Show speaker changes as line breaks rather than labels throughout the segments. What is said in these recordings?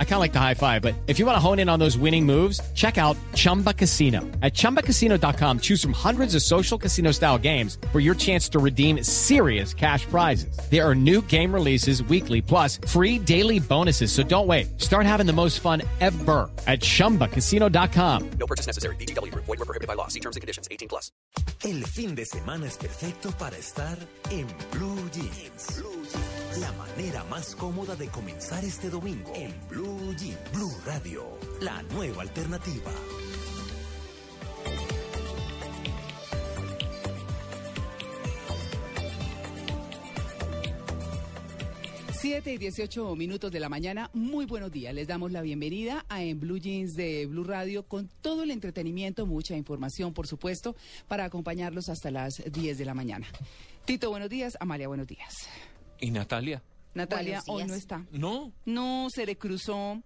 I kind of like the high five, but if you want to hone in on those winning moves, check out Chumba Casino. At chumbacasino.com, choose from hundreds of social casino style games for your chance to redeem serious cash prizes. There are new game releases weekly, plus free daily bonuses. So don't wait. Start having the most fun ever at chumbacasino.com.
No purchase necessary. BGW. Void were prohibited by law. See terms and conditions. 18 plus.
El fin de semana es perfecto para estar en Blue Jeans. La manera más cómoda de comenzar este domingo en Blue Jeans. Blue Radio, la nueva alternativa.
Siete y 18 minutos de la mañana, muy buenos días. Les damos la bienvenida a En Blue Jeans de Blue Radio con todo el entretenimiento, mucha información, por supuesto, para acompañarlos hasta las 10 de la mañana. Tito, buenos días. Amalia, buenos días.
¿Y Natalia?
Natalia hoy no está.
No.
No, se le cruzó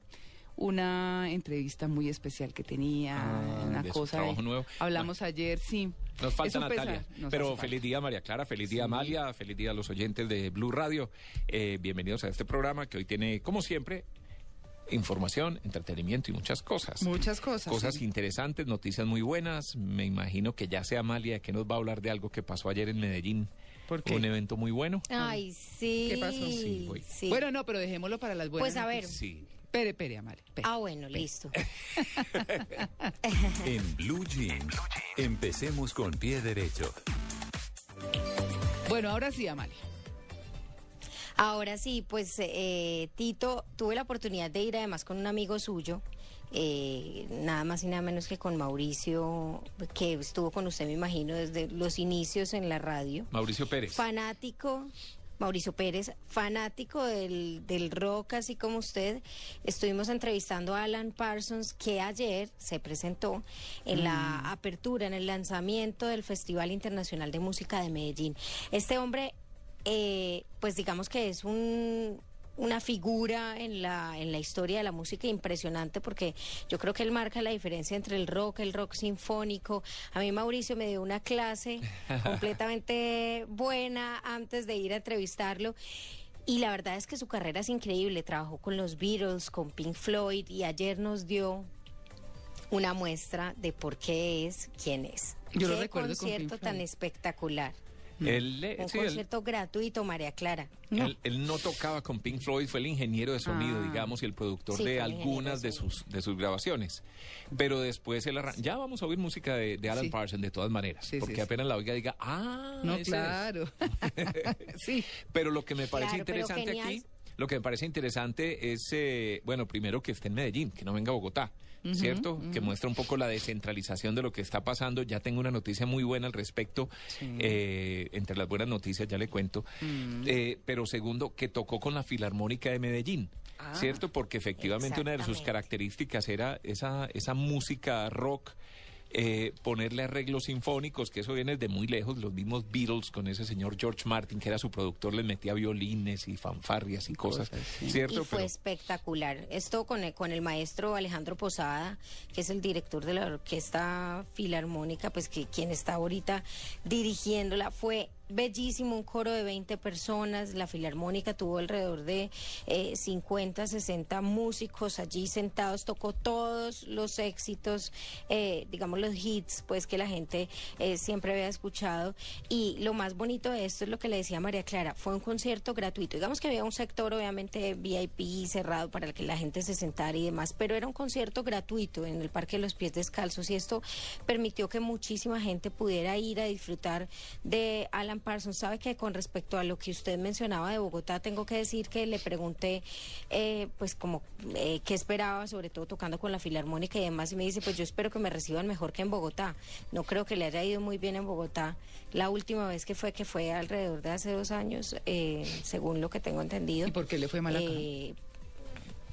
una entrevista muy especial que tenía,
Ah,
una
de su
cosa.
trabajo nuevo.
Hablamos ayer, sí.
Nos falta Natalia.
nos
Pero
falta.
feliz día, María Clara. Feliz día, Amalia. Feliz día a los oyentes de Blue Radio. Eh, bienvenidos a este programa que hoy tiene, como siempre, información, entretenimiento y muchas cosas.
Muchas cosas.
Cosas
sí.
interesantes, noticias muy buenas. Me imagino que ya sea Amalia que nos va a hablar de algo que pasó ayer en Medellín.
¿Por qué?
Un evento muy bueno.
Ay, sí.
¿Qué pasó?
Sí, voy.
Sí.
Bueno, no, pero dejémoslo para las buenas.
Pues, a ver.
Sí.
Espere, Amalia. espere.
Ah, bueno, listo.
En Blue Jeans, empecemos con pie derecho.
Bueno, ahora sí, Amalia.
Ahora sí, pues eh, Tito, tuve la oportunidad de ir además con un amigo suyo, eh, nada más y nada menos que con Mauricio, que estuvo con usted, me imagino, desde los inicios en la radio.
Mauricio Pérez.
Fanático, Mauricio Pérez, fanático del, del rock, así como usted. Estuvimos entrevistando a Alan Parsons, que ayer se presentó en la apertura, en el lanzamiento del Festival Internacional de Música de Medellín. Este hombre, eh, pues digamos que es un una figura en la, en la historia de la música impresionante porque yo creo que él marca la diferencia entre el rock, el rock sinfónico. A mí Mauricio me dio una clase completamente buena antes de ir a entrevistarlo. Y la verdad es que su carrera es increíble. Trabajó con los Beatles, con Pink Floyd y ayer nos dio una muestra de por qué es quien es.
Yo lo
qué
recuerdo con Pink
concierto tan espectacular.
Él,
Un
sí, él-
concierto gratuito, María Clara.
No.
Él, él no tocaba con Pink Floyd, fue el ingeniero de sonido,
Ah.
digamos, y el productor
Sí,
de algunas
de
de sus, de sus grabaciones. Pero después él arran- Ya vamos a oír música de, de Alan
Sí.
Parsons, de todas maneras. Porque
sí.
apenas la oiga diga, ah,
No,
ese es".
claro. sí.
Pero lo que me parece
Claro,
interesante aquí, lo que me parece interesante es, eh, bueno, primero que esté en Medellín, que no venga a Bogotá, ¿cierto? Que muestra un poco la descentralización de lo que está pasando. Ya tengo una noticia muy buena al respecto. Eh, entre las buenas noticias ya le cuento. Eh, pero segundo, que tocó con la Filarmónica de Medellín.
Ah.
¿Cierto? Porque efectivamente una de sus características era esa, esa música rock eh, ponerle arreglos sinfónicos, que eso viene de muy lejos, los mismos Beatles con ese señor George Martin, que era su productor, les metía violines y fanfarrias y cosas, ¿cierto?
Y fue
Pero-
espectacular. Esto con el, con el maestro Alejandro Posada, que es el director de la Orquesta Filarmónica, pues que quien está ahorita dirigiéndola, fue bellísimo, un coro de 20 personas, la Filarmónica tuvo alrededor de eh, 50, 60 músicos allí sentados, tocó todos los éxitos, eh, digamos los hits, pues que la gente eh, siempre había escuchado. Y lo más bonito de esto es lo que le decía María Clara, fue un concierto gratuito. Digamos que había un sector obviamente VIP cerrado para que la gente se sentara y demás, pero era un concierto gratuito en el Parque de los Pies Descalzos y esto permitió que muchísima gente pudiera ir a disfrutar de Alan Parsons. Sabe que con respecto a lo que usted mencionaba de Bogotá, tengo que decir que le pregunté, eh, pues como eh, qué esperaba, sobre todo tocando con la Filarmónica y demás, y me dice, pues yo espero que me reciban mejor que en Bogotá. No creo que le haya ido muy bien en Bogotá. La última vez que fue, que fue alrededor de hace dos años, eh, según lo que tengo entendido.
¿Y por qué le fue mal acá?
Eh,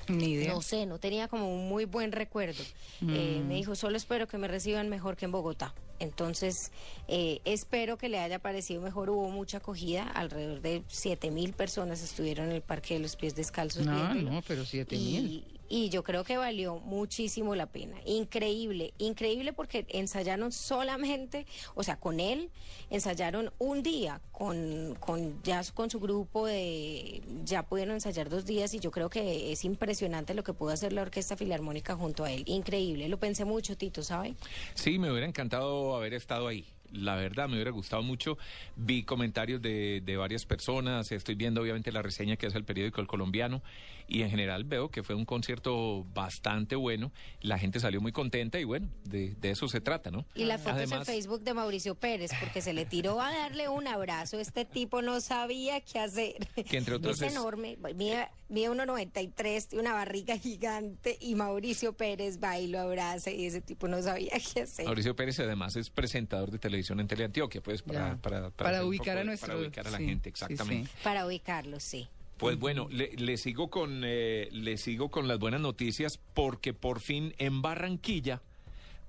Ni idea.
no sé, no tenía como un muy buen recuerdo. Eh,
Mm.
me dijo, solo espero que me reciban mejor que en Bogotá. Entonces, eh, espero que le haya parecido mejor. Hubo mucha acogida, alrededor de 7 mil personas estuvieron en el Parque de los Pies Descalzos.
No,
viéndolo.
no, pero 7
Y-
mil.
Y yo creo que valió muchísimo la pena. Increíble, increíble porque ensayaron solamente, o sea, con él, ensayaron un día, con, con ya con su grupo de, ya pudieron ensayar dos días y yo creo que es impresionante lo que pudo hacer la Orquesta Filarmónica junto a él. Increíble, lo pensé mucho, Tito, ¿sabe?
Sí, me hubiera encantado haber estado ahí. La verdad, me hubiera gustado mucho. Vi comentarios de, de varias personas. Estoy viendo, obviamente, la reseña que hace el periódico El Colombiano. Y en general veo que fue un concierto bastante bueno. La gente salió muy contenta y bueno, de, de eso se trata, ¿no?
Y la foto es en
Además,
Facebook de Mauricio Pérez, porque se le tiró a darle un abrazo. Este tipo no sabía qué hacer.
Que entre otros
es,
es-
enorme, mide, mide 1,93, tiene una barriga gigante y Mauricio Pérez va y lo abraza y ese tipo no sabía qué hacer.
Mauricio Pérez además es presentador de televisión en Teleantioquia, pues para, para,
Para
un
ubicar
poco
a nuestro-
Para ubicar a la
sí,
gente,
sí, sí.
exactamente.
Para ubicarlo, sí.
Pues bueno, le, le sigo con eh, le sigo con las buenas noticias porque por fin en Barranquilla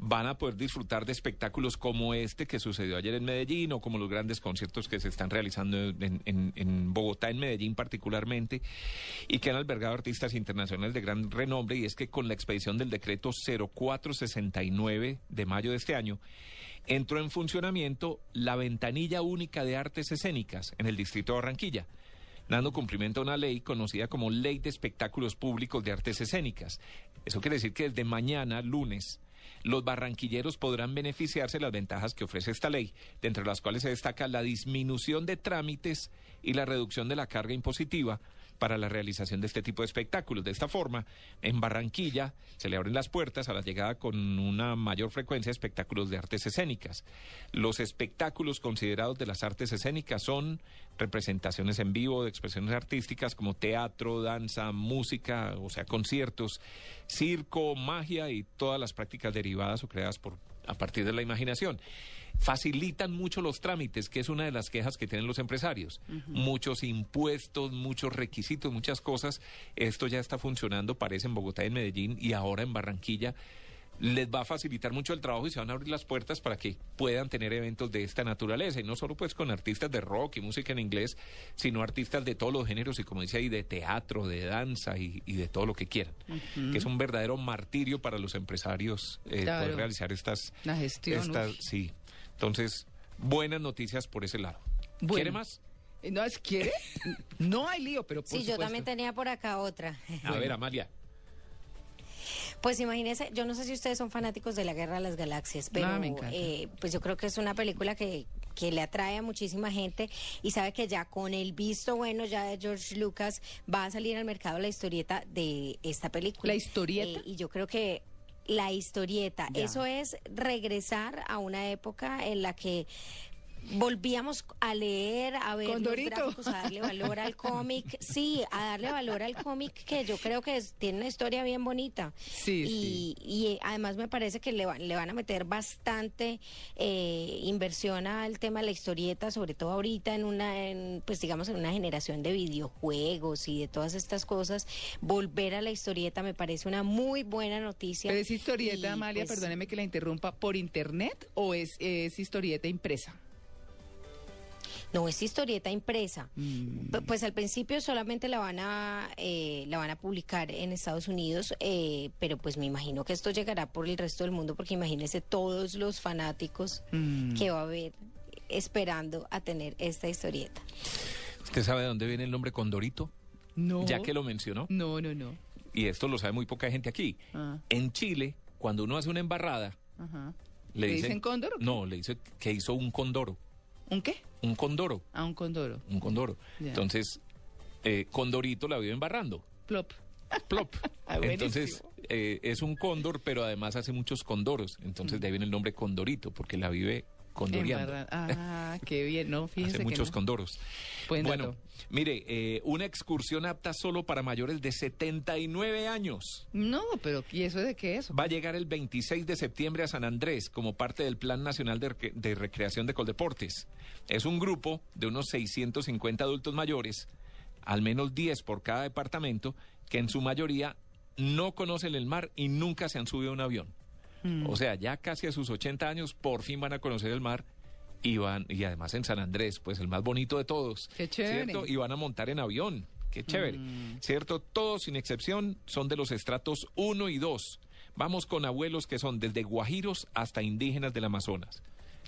van a poder disfrutar de espectáculos como este que sucedió ayer en Medellín o como los grandes conciertos que se están realizando en, Bogotá, en Medellín particularmente, y que han albergado artistas internacionales de gran renombre, y es que con la expedición del decreto 0469 de mayo de este año, entró en funcionamiento la ventanilla única de artes escénicas en el distrito de Barranquilla dando cumplimiento a una ley conocida como Ley de Espectáculos Públicos de Artes Escénicas. Eso quiere decir que desde mañana, lunes, los barranquilleros podrán beneficiarse de las ventajas que ofrece esta ley, de entre las cuales se destaca la disminución de trámites y la reducción de la carga impositiva para la realización de este tipo de espectáculos. De esta forma, en Barranquilla se le abren las puertas a la llegada con una mayor frecuencia de espectáculos de artes escénicas. Los espectáculos considerados de las artes escénicas son representaciones en vivo de expresiones artísticas como teatro, danza, música, o sea, conciertos, circo, magia y todas las prácticas derivadas o creadas por a partir de la imaginación. Facilitan mucho los trámites, que es una de las quejas que tienen los empresarios. Muchos impuestos, muchos requisitos, muchas cosas. Esto ya está funcionando, parece en Bogotá y en Medellín y ahora en Barranquilla. Les va a facilitar mucho el trabajo y se van a abrir las puertas para que puedan tener eventos de esta naturaleza. Y no solo pues con artistas de rock y música en inglés, sino artistas de todos los géneros y como dice ahí, de teatro, de danza y, y de todo lo que quieran. Que es un verdadero martirio para los empresarios eh,
Claro.
poder realizar estas...
La gestión,
estas-
uy.
sí. Entonces, buenas noticias por ese lado.
Bueno.
¿Quiere más?
Eh, ¿No es quiere? No hay lío, pero por
Sí, yo también tenía por acá otra.
A ver, Amalia.
Pues imagínense, yo no sé si ustedes son fanáticos de la Guerra de las Galaxias, pero
me encanta.
eh, pues yo creo que es una película que, que le atrae a muchísima gente y sabe que ya con el visto bueno ya de George Lucas va a salir al mercado la historieta de esta película.
¿La historieta?
Eh, y yo creo que la historieta,
Ya.
eso es regresar a una época en la que volvíamos a leer, a ver los gráficos, a darle valor al cómic, sí, a darle valor al cómic que yo creo que es- tiene una historia bien bonita.
Sí,
y, y, eh, además me parece que le, van- le van a meter bastante eh, inversión al tema de la historieta, sobre todo ahorita en una, en, pues digamos, en una generación de videojuegos y de todas estas cosas. Volver a la historieta me parece una muy buena noticia.
¿Pero es historieta,
Y,
Amalia,
pues,
perdóneme que la interrumpa, por internet o es, es historieta impresa?
No, es historieta impresa. P- Pues al principio solamente la van a eh, la van a publicar en Estados Unidos, eh, pero pues me imagino que esto llegará por el resto del mundo, porque imagínese todos los fanáticos que va a haber esperando a tener esta historieta.
¿Usted sabe de dónde viene el nombre Condorito?
No.
Ya que lo mencionó.
No, no, no.
Y esto lo sabe muy poca gente aquí.
Ah.
En Chile, cuando uno hace una embarrada,
Ajá.
le,
¿Le dicen cóndor qué?
No, le dice que hizo un condoro.
¿Un qué?
Un condoro.
A un condoro.
Un condoro.
Ya.
Entonces, eh, Condorito la vive embarrando.
Plop.
Plop.
Ah.
Entonces, eh, es un cóndor, pero además hace muchos condoros. Entonces,
Mm.
de ahí viene el nombre Condorito, porque la vive condoreando.
Ah, qué bien, ¿no? Fíjese
Hace
que
muchos
no.
condoros.
Buen
bueno, mire, eh, una excursión apta solo para mayores de 79 años.
No, pero ¿y eso de qué es?
Va a llegar el 26 de septiembre a San Andrés como parte del Plan Nacional de, de Recreación de Coldeportes. Es un grupo de unos 650 adultos mayores, al menos 10 por cada departamento, que en su mayoría no conocen el mar y nunca se han subido a un avión.
Mm.
O sea, ya casi a sus 80 años por fin van a conocer el mar y van y además en San Andrés, pues el más bonito de todos,
Qué chévere.
¿cierto? Y van a montar en avión. Qué chévere. ¿Cierto? Todos sin excepción son de los estratos 1 y 2. Vamos con abuelos que son desde guajiros hasta indígenas del Amazonas.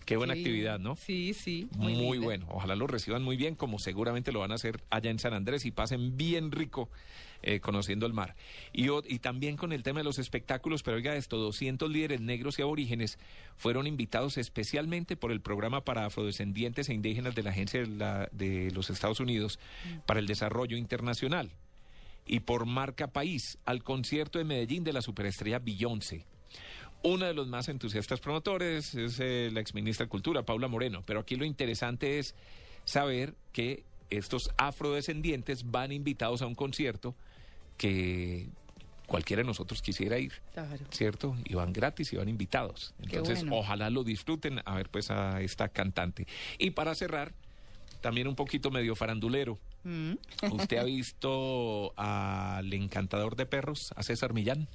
Qué buena
Sí,
actividad, ¿no?
Sí, sí.
Muy,
linda.
bueno. Ojalá lo reciban muy bien, como seguramente lo van a hacer allá en San Andrés y pasen bien rico eh, conociendo el mar. Y, y también con el tema de los espectáculos, pero oiga esto, 200 líderes negros y aborígenes fueron invitados especialmente por el programa para afrodescendientes e indígenas de la Agencia de, la- de los Estados Unidos para el Desarrollo Internacional y por Marca País al concierto de Medellín de la superestrella Beyoncé. Uno de los más entusiastas promotores es eh, la exministra de Cultura, Paula Moreno. Pero aquí lo interesante es saber que estos afrodescendientes van invitados a un concierto que cualquiera de nosotros quisiera ir.
Claro.
¿Cierto? Y van gratis y van invitados. Entonces,
bueno.
ojalá lo disfruten a ver pues a esta cantante. Y para cerrar, también un poquito medio farandulero.
Mm.
¿Usted ha visto al encantador de perros, a César Millán?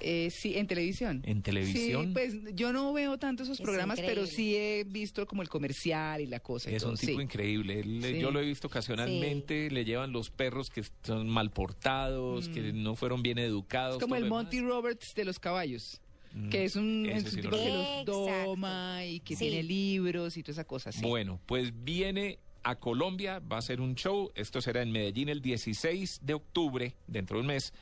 Eh, sí, en televisión.
¿En televisión?
Sí, pues yo no veo tanto esos
Es
programas, pero sí he visto como el comercial y la cosa. y
Es
todo,
un tipo
sí.
increíble. Él,
Sí.
Yo lo he visto ocasionalmente. Le llevan los perros que son mal portados, que no fueron bien educados.
Mm. Es como el Monty
demás.
Roberts de los caballos.
Mm,
Que es un, es un tipo
lo
que los doma y que
Sí.
tiene libros y toda esa cosa. Sí.
Bueno, pues viene a Colombia, va a ser un show. Esto será en Medellín el 16 de octubre, dentro de un mes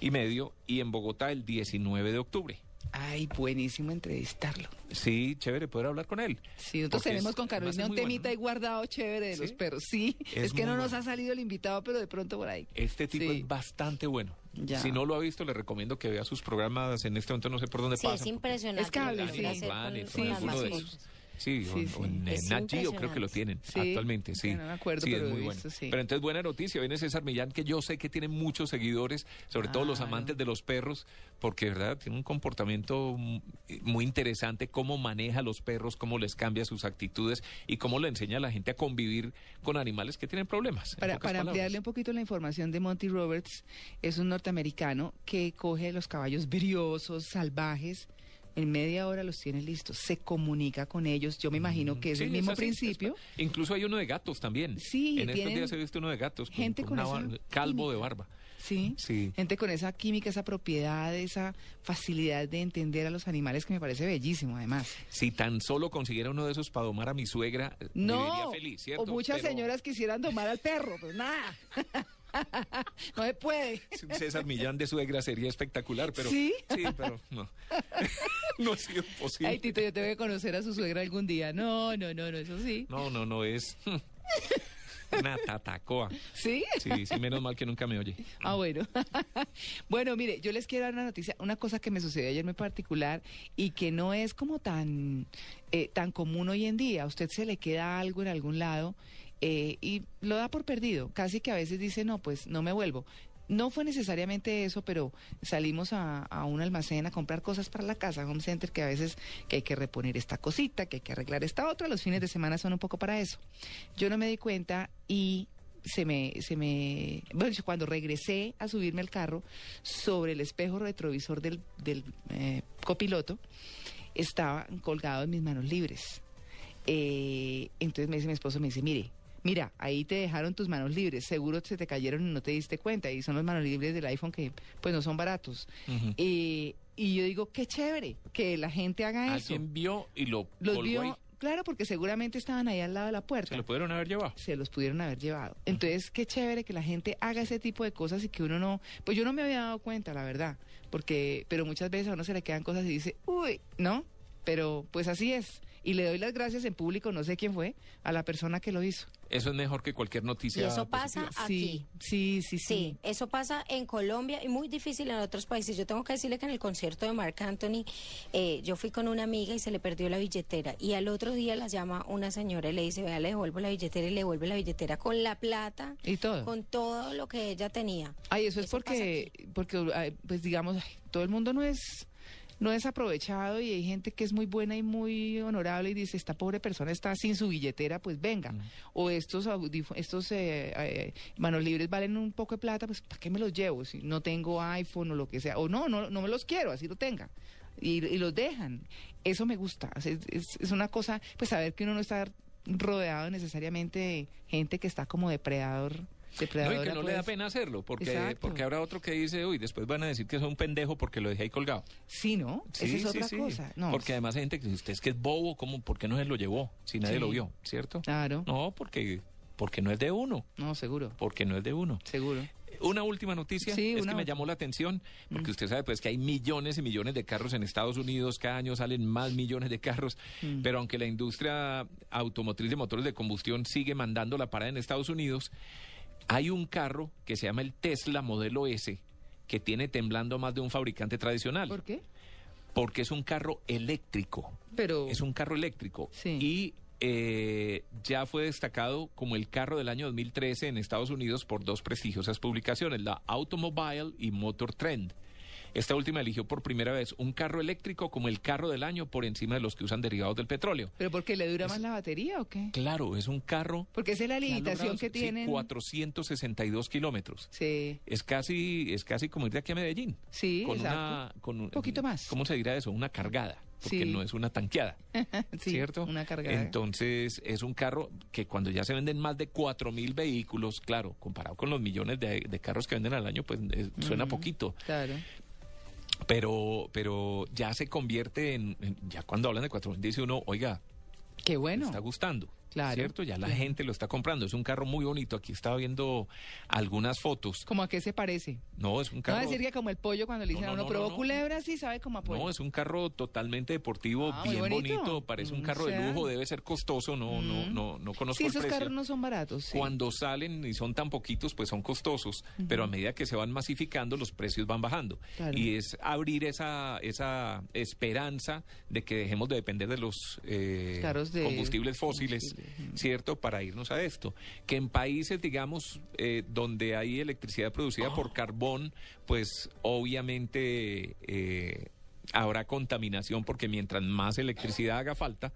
y medio, y en Bogotá el 19 de octubre.
Ay, buenísimo entrevistarlo.
Sí, chévere poder hablar con él.
Sí, nosotros tenemos con Carolina un temita
bueno.
ahí guardado chévere de
¿Sí?
los perros. Sí, es,
Es
que no nos ha salido el invitado, pero de pronto por ahí.
Este tipo
Sí.
es bastante bueno.
Ya.
Si no lo ha visto, le recomiendo que vea sus programas. En este momento no sé por dónde
Sí,
pasan.
es impresionante.
Es cable, sí.
Sí,
Sí,
o
sí.
Nat Geo creo que lo tienen
Sí.
actualmente, sí.
No me acuerdo,
sí,
pero
es muy bueno. Pero entonces buena noticia, viene César Millán, que yo sé que tiene muchos seguidores, sobre todo los
Claro.
amantes de los perros, porque verdad tiene un comportamiento muy interesante, cómo maneja a los perros, cómo les cambia sus actitudes y cómo le enseña a la gente a convivir con animales que tienen problemas.
Para, para ampliarle un poquito la información de Monty Roberts, es un norteamericano que coge los caballos briosos, salvajes, en media hora los tiene listos, se comunica con ellos, yo me imagino que es
Sí,
el mismo
así,
principio.
es- Incluso hay uno de gatos también.
Sí,
En estos días he visto uno de gatos. con-
gente con
una
esa
bar- calvo de barba.
Sí,
Sí.
gente con esa química, esa propiedad, esa facilidad de entender a los animales que me parece bellísimo además.
Si tan solo consiguiera uno de esos para domar a mi suegra, eh,
No,
feliz, ¿cierto?
o muchas
Pero
señoras quisieran domar al perro, pues nada. no se puede.
César Millán de suegra sería espectacular, pero...
¿Sí?
Sí, pero no. no ha sido posible.
Ay, Tito, yo tengo que conocer a su suegra algún día. No, no, no, no, eso sí.
No, no, no, es... Una tatacoa.
¿Sí?
Sí, sí, menos mal que nunca me oye.
Ah, bueno. bueno, mire, yo les quiero dar una noticia, una cosa que me sucedió ayer muy particular y que no es como tan, eh, tan común hoy en día. A usted se le queda algo en algún lado eh, y lo da por perdido. Casi que a veces dice, no, pues no me vuelvo. No fue necesariamente eso, pero salimos a, a un almacén a comprar cosas para la casa, Home Center, que a veces que hay que reponer esta cosita, que hay que arreglar esta otra. Los fines de semana son un poco para eso. Yo no me di cuenta y se me, se me, bueno, cuando regresé a subirme al carro, sobre el espejo retrovisor del, del eh, copiloto, estaba colgado en mis manos libres. Eh, entonces me dice mi esposo, me dice, mire, mira, ahí te dejaron tus manos libres, seguro se te cayeron y no te diste cuenta, y son los manos libres del iPhone que pues no son baratos. Eh, y yo digo, qué chévere que la gente haga eso.
Alguien vio y lo
Los vio,
ahí.
claro, porque seguramente estaban ahí al lado de la puerta
Se lo pudieron haber llevado.
se los pudieron haber llevado. Entonces, qué chévere que la gente haga ese tipo de cosas y que uno no, pues yo no me había dado cuenta, la verdad, porque, pero muchas veces a uno se le quedan cosas y dice, uy, ¿no? Pero pues así es. Y le doy las gracias en público, no sé quién fue, a la persona que lo hizo.
Eso es mejor que cualquier noticia.
Y eso pasa
positiva.
aquí.
Sí, sí, sí,
Sí,
sí.
eso pasa en Colombia y muy difícil en otros países. Yo tengo que decirle que en el concierto de Marc Anthony, eh, yo fui con una amiga y se le perdió la billetera. Y al otro día la llama una señora y le dice, vea, le devuelvo la billetera y le devuelve la billetera con la plata,
Y todo.
con todo lo que ella tenía.
Ay, eso es
Eso
porque, porque pues digamos, ay, todo el mundo no es no es aprovechado y hay gente que es muy buena y muy honorable y dice, esta pobre persona está sin su billetera, pues venga. O estos estos eh, eh, manos libres valen un poco de plata, pues ¿para qué me los llevo? Si no tengo iPhone o lo que sea. O no, no, no me los quiero, así lo tenga. y, y los dejan. Eso me gusta. Es, es- es una cosa, pues saber que uno no está rodeado necesariamente de gente que está como depredador.
No, y
depredadora,
que no le da
pues.
pena hacerlo, porque,
Exacto.
porque habrá otro que dice, uy, después van a decir que soy un pendejo porque lo dejé ahí colgado.
Sí, ¿no? Esa
Sí,
es
sí,
otra
sí.
cosa. No,
Porque además hay gente que dice, usted es que es bobo, ¿cómo, ¿por qué no se lo llevó? Si nadie lo vio, ¿cierto?
Claro.
No, porque, porque no es de uno,
no, seguro,
porque no es de uno.
seguro.
Una última noticia,
Sí,
es
una
que me llamó la atención, porque usted sabe pues que hay millones y millones de carros en Estados Unidos, cada año salen más millones de carros, pero aunque la industria automotriz de motores de combustión sigue mandando la parada en Estados Unidos, hay un carro que se llama el Tesla modelo S, que tiene temblando más de un fabricante tradicional,
¿Por qué?
porque es un carro eléctrico.
Pero
Es un carro eléctrico.
Sí.
Y eh, ya fue destacado como el carro del año 2013 en Estados Unidos por dos prestigiosas publicaciones, la Automobile y Motor Trend. Esta última eligió por primera vez un carro eléctrico como el carro del año por encima de los que usan derivados del petróleo.
¿Pero porque le dura más la batería o qué?
Claro, es un carro
Porque esa es la limitación que
sí,
tienen.
462 kilómetros.
Sí,
Es casi, es casi como ir de aquí a Medellín.
Sí,
con
exacto.
una, con un
poquito más.
¿Cómo se dirá eso? Una cargada, porque
Sí.
no es una tanqueada.
sí,
¿cierto?
Una cargada.
Entonces, es un carro que cuando ya se venden más de 4 mil vehículos, claro, comparado con los millones de, de carros que venden al año, pues eh, suena poquito.
Claro.
Pero, pero ya se convierte en, en- ya cuando hablan de 4 mil, dice uno, oiga,
Qué
me
bueno.
está gustando.
Claro,
¿Cierto? Ya la gente lo está comprando. Es un carro muy bonito. Aquí estaba viendo algunas fotos.
¿Cómo a qué se parece?
No, es un
No
carro.
va a decir que como el pollo cuando le
No,
dicen
no,
a uno,
no,
probó
no, no.
culebra, sí sabe como a pollo.
No, es un carro totalmente deportivo,
Ah,
bien
bonito.
bonito. Parece un
Mm,
carro de lujo, debe ser costoso, no, no, no, no conozco
sí,
el
esos
precio.
carros no son baratos. sí.
Cuando salen y son tan poquitos, pues son costosos, pero a medida que se van masificando, los precios van bajando.
Claro.
Y es abrir esa, esa esperanza de que dejemos de depender de los eh,
de
combustibles fósiles,
combustible,
¿cierto? Para irnos a esto. Que en países, digamos, eh, donde hay electricidad producida por carbón, pues obviamente eh, habrá contaminación porque mientras más electricidad haga falta,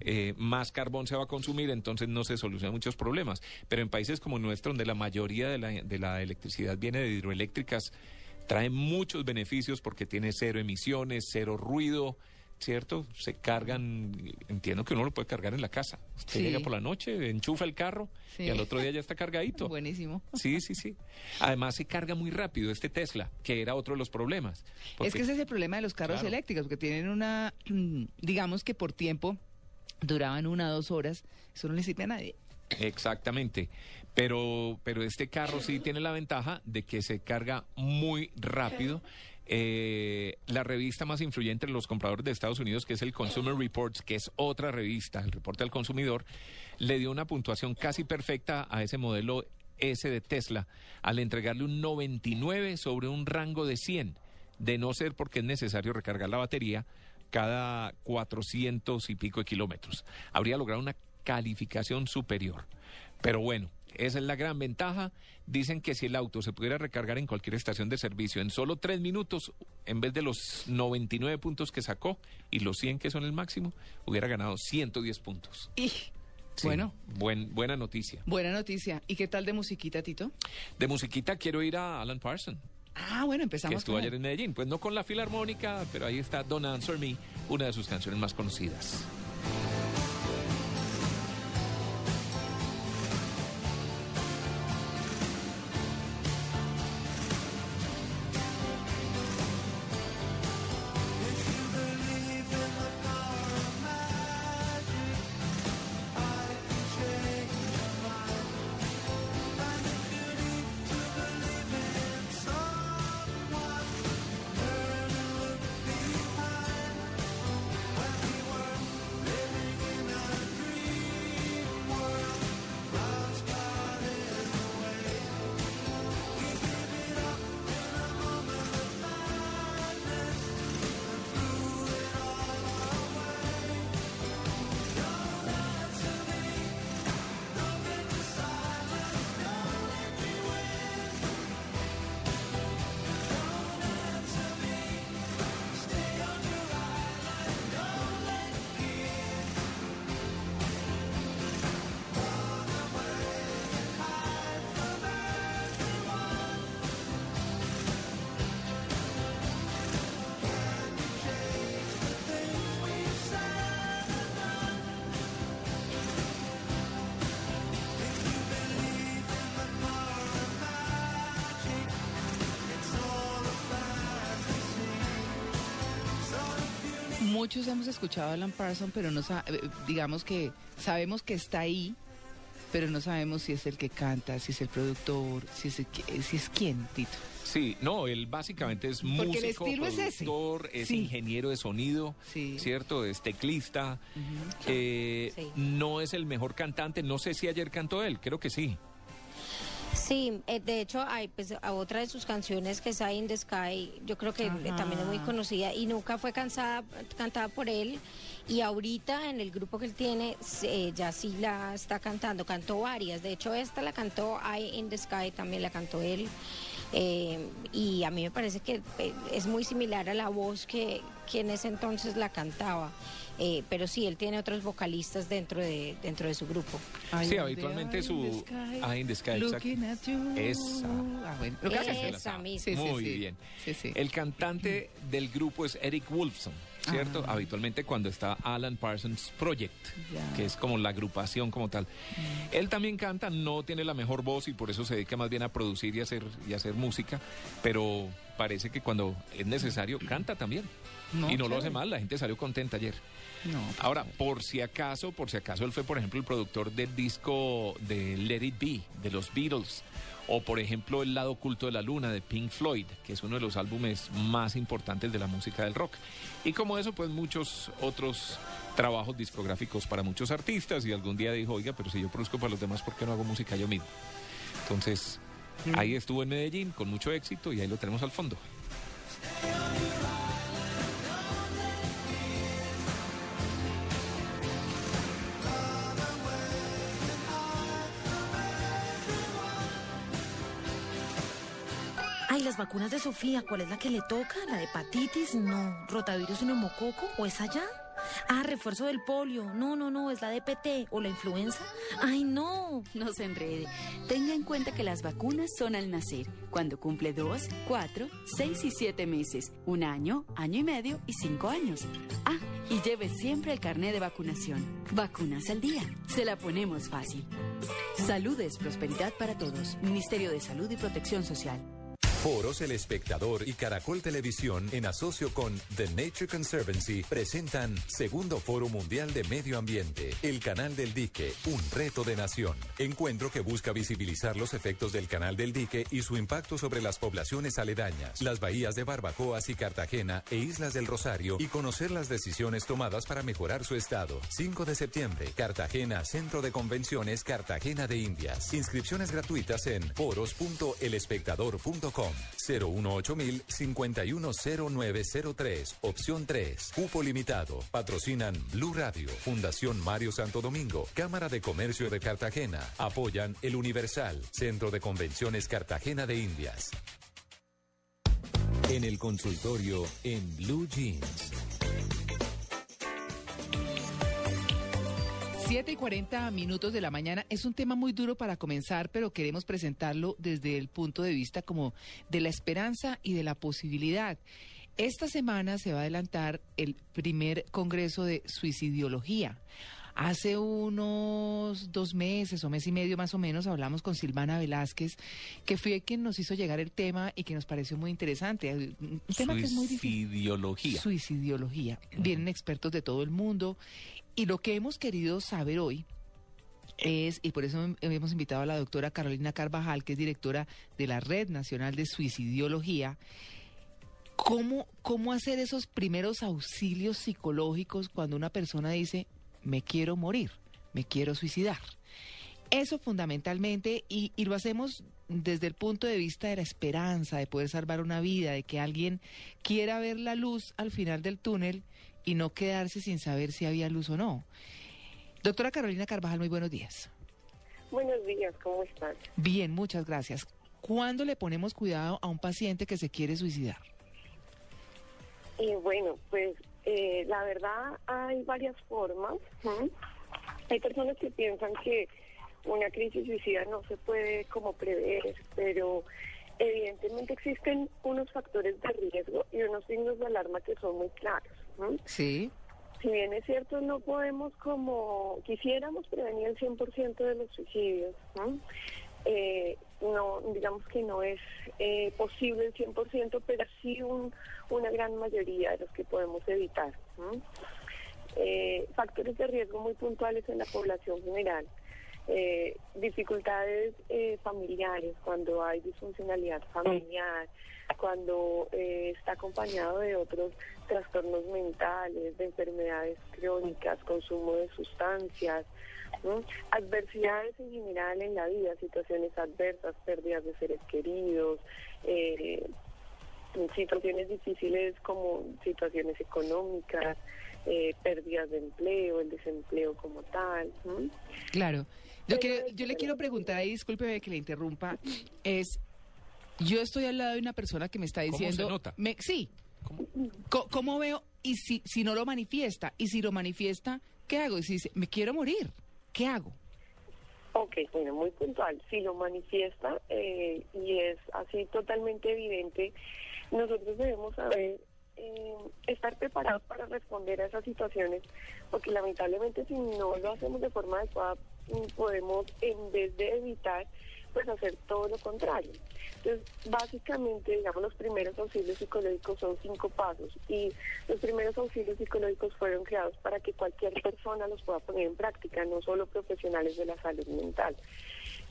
eh, más carbón se va a consumir, entonces no se solucionan muchos problemas. Pero en países como el nuestro, donde la mayoría de la, de la electricidad viene de hidroeléctricas, trae muchos beneficios porque tiene cero emisiones, cero ruido, ¿cierto? Se cargan, entiendo que uno lo puede cargar en la casa. Usted
Sí.
llega por la noche, enchufa el carro
Sí.
y al otro día ya está cargadito.
Buenísimo.
Sí, sí, sí. Además se carga muy rápido este Tesla, que era otro de los problemas.
Es que ese es el problema de los carros
Claro.
eléctricos, porque tienen una, digamos que por tiempo duraban una o dos horas, eso no le sirve a nadie.
Exactamente. Pero, pero este carro sí tiene la ventaja de que se carga muy rápido. Eh, la revista más influyente en los compradores de Estados Unidos, que es el Consumer Reports, que es otra revista, el reporte al consumidor, le dio una puntuación casi perfecta a ese modelo S de Tesla al entregarle un 99 sobre un rango de 100, de no ser porque es necesario recargar la batería cada 400 y pico de kilómetros. Habría logrado una calificación superior. Pero bueno, esa es la gran ventaja. Dicen que si el auto se pudiera recargar en cualquier estación de servicio en solo tres minutos, en vez de los 99 puntos que sacó y los 100 que son el máximo, hubiera ganado 110 puntos.
Y
Sí,
bueno,
buen, buena noticia.
buena noticia. ¿Y qué tal de musiquita, Tito?
De musiquita quiero ir a Alan Parsons,
Ah, bueno,
que
empezamos.
estuvo
con
ayer en Medellín. Pues no con la filarmónica, pero ahí está Don't Answer Me, una de sus canciones más conocidas.
Muchos hemos escuchado a Alan Parsons, pero no eh, digamos que sabemos que está ahí, pero no sabemos si es el que canta, si es el productor, si es, el que- si es quién, Tito.
Sí, no, él básicamente es
Porque el
músico,
es ese.
productor, es
Sí.
ingeniero de sonido,
Sí.
¿cierto? Es teclista. Eh,
Sí.
No es el mejor cantante, no sé si ayer cantó él, creo que sí.
Sí, eh, de hecho hay pues a otra de sus canciones que es Eye in the Sky, yo creo que
Ajá.
también es muy conocida y nunca fue cansada, cantada por él. Y ahorita en el grupo que él tiene eh, ya sí la está cantando, cantó varias, de hecho esta la cantó Eye in the Sky, también la cantó él eh, y a mí me parece que eh, es muy similar a la voz que, que en ese entonces la cantaba, eh, pero sí, él tiene otros vocalistas dentro de, dentro de su grupo.
Sí, habitualmente su-
in the sky,
Eye in the sky, exacto. Esa.
Ah, bueno. Lo que
Esa misma.
Sí, sí,
Muy
sí.
bien.
Sí, sí.
El cantante del grupo es Eric Wolfson, ¿cierto?
Ah.
Habitualmente cuando está Alan Parsons Project.
Mm.
que es como la agrupación como tal. Él también canta, no tiene la mejor voz y por eso se dedica más bien a producir y hacer, y hacer música, pero parece que cuando es necesario canta también.
No,
y no lo hace mal, la gente salió contenta ayer.
No,
Ahora, por si acaso, por si acaso, él fue, por ejemplo, el productor del disco de Let It Be, de los Beatles, o por ejemplo, El lado oculto de la luna, de Pink Floyd, que es uno de los álbumes más importantes de la música del rock. Y como eso, pues muchos otros trabajos discográficos para muchos artistas, y algún día dijo, oiga, pero si yo produzco para los demás, ¿por qué no hago música yo mismo? Entonces, ahí estuvo en Medellín con mucho éxito y ahí lo tenemos al fondo.
Ay, las vacunas de Sofía, ¿cuál es la que le toca? ¿La de hepatitis? No. ¿Rotavirus y neumococo? ¿O es allá? Ah, refuerzo del polio. No, no, no, es la de PT o la influenza. Ay, no.
No se enrede. Tenga en cuenta que las vacunas son al nacer, cuando cumple dos, cuatro, seis y siete meses, un año, año y medio y cinco años. Ah, y lleve siempre el carnet de vacunación. Vacunas al día. Se la ponemos fácil. Salud es prosperidad para todos. Ministerio de Salud y Protección Social.
Foros El Espectador y Caracol Televisión, en asocio con The Nature Conservancy, presentan Segundo Foro Mundial de Medio Ambiente, el Canal del Dique, un reto de nación. Encuentro que busca visibilizar los efectos del Canal del Dique y su impacto sobre las poblaciones aledañas, las bahías de Barbacoas y Cartagena e Islas del Rosario y conocer las decisiones tomadas para mejorar su estado. 5 de septiembre, Cartagena, Centro de Convenciones Cartagena de Indias. Inscripciones gratuitas en foros.elespectador.com. 018 510903, opción 3. Cupo limitado. Patrocinan Blue Radio, Fundación Mario Santo Domingo, Cámara de Comercio de Cartagena. Apoyan El Universal, Centro de Convenciones Cartagena de Indias. En el consultorio en Blue Jeans.
7 y 40 minutos de la mañana es un tema muy duro para comenzar, pero queremos presentarlo desde el punto de vista como de la esperanza y de la posibilidad. Esta semana se va a adelantar el primer congreso de suicidiología. Hace unos dos meses o mes y medio más o menos hablamos con Silvana Velázquez, que fue quien nos hizo llegar el tema y que nos pareció muy interesante. Un tema que es muy difícil.
Suicidiología.
Suicidiología. Vienen expertos de todo el mundo y lo que hemos querido saber hoy es, y por eso hemos invitado a la doctora Carolina Carvajal, que es directora de la Red Nacional de Suicidiología, cómo, cómo hacer esos primeros auxilios psicológicos cuando una persona dice, me quiero morir, me quiero suicidar. Eso fundamentalmente, y, y lo hacemos desde el punto de vista de la esperanza, de poder salvar una vida, de que alguien quiera ver la luz al final del túnel y no quedarse sin saber si había luz o no. Doctora Carolina Carvajal, muy buenos días.
Buenos días, ¿cómo están?
Bien, muchas gracias. ¿Cuándo le ponemos cuidado a un paciente que se quiere suicidar?
Eh, bueno, pues eh, la verdad hay varias formas. Hay personas que piensan que una crisis suicida no se puede como prever, pero evidentemente existen unos factores de riesgo y unos signos de alarma que son muy claros.
Sí.
Si bien es cierto, no podemos como quisiéramos prevenir el 100% de los suicidios. ¿no? Eh, no, digamos que no es eh, posible el 100%, pero sí un, una gran mayoría de los que podemos evitar. Eh, factores de riesgo muy puntuales en la población general. Dificultades eh, familiares, cuando hay disfuncionalidad familiar, cuando eh, está acompañado de otros trastornos mentales, de enfermedades crónicas, consumo de sustancias, ¿no? adversidades en general en la vida, situaciones adversas, pérdidas de seres queridos, eh, situaciones difíciles como situaciones económicas, eh, pérdidas de empleo, el desempleo como tal.
Claro. Lo que yo le quiero preguntar ahí, discúlpeme que le interrumpa, es, yo estoy al lado de una persona que me está
¿Cómo se
diciendo...
nota?
me- sí. ¿Cómo veo? Y si, si no lo manifiesta, y si lo manifiesta, ¿qué hago? Y si dice, me quiero morir, ¿qué hago?
Ok, bueno, muy puntual. Si lo manifiesta eh, y es así totalmente evidente, nosotros debemos saber eh, estar preparados para responder a esas situaciones, porque lamentablemente si no lo hacemos de forma adecuada, mm, podemos, en vez de evitar, pues hacer todo lo contrario. Entonces, básicamente, digamos, los primeros auxilios psicológicos son cinco pasos y los primeros auxilios psicológicos fueron creados para que cualquier persona los pueda poner en práctica, no solo profesionales de la salud mental.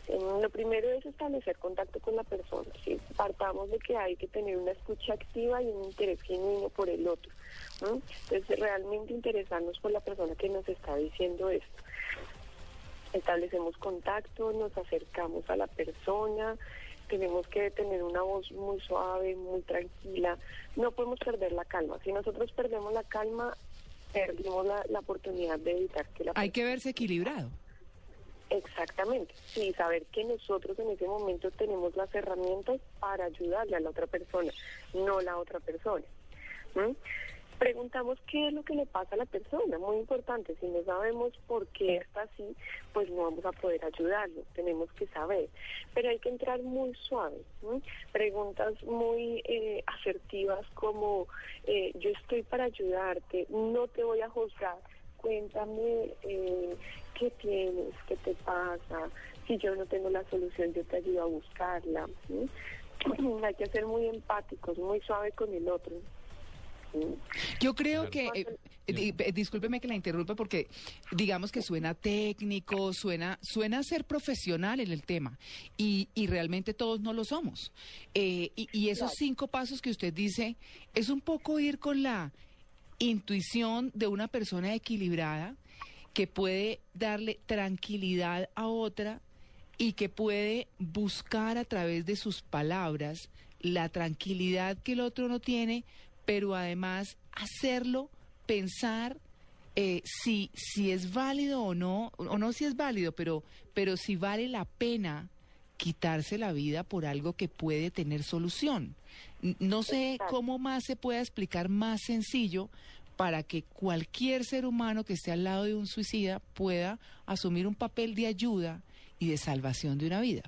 Lo primero es establecer contacto con la persona. ¿sí? Partamos de que hay que tener una escucha activa y un interés genuino por el otro. Entonces, realmente interesarnos por la persona que nos está diciendo esto. Establecemos contacto, nos acercamos a la persona, tenemos que tener una voz muy suave, muy tranquila. No podemos perder la calma. Si nosotros perdemos la calma, perdimos la, la oportunidad de evitar que la
Hay que verse equilibrado.
Exactamente, sí, saber que nosotros en ese momento tenemos las herramientas para ayudarle a la otra persona, no la otra persona. ¿m? Preguntamos qué es lo que le pasa a la persona, muy importante, si no sabemos por qué está así, pues no vamos a poder ayudarlo, tenemos que saber, pero hay que entrar muy suave, preguntas muy eh, asertivas como eh, yo estoy para ayudarte, no te voy a juzgar, cuéntame eh, qué tienes, qué te pasa, si yo no tengo la solución yo te ayudo a buscarla. Hay que ser muy empáticos, muy suave con el otro.
Yo creo que, eh, eh, discúlpeme que la interrumpa porque digamos que suena técnico, suena, suena a ser profesional en el tema y, y realmente todos no lo somos. Eh, y, y esos cinco pasos que usted dice es un poco ir con la intuición de una persona equilibrada que puede darle tranquilidad a otra y que puede buscar a través de sus palabras la tranquilidad que el otro no tiene, pero además hacerlo pensar eh, si, si es válido o no, o no si es válido, pero, pero si vale la pena quitarse la vida por algo que puede tener solución. No sé cómo más se pueda explicar más sencillo para que cualquier ser humano que esté al lado de un suicida pueda asumir un papel de ayuda y de salvación de una vida.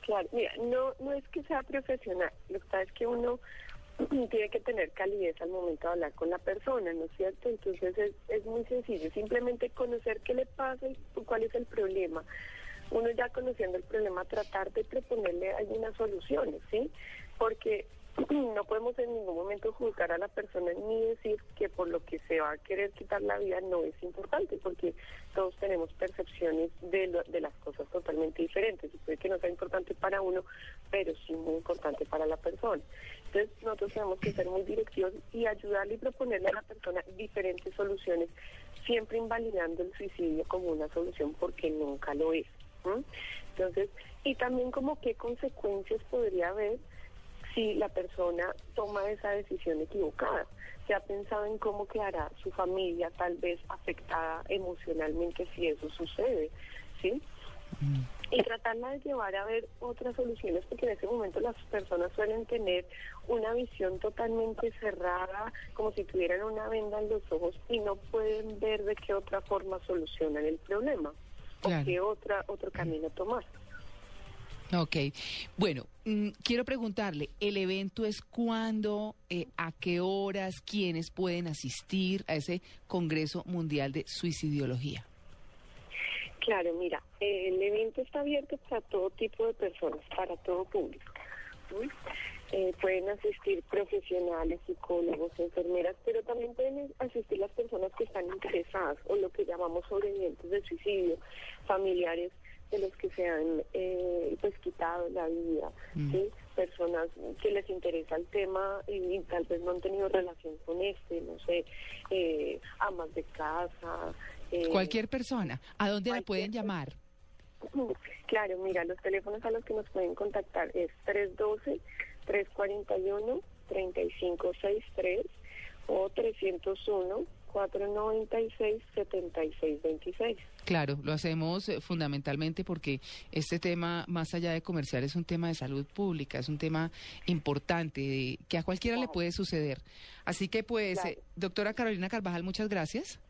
Claro, mira, no, no es que sea profesional, lo que pasa es que uno tiene que tener calidez al momento de hablar con la persona, ¿no es cierto? Entonces es, es muy sencillo, simplemente conocer qué le pasa y cuál es el problema. Uno ya conociendo el problema, tratar de proponerle algunas soluciones, ¿sí? Porque no podemos en ningún momento juzgar a la persona ni decir que por lo que se va a querer quitar la vida no es importante, porque todos tenemos percepciones de, lo- de las cosas totalmente diferentes. Y puede que no sea importante para uno, pero sí muy importante para la persona. Entonces nosotros tenemos que ser muy directivos y ayudarle y proponerle a la persona diferentes soluciones, siempre invalidando el suicidio como una solución porque nunca lo es. Entonces, y también como qué consecuencias podría haber si la persona toma esa decisión equivocada. Se ha pensado en cómo quedará su familia tal vez afectada emocionalmente si eso sucede, ¿sí? Y tratarla de llevar a ver otras soluciones, porque en ese momento las personas suelen tener una visión totalmente cerrada, como si tuvieran una venda en los ojos y no pueden ver de qué otra forma solucionan el problema
Claro.
o qué otra, otro camino tomar.
Ok. Bueno, mm, quiero preguntarle, ¿el evento es cuándo, eh, a qué horas, quiénes pueden asistir a ese Congreso Mundial de Suicidiología?
Claro, mira, el evento está abierto para todo tipo de personas, para todo público. eh, pueden asistir profesionales, psicólogos, enfermeras, pero también pueden asistir las personas que están interesadas o lo que llamamos sobrevivientes de suicidio, familiares de los que se han eh, pues quitado la vida,
Mm.
¿sí? personas que les interesa el tema y, tal vez no han tenido relación con este, no sé, eh, amas de casa. eh,
Cualquier persona. ¿A dónde la pueden llamar?
Claro, mira, los teléfonos a los que nos pueden contactar es 312-341-3563 o 301-496-7626.
Claro, lo hacemos eh, fundamentalmente porque este tema, más allá de comercial, es un tema de salud pública, es un tema importante de- que a cualquiera le puede suceder. Así que, pues,
Claro.
eh, doctora Carolina Carvajal, muchas gracias.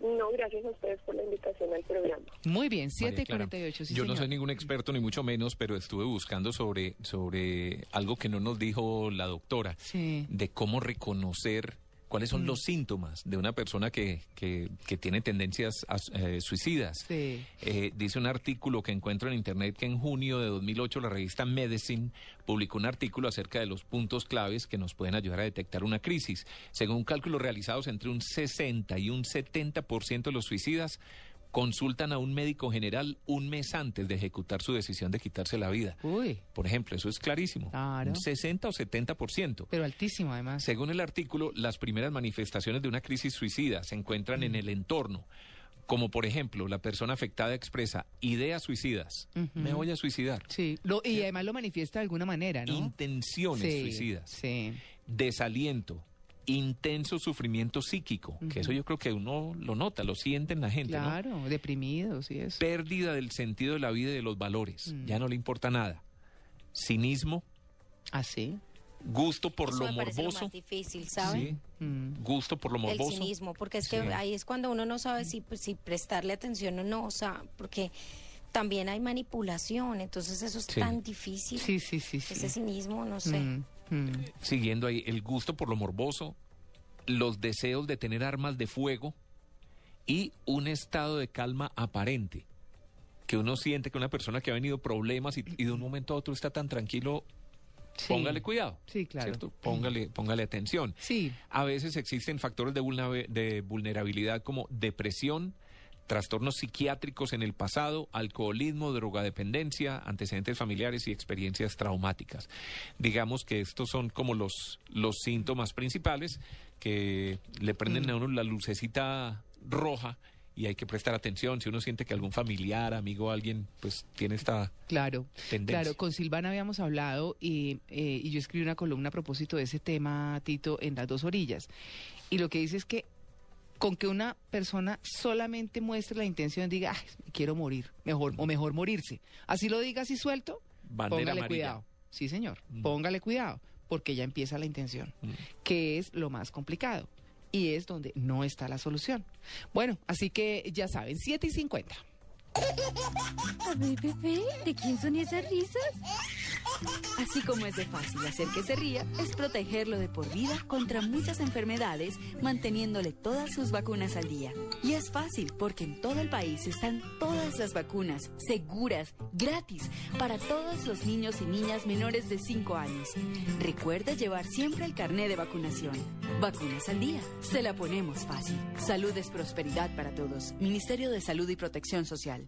No, gracias a ustedes por la invitación al programa.
Muy bien,
María
7 y
Clara,
48, sí,
Yo no soy ningún experto ni mucho menos, pero estuve buscando sobre, sobre algo que no nos dijo la doctora,
Sí.
de cómo reconocer cuáles
Mm.
son los síntomas de una persona que, que, que tiene tendencias a- eh, suicidas.
Sí.
Eh, dice un artículo que encuentro en internet que en junio de 2008 la revista Medicine publicó un artículo acerca de los puntos claves que nos pueden ayudar a detectar una crisis. Según cálculos realizados entre un 60 y un 70% de los suicidas consultan a un médico general un mes antes de ejecutar su decisión de quitarse la vida.
Uy,
Por ejemplo, eso es clarísimo.
Claro.
Un 60 o 70%.
pero altísimo además.
Según el artículo, las primeras manifestaciones de una crisis suicida se encuentran
Mm.
en el entorno, como por ejemplo, la persona afectada expresa ideas suicidas, me voy a suicidar,
Sí, lo- y además lo manifiesta de alguna manera, ¿no?
intenciones
Sí,
suicidas,
Sí.
desaliento, intenso sufrimiento psíquico, que eso yo creo que uno lo nota, lo siente en la gente, ¿no?
Claro, deprimidos y eso.
Pérdida del sentido de la vida y de los valores,
Mm.
ya no le importa nada. Cinismo,
Así.
gusto por
Eso
lo
me parece lo
morboso.
más difícil, ¿sabe?
Sí,
Mm.
gusto por lo
El
morboso.
cinismo, porque es que
Sí.
ahí es cuando uno no sabe si, pues, si prestarle atención o no, o sea, porque también hay manipulación, entonces eso es
Sí.
tan difícil.
Sí, sí, sí, sí.
Ese cinismo, no sé.
Mm, mm.
siguiendo ahí, el gusto por lo morboso, los deseos de tener armas de fuego y un estado de calma aparente. Que uno siente que una persona que ha venido problemas y, y de un momento a otro está tan tranquilo,
Sí.
póngale cuidado.
Sí, claro.
¿cierto? Póngale, póngale atención.
Sí.
A veces existen factores de vulnerabilidad como depresión, trastornos psiquiátricos en el pasado, alcoholismo, drogadependencia, antecedentes familiares y experiencias traumáticas. Digamos que estos son como los, los síntomas principales que le prenden
Mm.
a uno la lucecita roja y hay que prestar atención. Si uno siente que algún familiar, amigo, alguien, pues tiene esta
Claro,
tendencia.
claro, con Silvana habíamos hablado y, eh, y yo escribí una columna a propósito de ese tema, Tito, en las dos orillas. Y lo que dice es que con que una persona solamente muestre la intención, diga, "Ay, quiero morir, mejor, o mejor morirse. Así lo diga así suelto,
Bandera
póngale
amarilla.
cuidado. Sí, señor,
Mm.
póngale cuidado, porque ya empieza la intención,
Mm.
que es lo más complicado. Y es donde no está la solución. Bueno, así que ya saben, 7 y 50.
A ver, bebé, ¿de quién son esas risas? Así como es de fácil hacer que se ría, es protegerlo de por vida contra muchas enfermedades, manteniéndole todas sus vacunas al día. Y es fácil porque en todo el país están todas las vacunas, seguras, gratis, para todos los niños y niñas menores de 5 años. Recuerda llevar siempre el carné de vacunación. Vacunas al día, se la ponemos fácil. Salud es prosperidad para todos. Ministerio de Salud y Protección Social.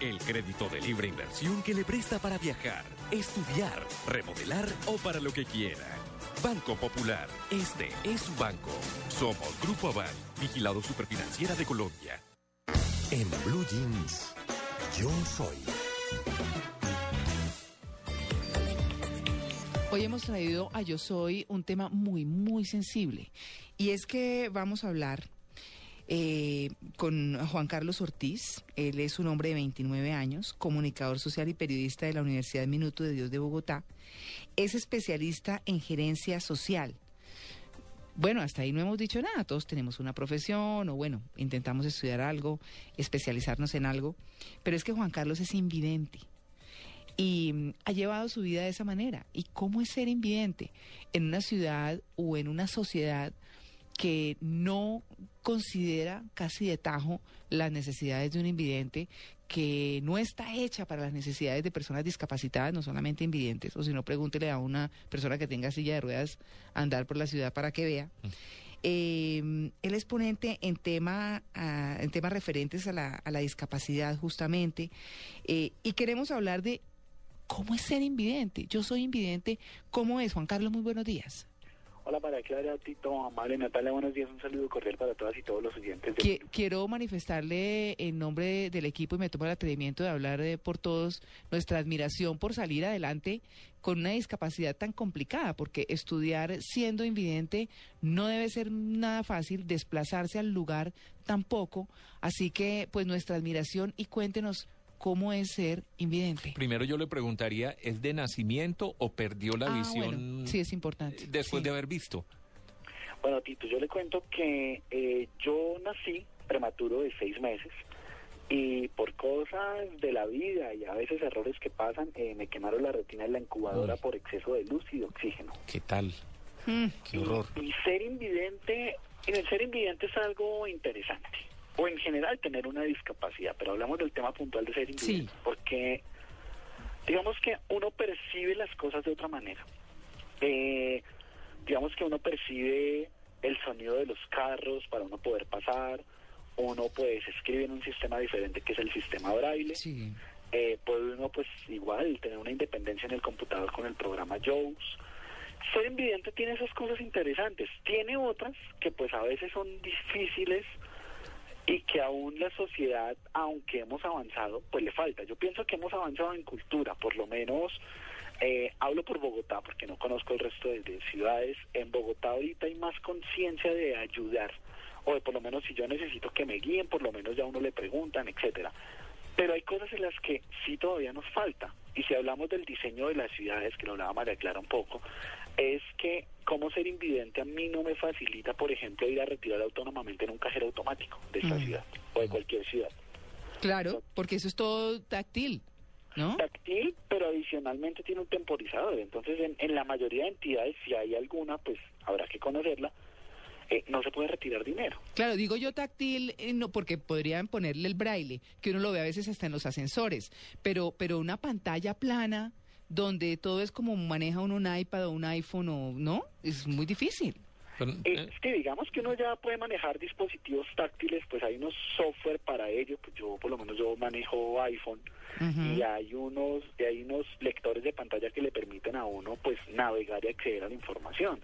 El crédito de libre inversión que le presta para viajar, estudiar, remodelar o para lo que quiera. Banco Popular, este es su banco. Somos Grupo Aval, vigilado superfinanciera de Colombia.
En Blue Jeans, yo soy.
Hoy hemos traído a Yo Soy un tema muy, muy sensible. Y es que vamos a hablar eh, con Juan Carlos Ortiz. Él es un hombre de 29 años, comunicador social y periodista de la Universidad Minuto de Dios de Bogotá. Es especialista en gerencia social. bueno, hasta ahí no hemos dicho nada, todos tenemos una profesión o bueno, intentamos estudiar algo, especializarnos en algo, pero es que Juan Carlos es invidente y mm, ha llevado su vida de esa manera. ¿Y cómo es ser invidente en una ciudad o en una sociedad que no considera casi de tajo las necesidades de un invidente, que no está hecha para las necesidades de personas discapacitadas, no solamente invidentes, o si no, pregúntele a una persona que tenga silla de ruedas andar por la ciudad para que vea. Eh, él es ponente en, tema, ah, en temas referentes a la, a la discapacidad, justamente, eh, y queremos hablar de cómo es ser invidente. Yo soy invidente, ¿cómo es? Juan Carlos, muy buenos días.
Hola María Clara, Tito, Amable, Natalia, buenos días, un saludo cordial para todas y todos los oyentes. De...
Quiero manifestarle en nombre del equipo y me tomo el atrevimiento de hablar de, por todos nuestra admiración por salir adelante con una discapacidad tan complicada, porque estudiar siendo invidente no debe ser nada fácil, desplazarse al lugar tampoco, así que pues nuestra admiración y cuéntenos cómo es ser invidente.
Primero yo le preguntaría, ¿es de nacimiento o perdió la
Ah,
visión
bueno, sí, es importante.
después de haber visto?
Bueno, Tito, yo le cuento que eh, yo nací prematuro de seis meses y por cosas de la vida y a veces errores que pasan, eh, me quemaron la retina en la incubadora por exceso de luz y de oxígeno.
¿Qué tal?
Mm.
Qué horror.
Y ser invidente, en el ser invidente es algo interesante. O en general tener una discapacidad, pero hablamos del tema puntual de ser invidente. Porque digamos que uno percibe las cosas de otra manera. Eh, digamos que uno percibe el sonido de los carros para uno poder pasar. Uno pues escribe en un sistema diferente que es el sistema braille. Eh, puede uno pues igual tener una independencia en el computador con el programa JAWS. Ser invidente tiene esas cosas interesantes. Tiene otras que pues a veces son difíciles y que aún la sociedad, aunque hemos avanzado, pues le falta. Yo pienso que hemos avanzado en cultura, por lo menos eh, hablo por Bogotá, porque no conozco el resto de, de ciudades. En Bogotá ahorita hay más conciencia de ayudar, o de por lo menos si yo necesito que me guíen, por lo menos ya uno le preguntan, etcétera. Pero hay cosas en las que sí todavía nos falta. Y si hablamos del diseño de las ciudades, que lo hablaba María Clara un poco, es que cómo ser invidente a mí no me facilita, por ejemplo, ir a retirar autónomamente en un cajero automático de esta
Mm.
ciudad o de cualquier ciudad.
Claro, porque eso es todo táctil, ¿no?
Táctil, pero adicionalmente tiene un temporizador. Entonces, en, en la mayoría de entidades, si hay alguna, pues habrá que conocerla, eh, no se puede retirar dinero.
Claro, digo yo táctil, eh, no, porque podrían ponerle el braille, que uno lo ve a veces hasta en los ascensores, pero, pero una pantalla plana donde todo es como maneja uno un iPad o un iPhone o no, es muy difícil.
Eh, es que digamos que uno ya puede manejar dispositivos táctiles, pues hay unos software para ello, pues yo por lo menos yo manejo iPhone y hay unos y hay unos lectores de pantalla que le permiten a uno pues navegar y acceder a la información.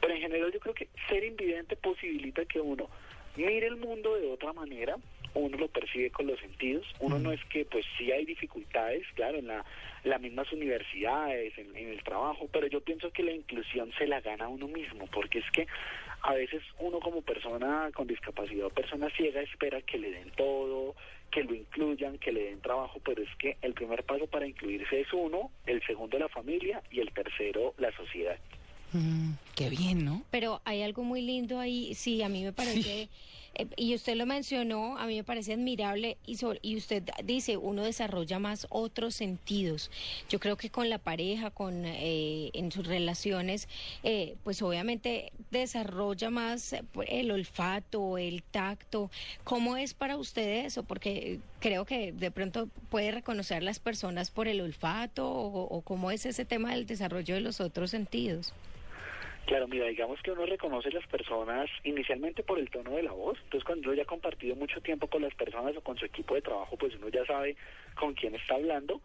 Pero en general yo creo que ser invidente posibilita que uno mire el mundo de otra manera, uno lo percibe con los sentidos, uno no es que pues sí hay dificultades, claro, en la, las mismas universidades, en, en el trabajo, pero yo pienso que la inclusión se la gana uno mismo, porque es que a veces uno como persona con discapacidad o persona ciega espera que le den todo, que lo incluyan, que le den trabajo, pero es que el primer paso para incluirse es uno, el segundo la familia y el tercero la sociedad.
Mm, qué bien, ¿no?
Pero hay algo muy lindo ahí, sí, a mí me parece, eh, y usted lo mencionó, a mí me parece admirable, y, sobre- y usted dice, uno desarrolla más otros sentidos. Yo creo que con la pareja, con eh, en sus relaciones, eh, pues obviamente desarrolla más eh, el olfato, el tacto. ¿Cómo es para usted eso? Porque creo que de pronto puede reconocer las personas por el olfato, o, o cómo es ese tema del desarrollo de los otros sentidos.
Claro, mira, digamos que uno reconoce las personas inicialmente por el tono de la voz. Entonces, cuando uno ya ha compartido mucho tiempo con las personas o con su equipo de trabajo, pues uno ya sabe con quién está hablando.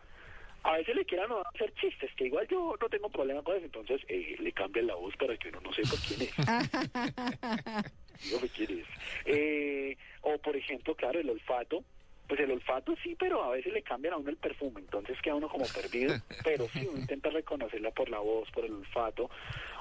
A veces le quieran hacer chistes, que igual yo no tengo problema con eso, entonces eh, le cambian la voz para que uno no sepa quién es. Dígame quién es. Eh, o, por ejemplo, claro, el olfato. Pues el olfato sí, pero a veces le cambian a uno el perfume, entonces queda uno como perdido. Pero sí, uno intenta reconocerla por la voz, por el olfato.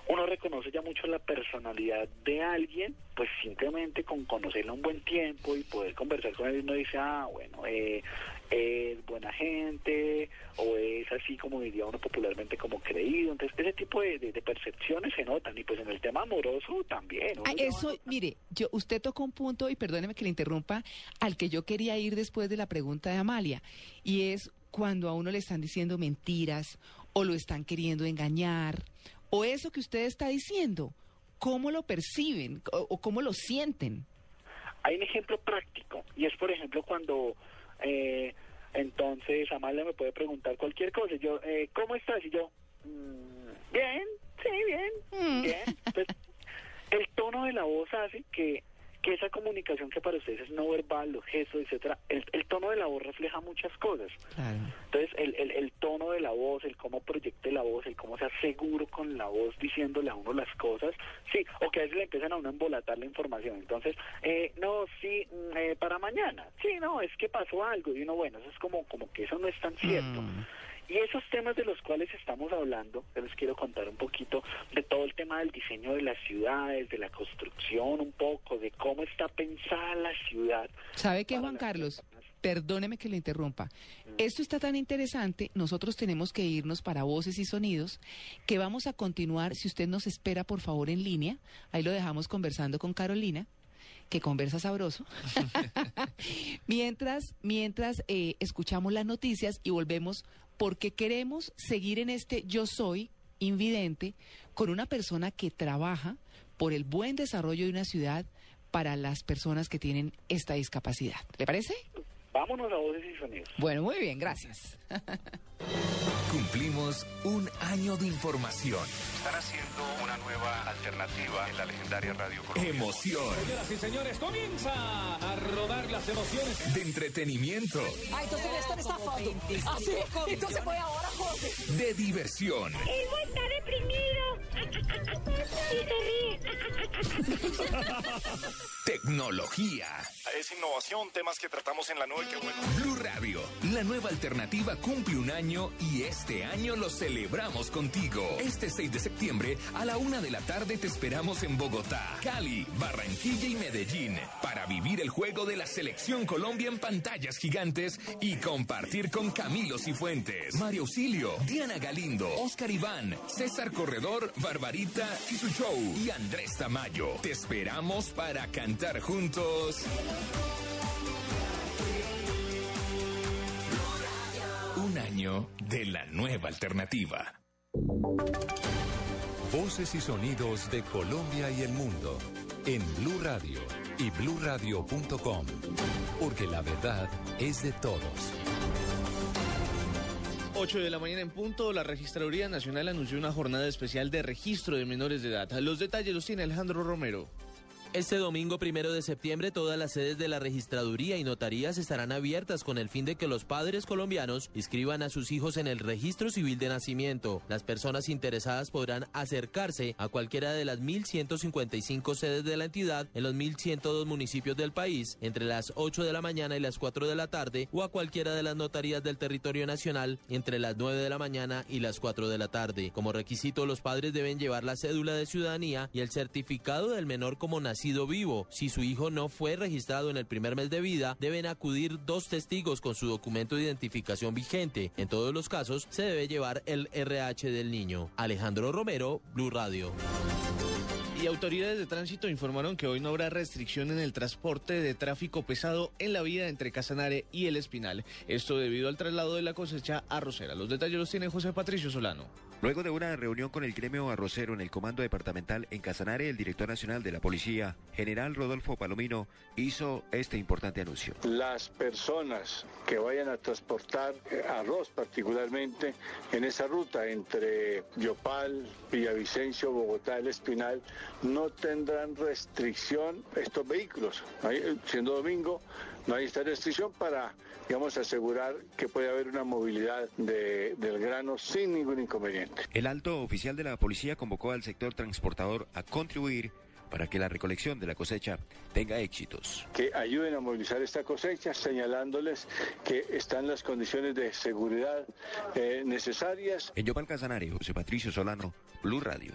Uno reconoce ya mucho la personalidad de alguien, pues simplemente con conocerla un buen tiempo y poder conversar con él, uno dice, ah, bueno, eh, es buena gente, o es así como diría uno popularmente como creído. Entonces, ese tipo de, de- de percepciones se notan. Y pues en el tema amoroso también.
Ah, eso, mire, yo, usted tocó un punto, y perdóneme que le interrumpa, al que yo quería ir después de la pregunta de Amalia, y es cuando a uno le están diciendo mentiras, o lo están queriendo engañar, o eso que usted está diciendo, ¿cómo lo perciben o, o cómo lo sienten?
Hay un ejemplo práctico y es, por ejemplo, cuando eh, entonces Amalia me puede preguntar cualquier cosa. Yo, eh, ¿cómo estás? Y yo, "Mm, bien, sí, bien, bien. Pues, el tono de la voz hace que, que esa comunicación que para ustedes es no verbal, los gestos, etcétera, el, el tono de la voz refleja muchas cosas. Entonces, el, el, el tono de la voz, el cómo proyecte la voz, el cómo sea seguro con la voz diciéndole a uno las cosas, sí, o que a veces le empiezan a uno a embolatar la información. Entonces, eh, no, sí, mm, eh, para mañana, sí, no, es que pasó algo, y uno, bueno, eso es como, como que eso no es tan cierto. Y esos temas de los cuales estamos hablando, yo les quiero contar un poquito de todo el tema del diseño de las ciudades, de la construcción un poco, de cómo está pensada la ciudad.
¿Sabe qué, Juan Carlos? Perdóneme que lo interrumpa. Esto está tan interesante, nosotros tenemos que irnos para voces y sonidos, que vamos a continuar, si usted nos espera, por favor, en línea, ahí lo dejamos conversando con Carolina, que conversa sabroso, mientras, mientras eh, escuchamos las noticias y volvemos, porque queremos seguir en este yo soy invidente con una persona que trabaja por el buen desarrollo de una ciudad para las personas que tienen esta discapacidad. ¿Le parece?
Vámonos a voces y sonidos.
Bueno, muy bien, gracias.
Cumplimos un año de información,
Están haciendo una nueva alternativa en la legendaria radio colombiana.
emoción,
Señoras y señores, comienza a rodar las emociones.
de entretenimiento,
Ah, entonces Néstor está fondo. Ah, sí. Entonces voy ahora, Jorge.
de diversión,
Él está deprimido. Y se ríe.
tecnología.
Es innovación, temas que tratamos en la nube, qué bueno.
Blue Radio, la nueva alternativa cumple un año y este año lo celebramos contigo. Este 6 de septiembre a la una de la tarde te esperamos en Bogotá, Cali, Barranquilla y Medellín para vivir el juego de la selección Colombia en pantallas gigantes y compartir con Camilo Cifuentes, Mario Auxilio, Diana Galindo, Oscar Iván, César Corredor, Barbarita y y Andrés Tamayo. Te esperamos para cantar juntos. Un año de la nueva alternativa.
Voces y sonidos de Colombia y el mundo en Blue Radio y bluradio.com, porque la verdad es de todos.
8 de la mañana en punto, la Registraduría Nacional anunció una jornada especial de registro de menores de edad. Los detalles los tiene Alejandro Romero.
Este domingo primero de septiembre todas las sedes de la registraduría y notarías estarán abiertas con el fin de que los padres colombianos inscriban a sus hijos en el registro civil de nacimiento. Las personas interesadas podrán acercarse a cualquiera de las 1.155 sedes de la entidad en los 1.102 municipios del país entre las 8 de la mañana y las 4 de la tarde o a cualquiera de las notarías del territorio nacional entre las 9 de la mañana y las 4 de la tarde. Como requisito los padres deben llevar la cédula de ciudadanía y el certificado del menor como nacido vivo. Si su hijo no fue registrado en el primer mes de vida, deben acudir dos testigos con su documento de identificación vigente. En todos los casos, se debe llevar el RH del niño. Alejandro Romero, Blue Radio.
Y autoridades de tránsito informaron que hoy no habrá restricción en el transporte de tráfico pesado en la vía entre Casanare y El Espinal. Esto debido al traslado de la cosecha arrocera. Los detalles los tiene José Patricio Solano.
Luego de una reunión con el gremio arrocero en el Comando Departamental en Casanare, el director nacional de la Policía, general Rodolfo Palomino, hizo este importante anuncio.
Las personas que vayan a transportar eh, arroz particularmente en esa ruta entre Yopal, Villavicencio, Bogotá, El Espinal, no tendrán restricción estos vehículos. Siendo domingo, no hay esta restricción para, digamos, asegurar que puede haber una movilidad de- del grano sin ningún inconveniente.
El alto oficial de la policía convocó al sector transportador a contribuir para que la recolección de la cosecha tenga éxitos.
que ayuden a movilizar esta cosecha, señalándoles que están las condiciones de seguridad eh, necesarias
En Yopal Casanare, José Patricio Solano, Blue Radio.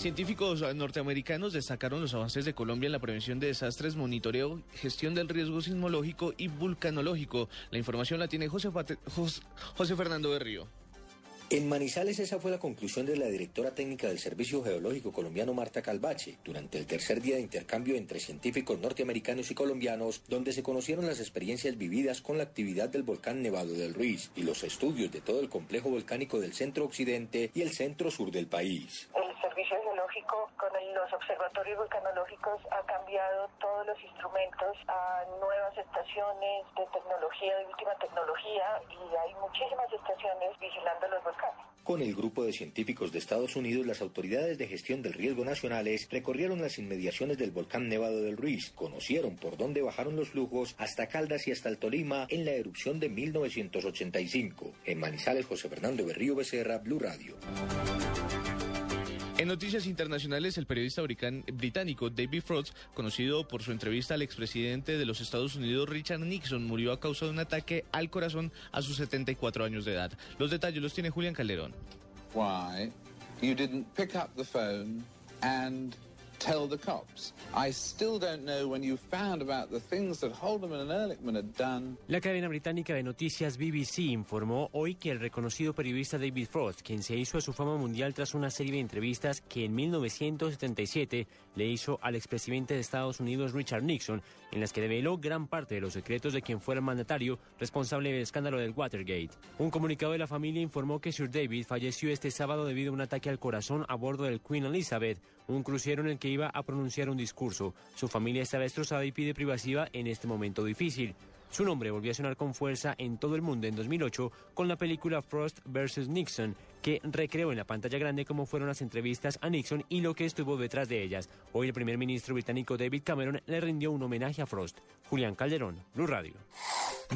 Científicos norteamericanos destacaron los avances de Colombia en la prevención de desastres, monitoreo, gestión del riesgo sismológico y vulcanológico. La información la tiene José, Fernando Berrío.
En Manizales esa fue la conclusión de la directora técnica del Servicio Geológico colombiano Marta Calvache durante el tercer día de intercambio entre científicos norteamericanos y colombianos donde se conocieron las experiencias vividas con la actividad del volcán Nevado del Ruiz y los estudios de todo el complejo volcánico del centro occidente y el centro sur del país.
El servicio geológico con los observatorios volcanológicos ha cambiado todos los instrumentos a nuevas estaciones de tecnología, de última tecnología, y hay muchísimas estaciones vigilando los volcanes.
Con el grupo de científicos de Estados Unidos, las autoridades de gestión del riesgo nacionales recorrieron las inmediaciones del volcán Nevado del Ruiz, conocieron por dónde bajaron los flujos hasta Caldas y hasta el Tolima en la erupción de 1985. En Manizales, José Fernando Berrío Becerra, Blue Radio.
En noticias internacionales, el periodista británico David Frost, conocido por su entrevista al expresidente de los Estados Unidos Richard Nixon, murió a causa de un ataque al corazón a sus 74 años de edad. Los detalles los tiene Julián Calderón.
why you didn't pick up the phone and tell the cops. I still don't know when you found about the things that Haldeman and Ehrlichman had done.
La cadena británica de noticias BBC informó hoy que el reconocido periodista David Frost, quien se hizo a su fama mundial tras una serie de entrevistas que en 1977 le hizo al expresidente de Estados Unidos Richard Nixon, en las que reveló gran parte de los secretos de quien fuera el mandatario responsable del escándalo del Watergate. Un comunicado de la familia informó que Sir David falleció este sábado debido a un ataque al corazón a bordo del Queen Elizabeth, un crucero en el que iba a pronunciar un discurso. Su familia está destrozada y pide privacidad en este momento difícil. Su nombre volvió a sonar con fuerza en todo el mundo en 2008 con la película Frost vs. Nixon, que recreó en la pantalla grande cómo fueron las entrevistas a Nixon y lo que estuvo detrás de ellas. Hoy el primer ministro británico David Cameron le rindió un homenaje a Frost. Julián Calderón, Blue Radio.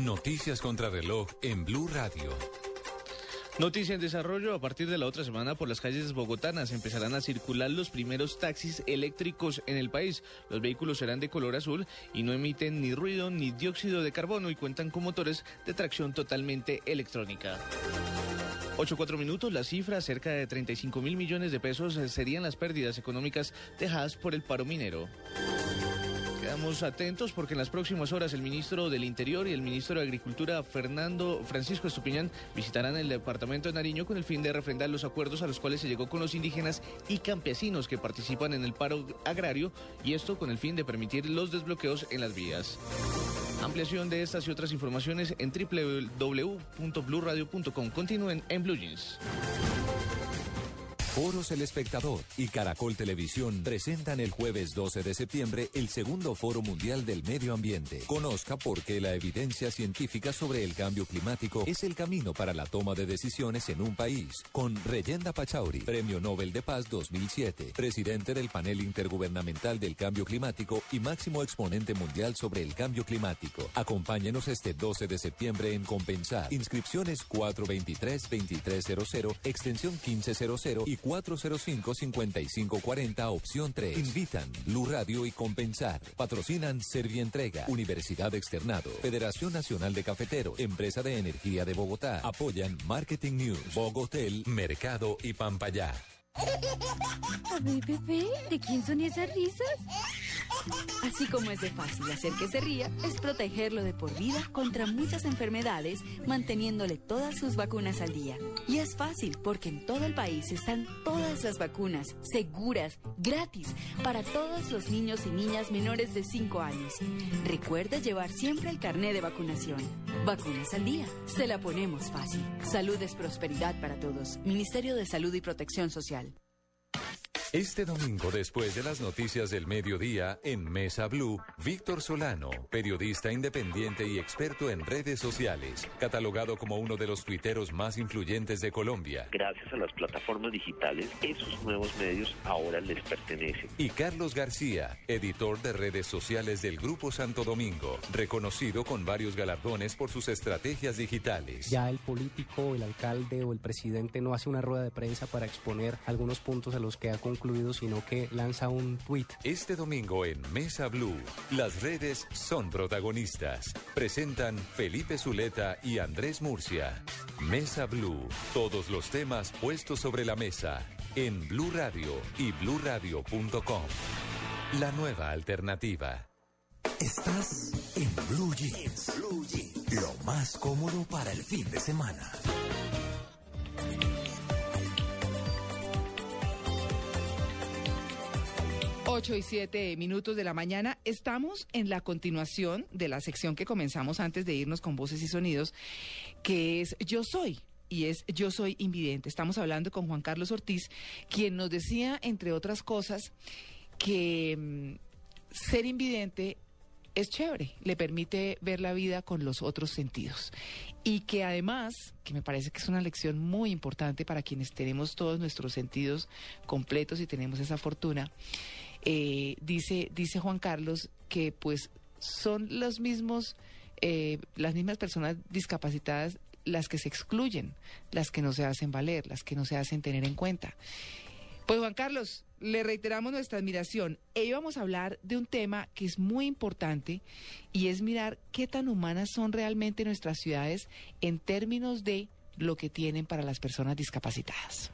Noticias contra reloj en Blue Radio.
Noticia en desarrollo, a partir de la otra semana por las calles bogotanas empezarán a circular los primeros taxis eléctricos en el país. Los vehículos serán de color azul y no emiten ni ruido ni dióxido de carbono y cuentan con motores de tracción totalmente electrónica. 8-4 minutos, la cifra, cerca de 35 mil millones de pesos, eh, serían las pérdidas económicas dejadas por el paro minero. Quedamos atentos porque en las próximas horas el ministro del Interior y el ministro de Agricultura, Fernando Francisco Estupiñán, visitarán el departamento de Nariño con el fin de refrendar los acuerdos a los cuales se llegó con los indígenas y campesinos que participan en el paro agrario y esto con el fin de permitir los desbloqueos en las vías. Ampliación de estas y otras informaciones en www.bluradio.com. Continúen en Blue Jeans.
Foros El Espectador y Caracol Televisión presentan el jueves 12 de septiembre el segundo Foro Mundial del Medio Ambiente. Conozca por qué la evidencia científica sobre el cambio climático es el camino para la toma de decisiones en un país. Con Reyenda Pachauri, Premio Nobel de Paz 2007, presidente del panel intergubernamental del cambio climático y máximo exponente mundial sobre el cambio climático. Acompáñenos este 12 de septiembre en Compensar. Inscripciones 423-2300, extensión 1500 y 405-5540, opción 3. Invitan Blue Radio y Compensar. Patrocinan Servientrega, Universidad Externado, Federación Nacional de Cafeteros, Empresa de Energía de Bogotá. Apoyan Marketing News, Bogotel, Mercado y Pampayá.
Ay, bebé, ¿de quién son esas risas? Así como es de fácil hacer que se ría, es protegerlo de por vida contra muchas enfermedades, manteniéndole todas sus vacunas al día. Y es fácil porque en todo el país están todas las vacunas, seguras, gratis, para todos los niños y niñas menores de 5 años. Recuerde llevar siempre el carné de vacunación. Vacunas al día, se la ponemos fácil. Salud es prosperidad para todos. Ministerio de Salud y Protección Social.
Este domingo, después de las noticias del mediodía, en Mesa Blue, Víctor Solano, periodista independiente y experto en redes sociales, catalogado como uno de los tuiteros más influyentes de Colombia.
Gracias a las plataformas digitales, esos nuevos medios ahora les pertenecen.
Y Carlos García, editor de redes sociales del Grupo Santo Domingo, reconocido con varios galardones por sus estrategias digitales.
Ya el político, el alcalde o el presidente no hace una rueda de prensa para exponer algunos puntos a los que ha concluido, sino que lanza un tuit.
Este domingo en Mesa Blue, las redes son protagonistas. Presentan Felipe Zuleta y Andrés Murcia. Mesa Blue, todos los temas puestos sobre la mesa. en Blue Radio y bluradio.com. La nueva alternativa.
Estás en Blue Jeans. Blue Jeans. Lo más cómodo para el fin de semana.
Ocho y siete minutos de la mañana. Estamos en la continuación de la sección que comenzamos antes de irnos con voces y sonidos, que es Yo Soy. Y es Yo Soy Invidente. Estamos hablando con Juan Carlos Ortiz, quien nos decía, entre otras cosas, que mm, ser invidente es chévere, le permite ver la vida con los otros sentidos. Y que además, que me parece que es una lección muy importante para quienes tenemos todos nuestros sentidos completos y tenemos esa fortuna, eh, dice, dice Juan Carlos que pues son los mismos, eh, las mismas personas discapacitadas las que se excluyen, las que no se hacen valer, las que no se hacen tener en cuenta. Pues Juan Carlos, le reiteramos nuestra admiración. Hoy vamos a hablar de un tema que es muy importante y es mirar qué tan humanas son realmente nuestras ciudades en términos de lo que tienen para las personas discapacitadas.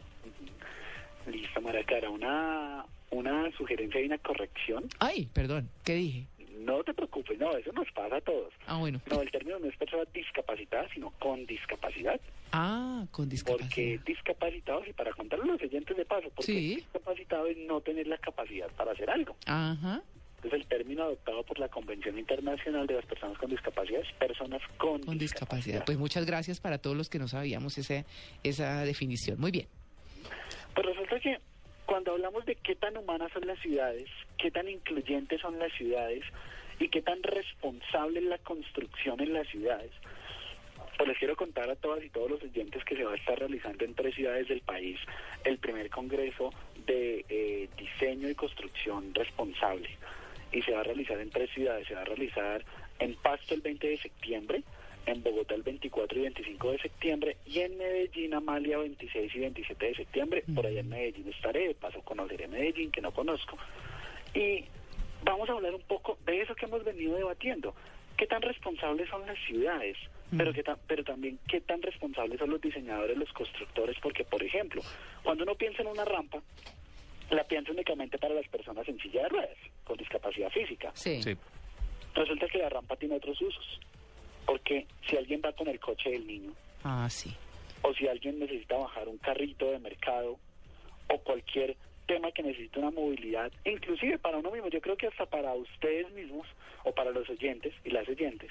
Listo, Maracara, una, una sugerencia y una corrección.
Ay, perdón, ¿qué dije?
No te preocupes, no, eso nos pasa a todos.
Ah, bueno.
No, el término no es persona discapacitada, sino con discapacidad.
Ah, con discapacidad.
Porque discapacitados, y para contarle a los oyentes de paso, porque
Sí.
discapacitado es no tener la capacidad para hacer algo.
Ajá.
Entonces el término adoptado por la Convención Internacional de las Personas con Discapacidad es personas con,
Con discapacidad. Pues muchas gracias para todos los que no sabíamos ese, esa definición. Muy bien.
Pues resulta que cuando hablamos de qué tan humanas son las ciudades, qué tan incluyentes son las ciudades y qué tan responsable es la construcción en las ciudades, pues les quiero contar a todas y todos los oyentes que se va a estar realizando en tres ciudades del país el primer congreso de eh, diseño y construcción responsable. Y se va a realizar en tres ciudades. Se va a realizar en Pasto el 20 de septiembre, en Bogotá el 24 y 25 de septiembre y en Medellín, Amalia, 26 y 27 de septiembre. Por allá en Medellín estaré, de paso conoceré Medellín, que no conozco. Y vamos a hablar un poco de eso que hemos venido debatiendo. ¿Qué tan responsables son las ciudades? Pero, qué tan- pero también qué tan responsables son los diseñadores, los constructores, porque, por ejemplo, cuando uno piensa en una rampa, la piensa únicamente para las personas en silla de ruedas, con discapacidad física.
Sí.
Resulta que la rampa tiene otros usos, porque si alguien va con el coche del niño,
Ah, sí.
o si alguien necesita bajar un carrito de mercado, o cualquier tema que necesite una movilidad, inclusive para uno mismo, yo creo que hasta para ustedes mismos, o para los oyentes y las oyentes,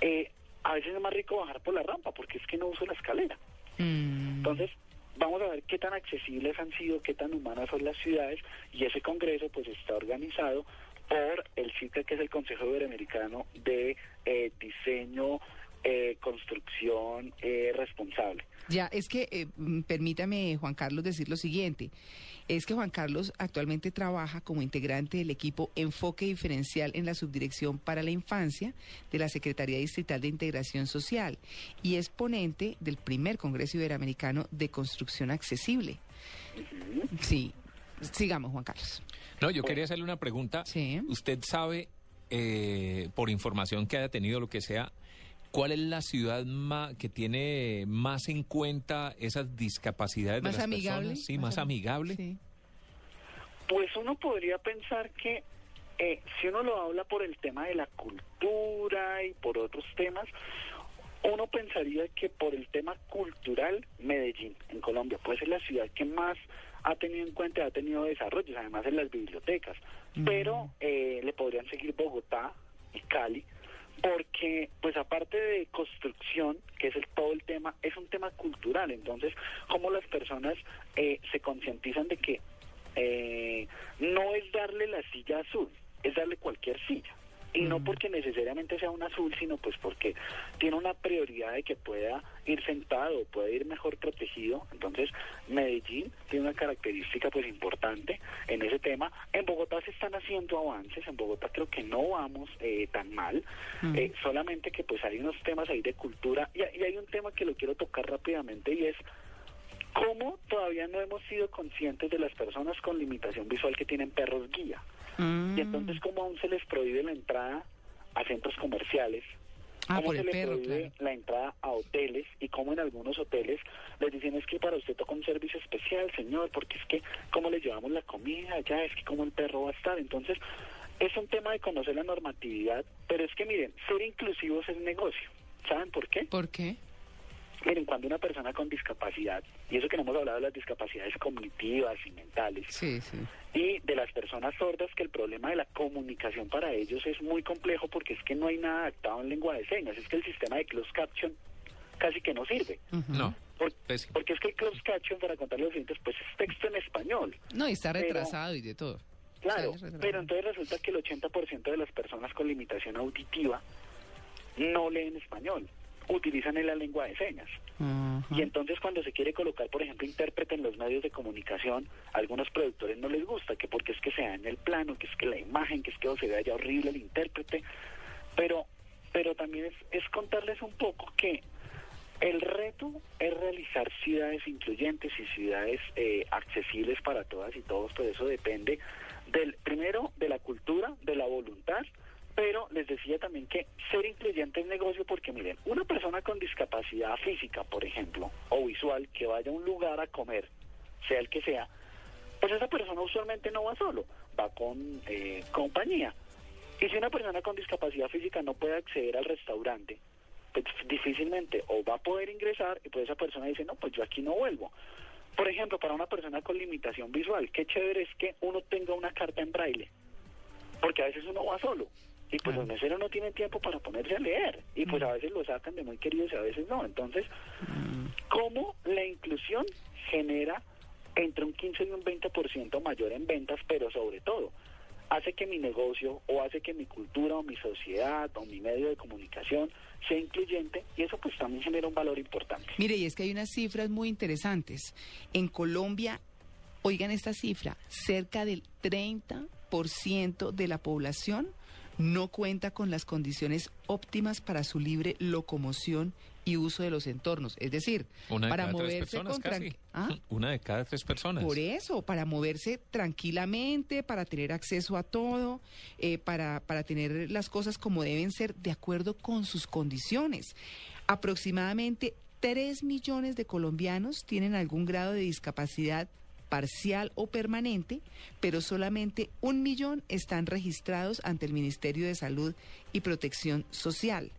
eh, a veces es más rico bajar por la rampa, porque es que no uso la escalera. Entonces, vamos a ver qué tan accesibles han sido, qué tan humanas son las ciudades, y ese congreso pues está organizado por el CITE, que es el Consejo Iberoamericano de eh, Diseño, eh, Construcción eh, Responsable.
Ya, es que eh, mm, permítame, Juan Carlos, decir lo siguiente. Es que Juan Carlos actualmente trabaja como integrante del equipo Enfoque Diferencial en la Subdirección para la Infancia de la Secretaría Distrital de Integración Social y es ponente del primer Congreso Iberoamericano de Construcción Accesible. Sí, sigamos, Juan Carlos.
No, yo quería hacerle una pregunta. ¿Usted sabe, eh, por información que haya tenido, lo que sea, cuál es la ciudad ma- que tiene más en cuenta esas discapacidades
¿Más
de las
amigable?
personas? Sí,
Más
más,
am-
amigable.
Pues uno podría pensar que eh, si uno lo habla por el tema de la cultura y por otros temas, uno pensaría que por el tema cultural, Medellín, en Colombia, puede ser la ciudad que más ha tenido en cuenta, ha tenido desarrollos, además en las bibliotecas. Pero eh, le podrían seguir Bogotá y Cali, porque pues aparte de construcción, que es el, todo el tema, es un tema cultural. Entonces, cómo las personas eh, se concientizan de que eh, no es darle la silla azul, es darle cualquier silla. Y no porque necesariamente sea un azul, sino pues porque tiene una prioridad de que pueda ir sentado, puede ir mejor protegido. Entonces, Medellín tiene una característica pues importante en ese tema. En Bogotá se están haciendo avances, en Bogotá creo que no vamos eh, tan mal,
Mm.
eh, solamente que pues hay unos temas ahí de cultura y, y hay un tema que lo quiero tocar rápidamente y es cómo todavía no hemos sido conscientes de las personas con limitación visual que tienen perros guía. Y entonces cómo aún se les prohíbe la entrada a centros comerciales
Ah,
cómo
por
se
el
le
perro,
prohíbe la entrada a hoteles y cómo en algunos hoteles les dicen es que para usted toca un servicio especial, señor, porque es que cómo le llevamos la comida, ya es que cómo el perro va a estar. Entonces, es un tema de conocer la normatividad, pero es que miren, ser inclusivos es negocio. ¿Saben por qué?
¿Por qué?
Miren, cuando una persona con discapacidad, y eso que no hemos hablado de las discapacidades cognitivas y mentales,
Sí, sí.
y de las personas sordas, que el problema de la comunicación para ellos es muy complejo porque es que no hay nada adaptado en lengua de señas, es que el sistema de closed caption casi que no sirve.
No.
Por- porque es que el closed caption, para contarles los siguientes, pues es texto en español.
No, y está
Pero-
retrasado y de todo.
Claro, pero entonces resulta que el 80% de las personas con limitación auditiva no leen español, utilizan en la lengua de señas. Y entonces cuando se quiere colocar, por ejemplo, intérprete en los medios de comunicación, a algunos productores no les gusta, que porque es que sea en el plano, que es que la imagen, que es que se vea ya horrible el intérprete, pero, pero también es, es contarles un poco que el reto es realizar ciudades incluyentes y ciudades eh, accesibles para todas y todos, pero eso depende del primero de la cultura, de la voluntad, pero les decía también que ser incluyente es negocio porque miren, una persona con discapacidad física, por ejemplo, o visual, que vaya a un lugar a comer, sea el que sea, pues esa persona usualmente no va solo, va con eh, compañía. Y si una persona con discapacidad física no puede acceder al restaurante, pues difícilmente o va a poder ingresar y pues esa persona dice, no, pues yo aquí no vuelvo. Por ejemplo, para una persona con limitación visual, qué chévere es que uno tenga una carta en braille, porque a veces uno va solo y pues los meseros no tienen tiempo para ponerse a leer y pues a veces lo sacan de muy queridos y a veces no. Entonces, ¿cómo la inclusión genera entre un 15 y un 20% mayor en ventas, pero sobre todo hace que mi negocio o hace que mi cultura o mi sociedad o mi medio de comunicación sea incluyente y eso pues también genera un valor importante.
Mire, y es que hay unas cifras muy interesantes. En Colombia, oigan esta cifra, cerca del 30% de la población no cuenta con las condiciones óptimas para su libre locomoción y uso de los entornos. Es decir,
Una de
para
cada tres
moverse
personas
con
casi.
¿Ah?
Una de cada tres personas.
Por eso, para moverse tranquilamente, para tener acceso a todo, eh, para, para tener las cosas como deben ser de acuerdo con sus condiciones. Aproximadamente 3 millones de colombianos tienen algún grado de discapacidad parcial o permanente, pero solamente un millón están registrados ante el Ministerio de Salud y Protección Social.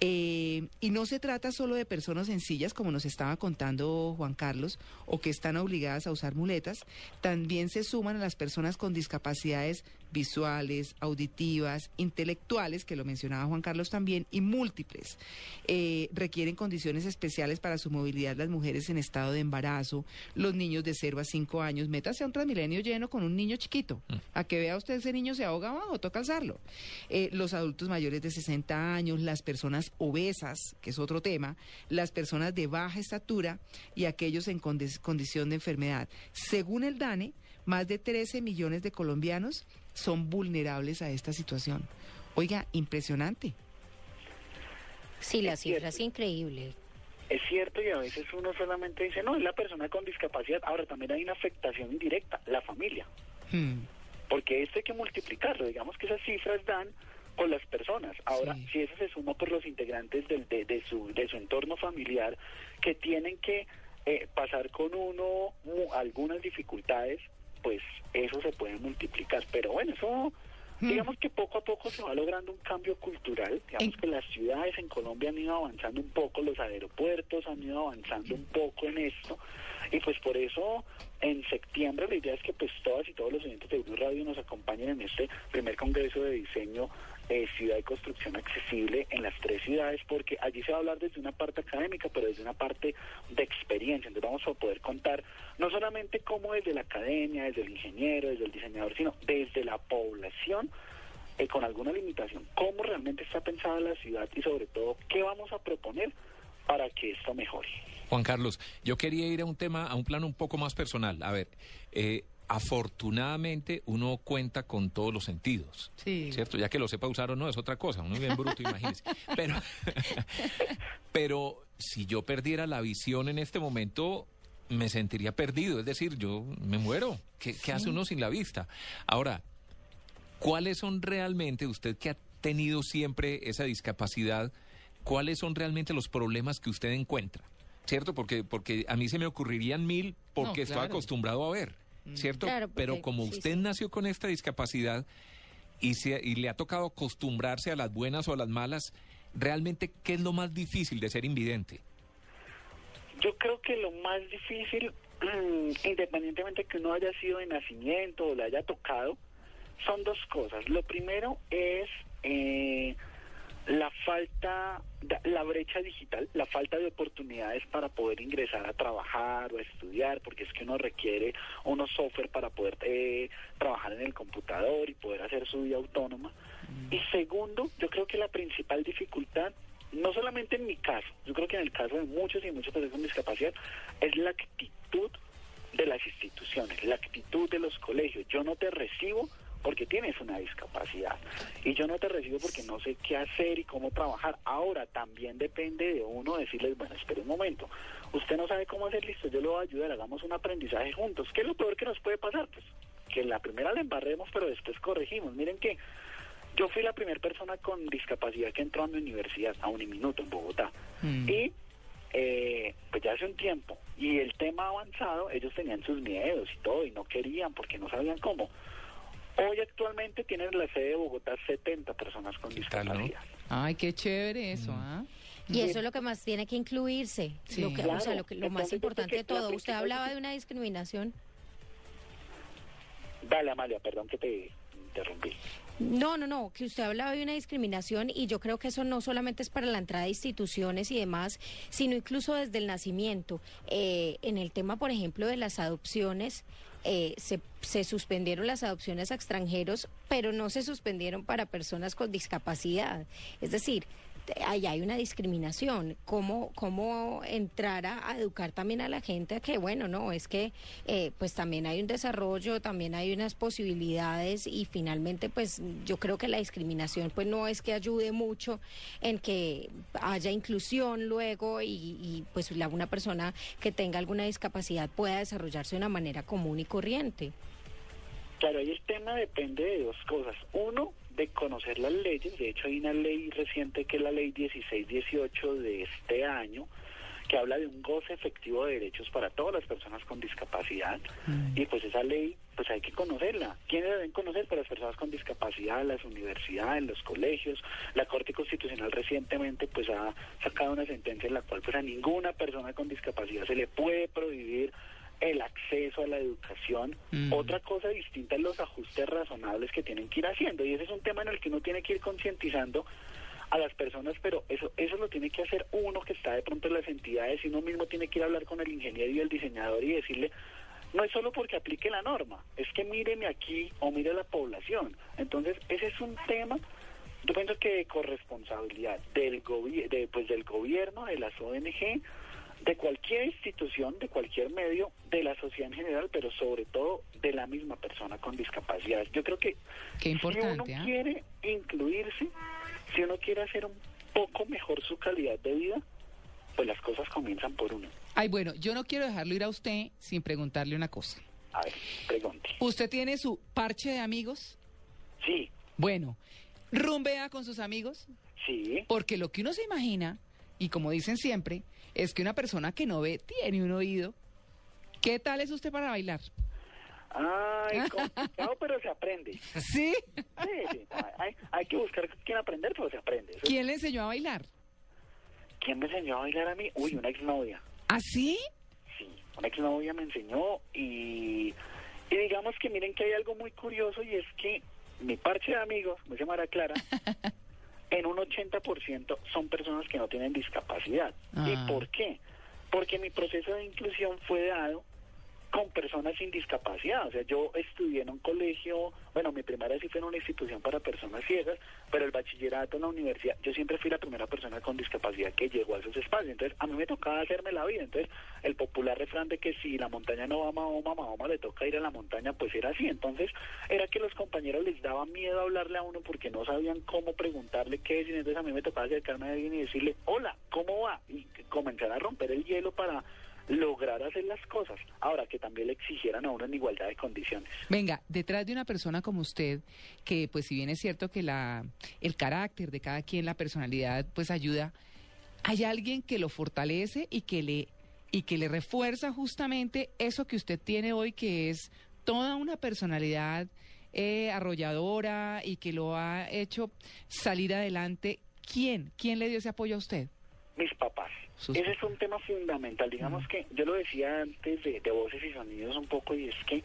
Eh, y no se trata solo de personas sencillas, como nos estaba contando Juan Carlos, o que están obligadas a usar muletas, también se suman a las personas con discapacidades visuales, auditivas, intelectuales, que lo mencionaba Juan Carlos también, y múltiples. Eh, requieren condiciones especiales para su movilidad las mujeres en estado de embarazo, los niños de 0 a 5 años. Métase a un transmilenio lleno con un niño chiquito. A que vea usted ese niño se ahoga abajo, toca alzarlo. Eh, los adultos mayores de 60 años, las personas obesas, que es otro tema, las personas de baja estatura y aquellos en condi- condición de enfermedad. Según el DANE, más de 13 millones de colombianos son vulnerables a esta situación. Oiga, impresionante.
Sí, la cifra es increíble.
Es cierto y a veces uno solamente dice, no, es la persona con discapacidad. Ahora también hay una afectación indirecta, la familia. Porque esto hay que multiplicarlo. Digamos que esas cifras dan con las personas. Ahora, si eso se suma por los integrantes del, de, de su, de su entorno familiar que tienen que eh, pasar con uno mu- algunas dificultades, pues eso se puede multiplicar. Pero bueno, eso... Digamos que poco a poco se va logrando un cambio cultural. Digamos que las ciudades en Colombia han ido avanzando un poco, los aeropuertos han ido avanzando un poco en esto. Y pues por eso en septiembre la idea es que pues todas y todos los oyentes de Blue Radio nos acompañen en este primer congreso de diseño eh, ciudad y construcción accesible en las tres ciudades porque allí se va a hablar desde una parte académica pero desde una parte de experiencia entonces vamos a poder contar no solamente cómo desde la academia desde el ingeniero desde el diseñador sino desde la población eh, con alguna limitación cómo realmente está pensada la ciudad y sobre todo qué vamos a proponer para que esto mejore
Juan Carlos, yo quería ir a un tema, a un plano un poco más personal. A ver, eh, afortunadamente uno cuenta con todos los sentidos.
Sí.
¿Cierto? Ya que lo sepa usar o no es otra cosa, uno es bien bruto, imagínese. Pero, pero si yo perdiera la visión en este momento, me sentiría perdido. Es decir, yo me muero. ¿Qué, qué hace uno sin la vista? Ahora, ¿cuáles son realmente, usted que ha tenido siempre esa discapacidad, cuáles son realmente los problemas que usted encuentra, ¿cierto? Porque, porque a mí se me ocurrirían mil porque
No,
estoy acostumbrado a ver, ¿cierto?
Claro, porque-
Pero como usted
sí.
nació con esta discapacidad y, se, y le ha tocado acostumbrarse a las buenas o a las malas, realmente, ¿qué es lo más difícil de ser invidente?
Yo creo que lo más difícil, mm, independientemente que uno haya sido de nacimiento o le haya tocado, son dos cosas. Lo primero es eh, la falta, la brecha digital, la falta de oportunidades para poder ingresar a trabajar o a estudiar, porque es que uno requiere unos software para poder eh, trabajar en el computador y poder hacer su vida autónoma. Y segundo, yo creo que la principal dificultad, no solamente en mi caso, yo creo que en el caso de muchos y muchas personas con discapacidad, es la actitud de las instituciones, la actitud de los colegios. Yo no te recibo porque tienes una discapacidad y yo no te recibo porque no sé qué hacer y cómo trabajar. Ahora también depende de uno decirles, bueno, espere un momento, usted no sabe cómo hacer, listo, yo lo voy a ayudar, hagamos un aprendizaje juntos. ¿Qué es lo peor que nos puede pasar? Pues que en la primera la embarremos, pero después corregimos. Miren que yo fui la primera persona con discapacidad que entró a mi universidad, a Uniminuto, en Bogotá. Y eh, pues ya hace un tiempo, y el tema avanzado, ellos tenían sus miedos y todo, y no querían porque no sabían cómo. Hoy actualmente tienen en la sede de Bogotá 70 personas con discapacidad.
Ay, qué chévere eso, ¿ah?
Y eso es lo que más tiene que incluirse.
Sí.
Lo, que, o sea, lo, que, lo más
Entonces,
importante de todo. Usted hablaba de una discriminación.
Dale, Amalia, perdón que te interrumpí.
No, no, no, que usted hablaba de una discriminación y yo creo que eso no solamente es para la entrada de instituciones y demás, sino incluso desde el nacimiento. Eh, en el tema, por ejemplo, de las adopciones, eh, se, se suspendieron las adopciones a extranjeros, pero no se suspendieron para personas con discapacidad. Es decir, ahí hay una discriminación. ¿Cómo, cómo entrar a, educar también a la gente a que, bueno, no, es que eh, pues también hay un desarrollo, también hay unas posibilidades y finalmente pues yo creo que la discriminación pues no es que ayude mucho en que haya inclusión luego y, y, pues una persona que tenga alguna discapacidad pueda desarrollarse de una manera común y corriente.
Claro, ahí el tema depende de dos cosas. Uno, de conocer las leyes. De hecho, hay una ley reciente que es la ley 1618 de este año, que habla de un goce efectivo de derechos para todas las personas con discapacidad. Y pues esa ley, pues hay que conocerla. ¿Quiénes la deben conocer? Pues las personas con discapacidad, las universidades, los colegios. La Corte Constitucional recientemente pues ha sacado una sentencia en la cual pues a ninguna persona con discapacidad se le puede prohibir el acceso a la educación.
Mm.
Otra cosa distinta es los ajustes razonables que tienen que ir haciendo. Y ese es un tema en el que uno tiene que ir concientizando a las personas, pero eso eso lo tiene que hacer uno que está de pronto en las entidades y uno mismo tiene que ir a hablar con el ingeniero y el diseñador y decirle, no es solo porque aplique la norma, es que míreme aquí o mire la población. Entonces, ese es un tema, yo pienso que de corresponsabilidad del, gobi- de, pues, del gobierno, de las ONG, de cualquier institución, de cualquier medio, de la sociedad en general, pero sobre todo de la misma persona con discapacidad. Yo creo que
Qué importante,
si uno
¿ah?
quiere incluirse, si uno quiere hacer un poco mejor su calidad de vida, pues las cosas comienzan por uno.
Ay, bueno, yo no quiero dejarlo ir a usted sin preguntarle una cosa.
A ver, pregunte.
¿Usted tiene su parche de amigos?
Sí.
Bueno, ¿rumbea con sus amigos?
Sí.
Porque lo que uno se imagina, y como dicen siempre, es que una persona que no ve tiene un oído. ¿Qué tal es usted para bailar?
Ay, complicado, pero se aprende.
¿Sí?
Hay, hay que buscar quién aprender, pero se aprende.
¿Quién le enseñó a bailar?
¿Quién me enseñó a bailar a mí? Uy, una exnovia.
¿Ah, sí?
Sí, una exnovia me enseñó y, y digamos que miren que hay algo muy curioso y es que mi parche de amigos, dice Mara Clara, en un 80% son personas que no tienen discapacidad.
Ah.
¿Y por qué? Porque mi proceso de inclusión fue dado con personas sin discapacidad. O sea, yo estudié en un colegio, bueno, mi primaria sí fue en una institución para personas ciegas, pero el bachillerato en la universidad, yo siempre fui la primera persona con discapacidad que llegó a esos espacios. Entonces, a mí me tocaba hacerme la vida. Entonces, el popular refrán de que si la montaña no va a Mahoma, Mahoma le toca ir a la montaña, pues era así. Entonces, era que los compañeros les daba miedo hablarle a uno porque no sabían cómo preguntarle qué es. Y entonces, a mí me tocaba acercarme a alguien y decirle, hola, ¿cómo va? Y comenzar a romper el hielo para lograr hacer las cosas. Ahora, que también le exigieran a uno en igualdad de condiciones.
Venga, detrás de una persona como usted, que pues si bien es cierto que la el carácter de cada quien, la personalidad, pues ayuda, hay alguien que lo fortalece y que le y que le refuerza justamente eso que usted tiene hoy, que es toda una personalidad eh, arrolladora y que lo ha hecho salir adelante. ¿Quién? ¿Quién le dio ese apoyo a usted?
Mis papás. Ese es un tema fundamental. Digamos que yo lo decía antes de, de voces y sonidos un poco y es que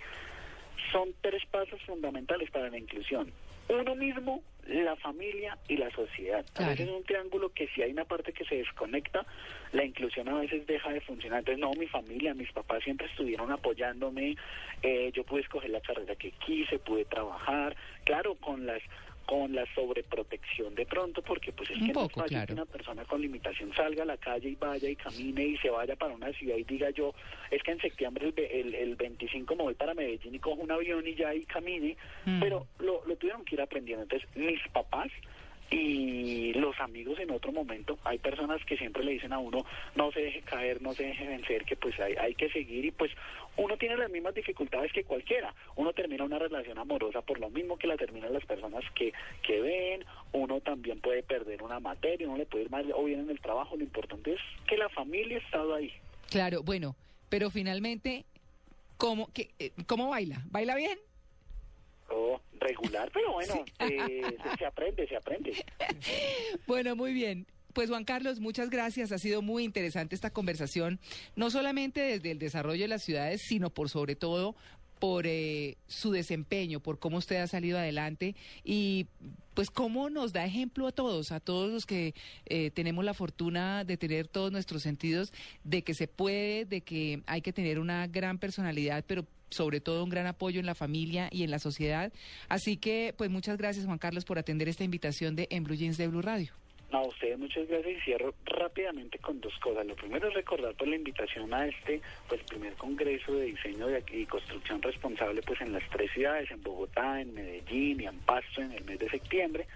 son tres pasos fundamentales para la inclusión. Uno mismo, la familia y la sociedad. A veces es un triángulo que si hay una parte que se desconecta, la inclusión a veces deja de funcionar. Entonces, no, mi familia, mis papás siempre estuvieron apoyándome, eh, yo pude escoger la carrera que quise, pude trabajar, claro, con las con la sobreprotección de pronto, porque pues es que no es fácil que una persona con limitación salga a la calle y vaya y camine y se vaya para una ciudad y diga yo, es que en septiembre el, el, 25 me voy para Medellín y cojo un avión y ya y camine, mm. pero lo, lo tuvieron que ir aprendiendo. Entonces mis papás y los amigos en otro momento, hay personas que siempre le dicen a uno, no se deje caer, no se deje vencer, que pues hay, hay que seguir y pues uno tiene las mismas dificultades que cualquiera, uno termina una relación amorosa por lo mismo que la terminan las personas que, que ven, uno también puede perder una materia, uno le puede ir mal o bien en el trabajo, lo importante es que la familia ha estado ahí.
Claro, bueno, pero finalmente, ¿cómo, que, eh, ¿cómo baila? ¿Baila bien?
Regular, pero bueno, eh, se aprende, se aprende.
Bueno, muy bien. Pues Juan Carlos, muchas gracias. Ha sido muy interesante esta conversación, no solamente desde el desarrollo de las ciudades, sino por sobre todo por eh, su desempeño, por cómo usted ha salido adelante y pues cómo nos da ejemplo a todos, a todos los que eh, tenemos la fortuna de tener todos nuestros sentidos, de que se puede, de que hay que tener una gran personalidad, pero sobre todo un gran apoyo en la familia y en la sociedad. Así que, pues muchas gracias Juan Carlos por atender esta invitación de En Blue Jeans de Blue Radio.
No, a ustedes muchas gracias y cierro rápidamente con dos cosas. Lo primero es recordar pues la invitación a este, pues primer congreso de diseño y construcción responsable pues en las tres ciudades, en Bogotá, en Medellín y en Pasto en el mes de septiembre.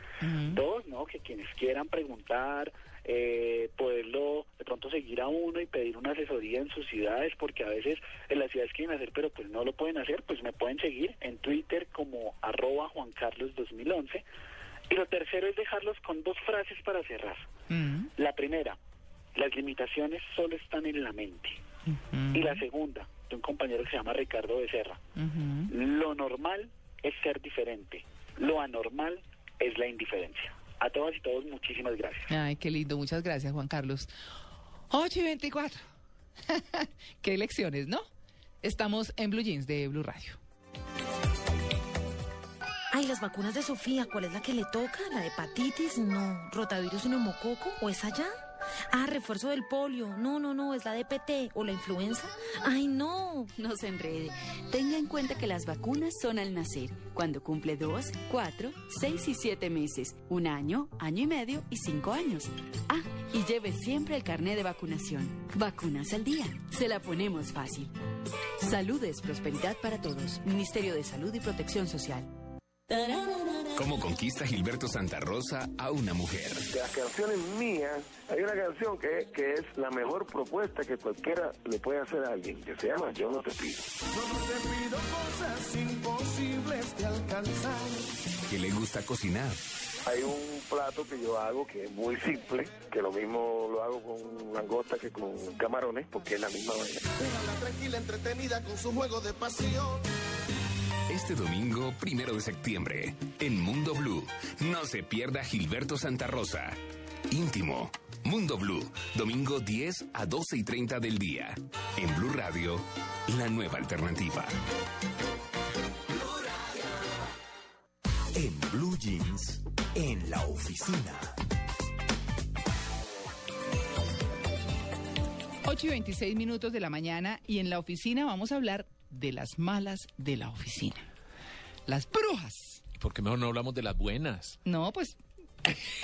Dos, ¿no? Que quienes quieran preguntar, eh, poderlo de pronto seguir a uno y pedir una asesoría en sus ciudades, porque a veces en las ciudades quieren hacer, pero pues no lo pueden hacer, pues me pueden seguir en Twitter como arroba Juan Carlos 2011. Y lo tercero es dejarlos con dos frases para cerrar. Mm. La primera, las limitaciones solo están en la mente. Y la segunda, de un compañero que se llama Ricardo Becerra, lo normal es ser diferente, lo anormal es la indiferencia. A todas y todos, muchísimas gracias.
Ay, qué lindo, muchas gracias, Juan Carlos. 8 y 24. qué lecciones, ¿no? Estamos en Blue Jeans de Blue Radio.
Ay, las vacunas de Sofía, ¿cuál es la que le toca? ¿La de hepatitis? No. ¿Rotavirus y neumococo? ¿O es allá? Ah, refuerzo del polio. No, no, no, es la DPT o la influenza. Ay, no.
No se enrede. Tenga en cuenta que las vacunas son al nacer, cuando cumple dos, cuatro, seis y siete meses, un año, año y medio y cinco años. Ah, y lleve siempre el carnet de vacunación. Vacunas al día. Se la ponemos fácil. Salud es prosperidad para todos. Ministerio de Salud y Protección Social.
¿Cómo conquista Gilberto Santa Rosa a una mujer?
De las canciones mías, hay una canción que, que es la mejor propuesta que cualquiera le puede hacer a alguien, que se llama Yo no te pido.
Yo no te pido cosas imposibles de alcanzar.
¿Qué le gusta cocinar?
Hay un plato que yo hago que es muy simple, que lo mismo lo hago con langosta que con camarones, porque es la misma vaina.
Déjala tranquila, entretenida con su juego de pasión.
Este domingo, primero de septiembre, en Mundo Blue, no se pierda Gilberto Santa Rosa. Íntimo. Mundo Blue, domingo 10 a 12 y 30 del día. En Blue Radio, la nueva alternativa. En Blue Jeans, en la oficina.
8 y 26 minutos de la mañana y en la oficina vamos a hablar de las malas de la oficina. Las brujas.
¿Y por qué mejor no hablamos de las buenas?
No, pues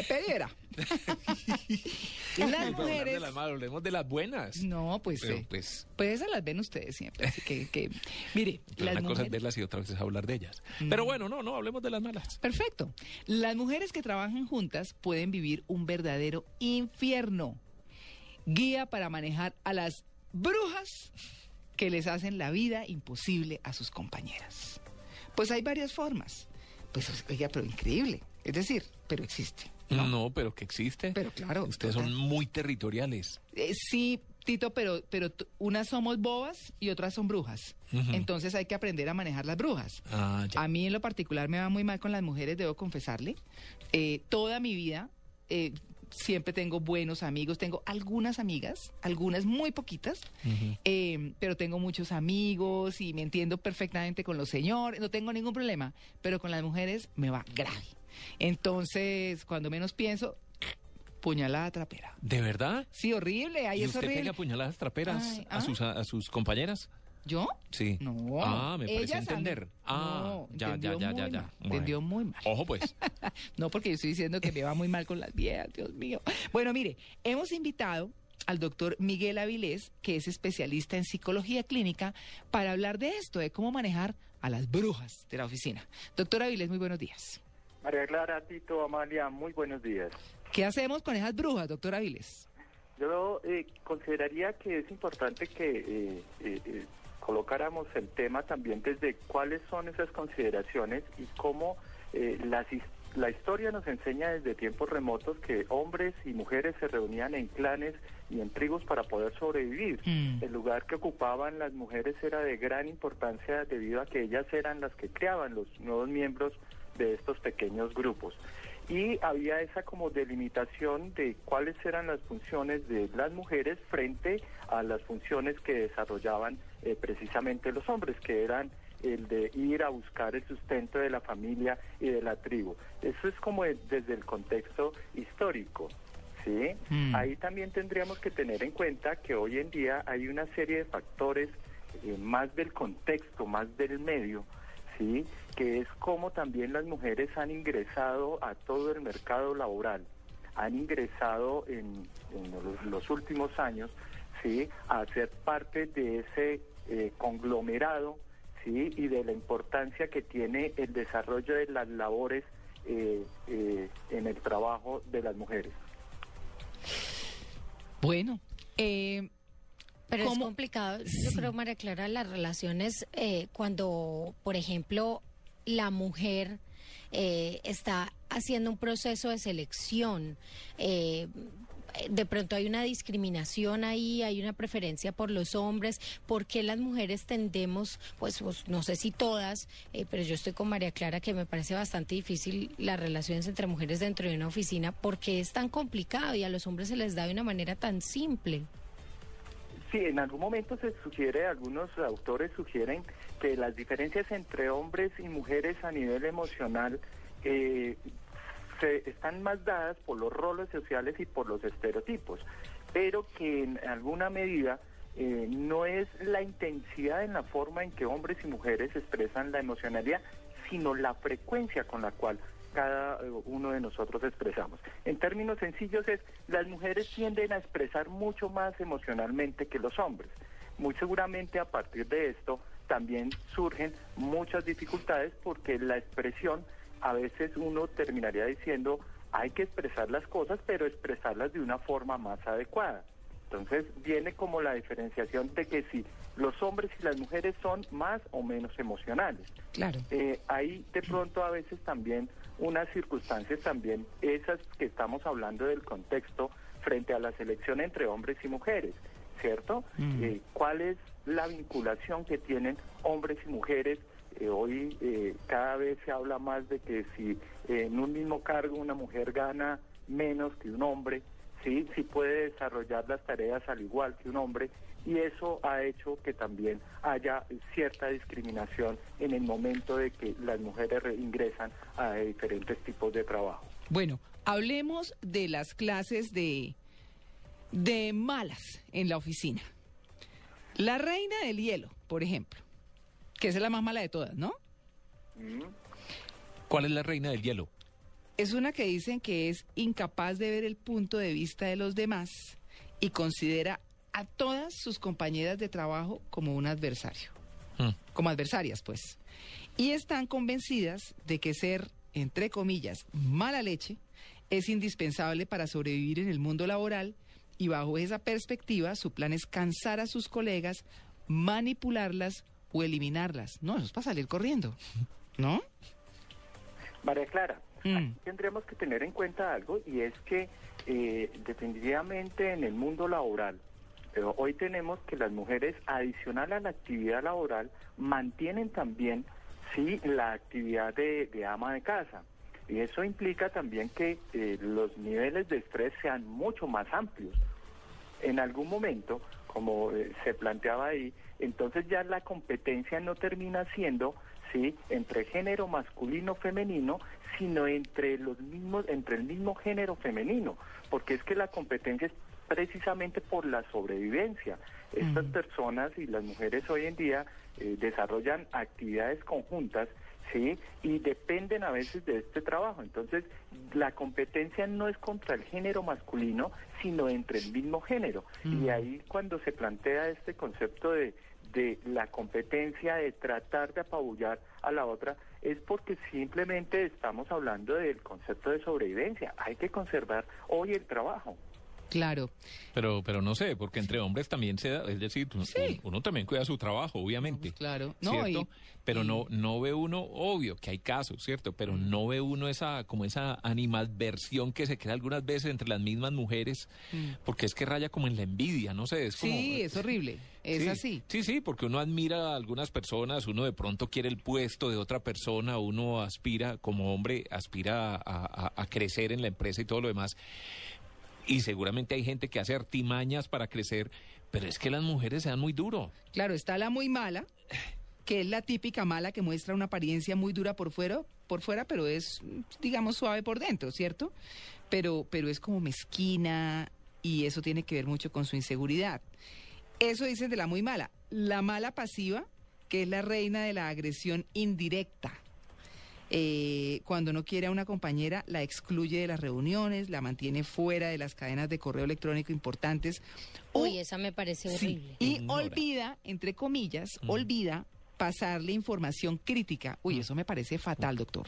Pedera.
las mujeres. De las malas, hablemos de las buenas.
No, pues, eh, pues. Pues esas las ven ustedes siempre. Así que, que mire.
una cosa es verlas y otra vez es hablar de ellas. Mm. Pero bueno, no, no, hablemos de las malas.
Perfecto. Las mujeres que trabajan juntas pueden vivir un verdadero infierno. Guía para manejar a las brujas que les hacen la vida imposible a sus compañeras. Pues hay varias formas. Pues, oiga, pero increíble. Es decir, pero existe.
No, pero que existe.
Pero claro.
Ustedes son muy territoriales.
Eh, sí, Tito, pero, pero unas somos bobas y otras son brujas. Entonces hay que aprender a manejar las brujas.
Ah, ya.
A mí en lo particular me va muy mal con las mujeres, debo confesarle. Eh, toda mi vida eh, siempre tengo buenos amigos, tengo algunas amigas, algunas muy poquitas, eh, pero tengo muchos amigos y me entiendo perfectamente con los señores, no tengo ningún problema, pero con las mujeres me va grave. Entonces, cuando menos pienso, puñalada trapera.
¿De verdad?
Sí, horrible, ahí
¿Y
es
usted
horrible.
pega puñaladas traperas
Ay,
a,
¿ah?
sus, a, a sus compañeras?
¿Yo?
Sí.
No.
Ah, me parece entender. Ah,
No,
ya, ya,
entendió
ya, ya,
muy
ya.
mal, entendió muy mal.
Ojo, pues.
No, porque yo estoy diciendo que me va muy mal con las viejas, Dios mío. Bueno, mire, hemos invitado al doctor Miguel Avilés, que es especialista en psicología clínica, para hablar de esto, de cómo manejar a las brujas de la oficina. Doctor Avilés, muy buenos días.
María Clara, Tito, Amalia, muy buenos días.
¿Qué hacemos con esas brujas, doctor Avilés?
Yo eh, consideraría que es importante que eh, eh, eh, colocáramos el tema también desde cuáles son esas consideraciones y cómo eh, las la historia nos enseña desde tiempos remotos que hombres y mujeres se reunían en clanes y en tribus para poder sobrevivir. El lugar que ocupaban las mujeres era de gran importancia debido a que ellas eran las que creaban los nuevos miembros de estos pequeños grupos. Y había esa como delimitación de cuáles eran las funciones de las mujeres frente a las funciones que desarrollaban eh, precisamente los hombres, que eran el de ir a buscar el sustento de la familia y de la tribu. Eso es como de- desde el contexto histórico. ¿sí?
Mm.
Ahí también tendríamos que tener en cuenta que hoy en día hay una serie de factores eh, más del contexto, más del medio, ¿sí? Que es como también las mujeres han ingresado a todo el mercado laboral, han ingresado en, en los, los últimos años ¿sí? a ser parte de ese eh, conglomerado ¿sí? y de la importancia que tiene el desarrollo de las labores eh, eh, en el trabajo de las mujeres.
Bueno, eh,
Pero es
¿Cómo?
complicado. Yo creo, María Clara, las relaciones eh, cuando, por ejemplo, la mujer eh, está haciendo un proceso de selección. eh, de pronto hay una discriminación ahí, hay una preferencia por los hombres, porque las mujeres tendemos, pues, pues, no sé si todas, eh, pero yo estoy con María Clara que me parece bastante difícil las relaciones entre mujeres dentro de una oficina porque es tan complicado y a los hombres se les da de una manera tan simple.
Sí, en algún momento se sugiere, algunos autores sugieren que las diferencias entre hombres y mujeres a nivel emocional eh, se, están más dadas por los roles sociales y por los estereotipos, pero que en alguna medida eh, no es la intensidad en la forma en que hombres y mujeres expresan la emocionalidad, sino la frecuencia con la cual cada eh, uno de nosotros expresamos. En términos sencillos es, las mujeres tienden a expresar mucho más emocionalmente que los hombres. Muy seguramente a partir de esto también surgen muchas dificultades porque la expresión, a veces uno terminaría diciendo, hay que expresar las cosas, pero expresarlas de una forma más adecuada. Entonces viene como la diferenciación de que si los hombres y las mujeres son más o menos emocionales.
Claro.
Eh, hay de pronto a veces también unas circunstancias también esas que estamos hablando del contexto frente a la selección entre hombres y mujeres, ¿cierto?
Mm.
Eh, ¿Cuál es la vinculación que tienen hombres y mujeres? Eh, hoy eh, cada vez se habla más de que si en un mismo cargo una mujer gana menos que un hombre, sí, sí puede desarrollar las tareas al igual que un hombre y eso ha hecho que también haya cierta discriminación en el momento de que las mujeres re- ingresan a diferentes tipos de trabajo.
Bueno, hablemos de las clases de, de malas en la oficina. La reina del hielo, por ejemplo, que esa es la más mala de todas, ¿no?
¿Cuál es la reina del hielo?
Es una que dicen que es incapaz de ver el punto de vista de los demás y considera a todas sus compañeras de trabajo como un adversario, como adversarias, pues. Y están convencidas de que ser, entre comillas, mala leche es indispensable para sobrevivir en el mundo laboral y bajo esa perspectiva su plan es cansar a sus colegas, manipularlas o eliminarlas. No, eso es para salir corriendo, ¿no?
María Clara, Aquí tendremos que tener en cuenta algo y es que eh, definitivamente en el mundo laboral, pero hoy tenemos que las mujeres, adicional a la actividad laboral, mantienen también sí la actividad de, ama de casa. Y eso implica también que eh, los niveles de estrés sean mucho más amplios. En algún momento, como eh, se planteaba ahí, entonces ya la competencia no termina siendo sí entre género masculino femenino sino entre los mismos entre el mismo género femenino porque es que la competencia es precisamente por la sobrevivencia estas personas y las mujeres hoy en día eh, desarrollan actividades conjuntas ¿sí? Y dependen a veces de este trabajo. Entonces, la competencia no es contra el género masculino, sino entre el mismo género. Y ahí cuando se plantea este concepto de, de la competencia, de tratar de apabullar a la otra, es porque simplemente estamos hablando del concepto de sobrevivencia. Hay que conservar hoy el trabajo.
Claro.
Pero, pero no sé, porque entre hombres también se da, es decir, uno, uno también cuida su trabajo, obviamente.
Claro,
no, ¿cierto? pero no, no ve uno, obvio que hay casos, ¿cierto? Pero no ve uno esa, como esa animadversión que se crea algunas veces entre las mismas mujeres, porque es que raya como en la envidia, no sé, es como...
Sí, es horrible. Es
sí,
así.
Sí, sí, porque uno admira a algunas personas, uno de pronto quiere el puesto de otra persona, uno aspira, como hombre, aspira a, a- a crecer en la empresa y todo lo demás. Y seguramente hay gente que hace artimañas para crecer, pero es que las mujeres se dan muy duro.
Claro, está la muy mala, que es la típica mala que muestra una apariencia muy dura por fuera, por fuera, pero es, digamos, suave por dentro, ¿cierto? Pero, pero es como mezquina y eso tiene que ver mucho con su inseguridad. Eso dicen de la muy mala. La mala pasiva, que es la reina de la agresión indirecta. Eh, cuando no quiere a una compañera, la excluye de las reuniones, la mantiene fuera de las cadenas de correo electrónico importantes.
Uy, esa me parece
Sí,
horrible.
Y olvida, entre comillas, olvida pasarle información crítica. Uy, eso me parece fatal, doctor.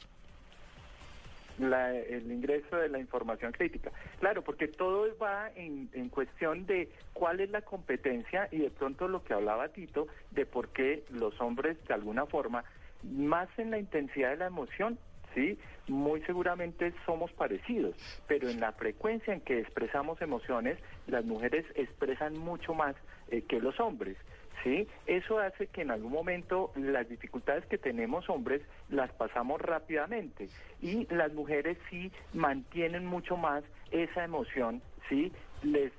la- el ingreso de la información crítica. Claro, porque todo va en, en cuestión de cuál es la competencia y de pronto lo que hablaba Tito, de por qué los hombres de alguna forma, más en la intensidad de la emoción, sí, muy seguramente somos parecidos, pero en la frecuencia en que expresamos emociones, las mujeres expresan mucho más eh, que los hombres. ¿sí? Eso hace que en algún momento las dificultades que tenemos hombres las pasamos rápidamente y las mujeres sí mantienen mucho más esa emoción, ¿sí? Les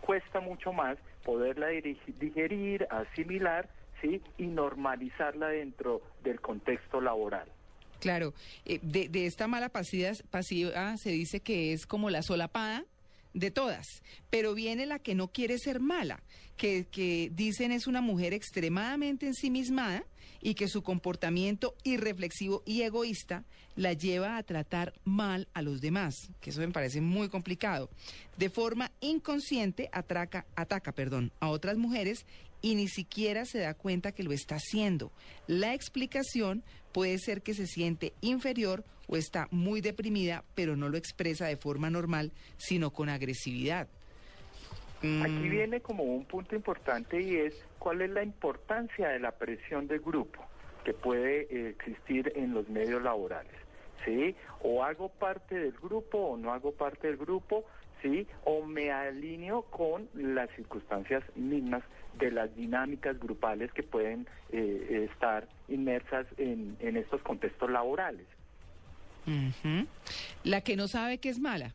cuesta mucho más poderla digerir, asimilar, ¿sí? Y normalizarla dentro del contexto laboral.
Claro, eh, de, de esta mala pasiva, se dice que es como la solapada de todas, pero viene la que no quiere ser mala, que, que dicen es una mujer extremadamente ensimismada y que su comportamiento irreflexivo y egoísta la lleva a tratar mal a los demás, que eso me parece muy complicado. De forma inconsciente atraca, ataca perdón, a otras mujeres y ni siquiera se da cuenta que lo está haciendo. La explicación puede ser que se siente inferior o está muy deprimida, pero no lo expresa de forma normal, sino con agresividad. Mm,
Aquí viene como un punto importante y es cuál es la importancia de la presión de grupo que puede eh, existir en los medios laborales. ¿Sí? O hago parte del grupo o no hago parte del grupo, ¿sí? O me alineo con las circunstancias mismas de las dinámicas grupales que pueden eh, estar inmersas en, estos contextos laborales.
La que no sabe que es mala.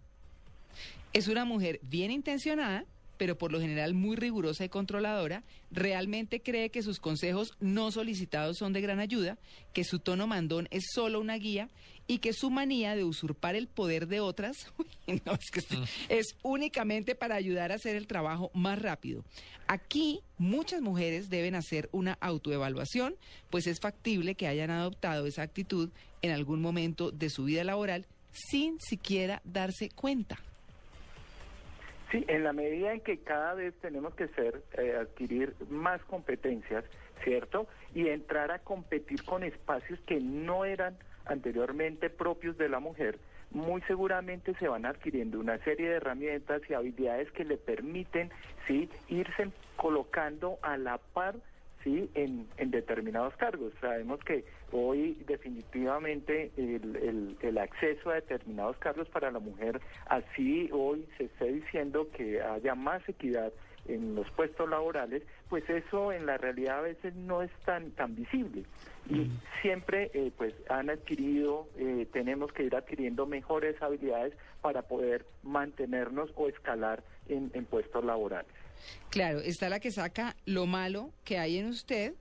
Es una mujer bien intencionada, pero por lo general muy rigurosa y controladora, realmente cree que sus consejos no solicitados son de gran ayuda, que su tono mandón es solo una guía y que su manía de usurpar el poder de otras no, es, que estoy- es únicamente para ayudar a hacer el trabajo más rápido. Aquí muchas mujeres deben hacer una autoevaluación, pues es factible que hayan adoptado esa actitud en algún momento de su vida laboral sin siquiera darse cuenta.
Sí, en la medida en que cada vez tenemos que ser, eh, adquirir más competencias, ¿cierto? Y entrar a competir con espacios que no eran anteriormente propios de la mujer, muy seguramente se van adquiriendo una serie de herramientas y habilidades que le permiten, sí, irse colocando a la par, sí en, en determinados cargos. Sabemos que hoy definitivamente el, el, el, acceso a determinados cargos para la mujer, así hoy se está diciendo que haya más equidad en los puestos laborales, pues eso en la realidad a veces no es tan tan visible. Y siempre eh, pues han adquirido, eh, tenemos que ir adquiriendo mejores habilidades para poder mantenernos o escalar en, en puestos laborales.
Claro, está la que saca lo malo que hay en usted,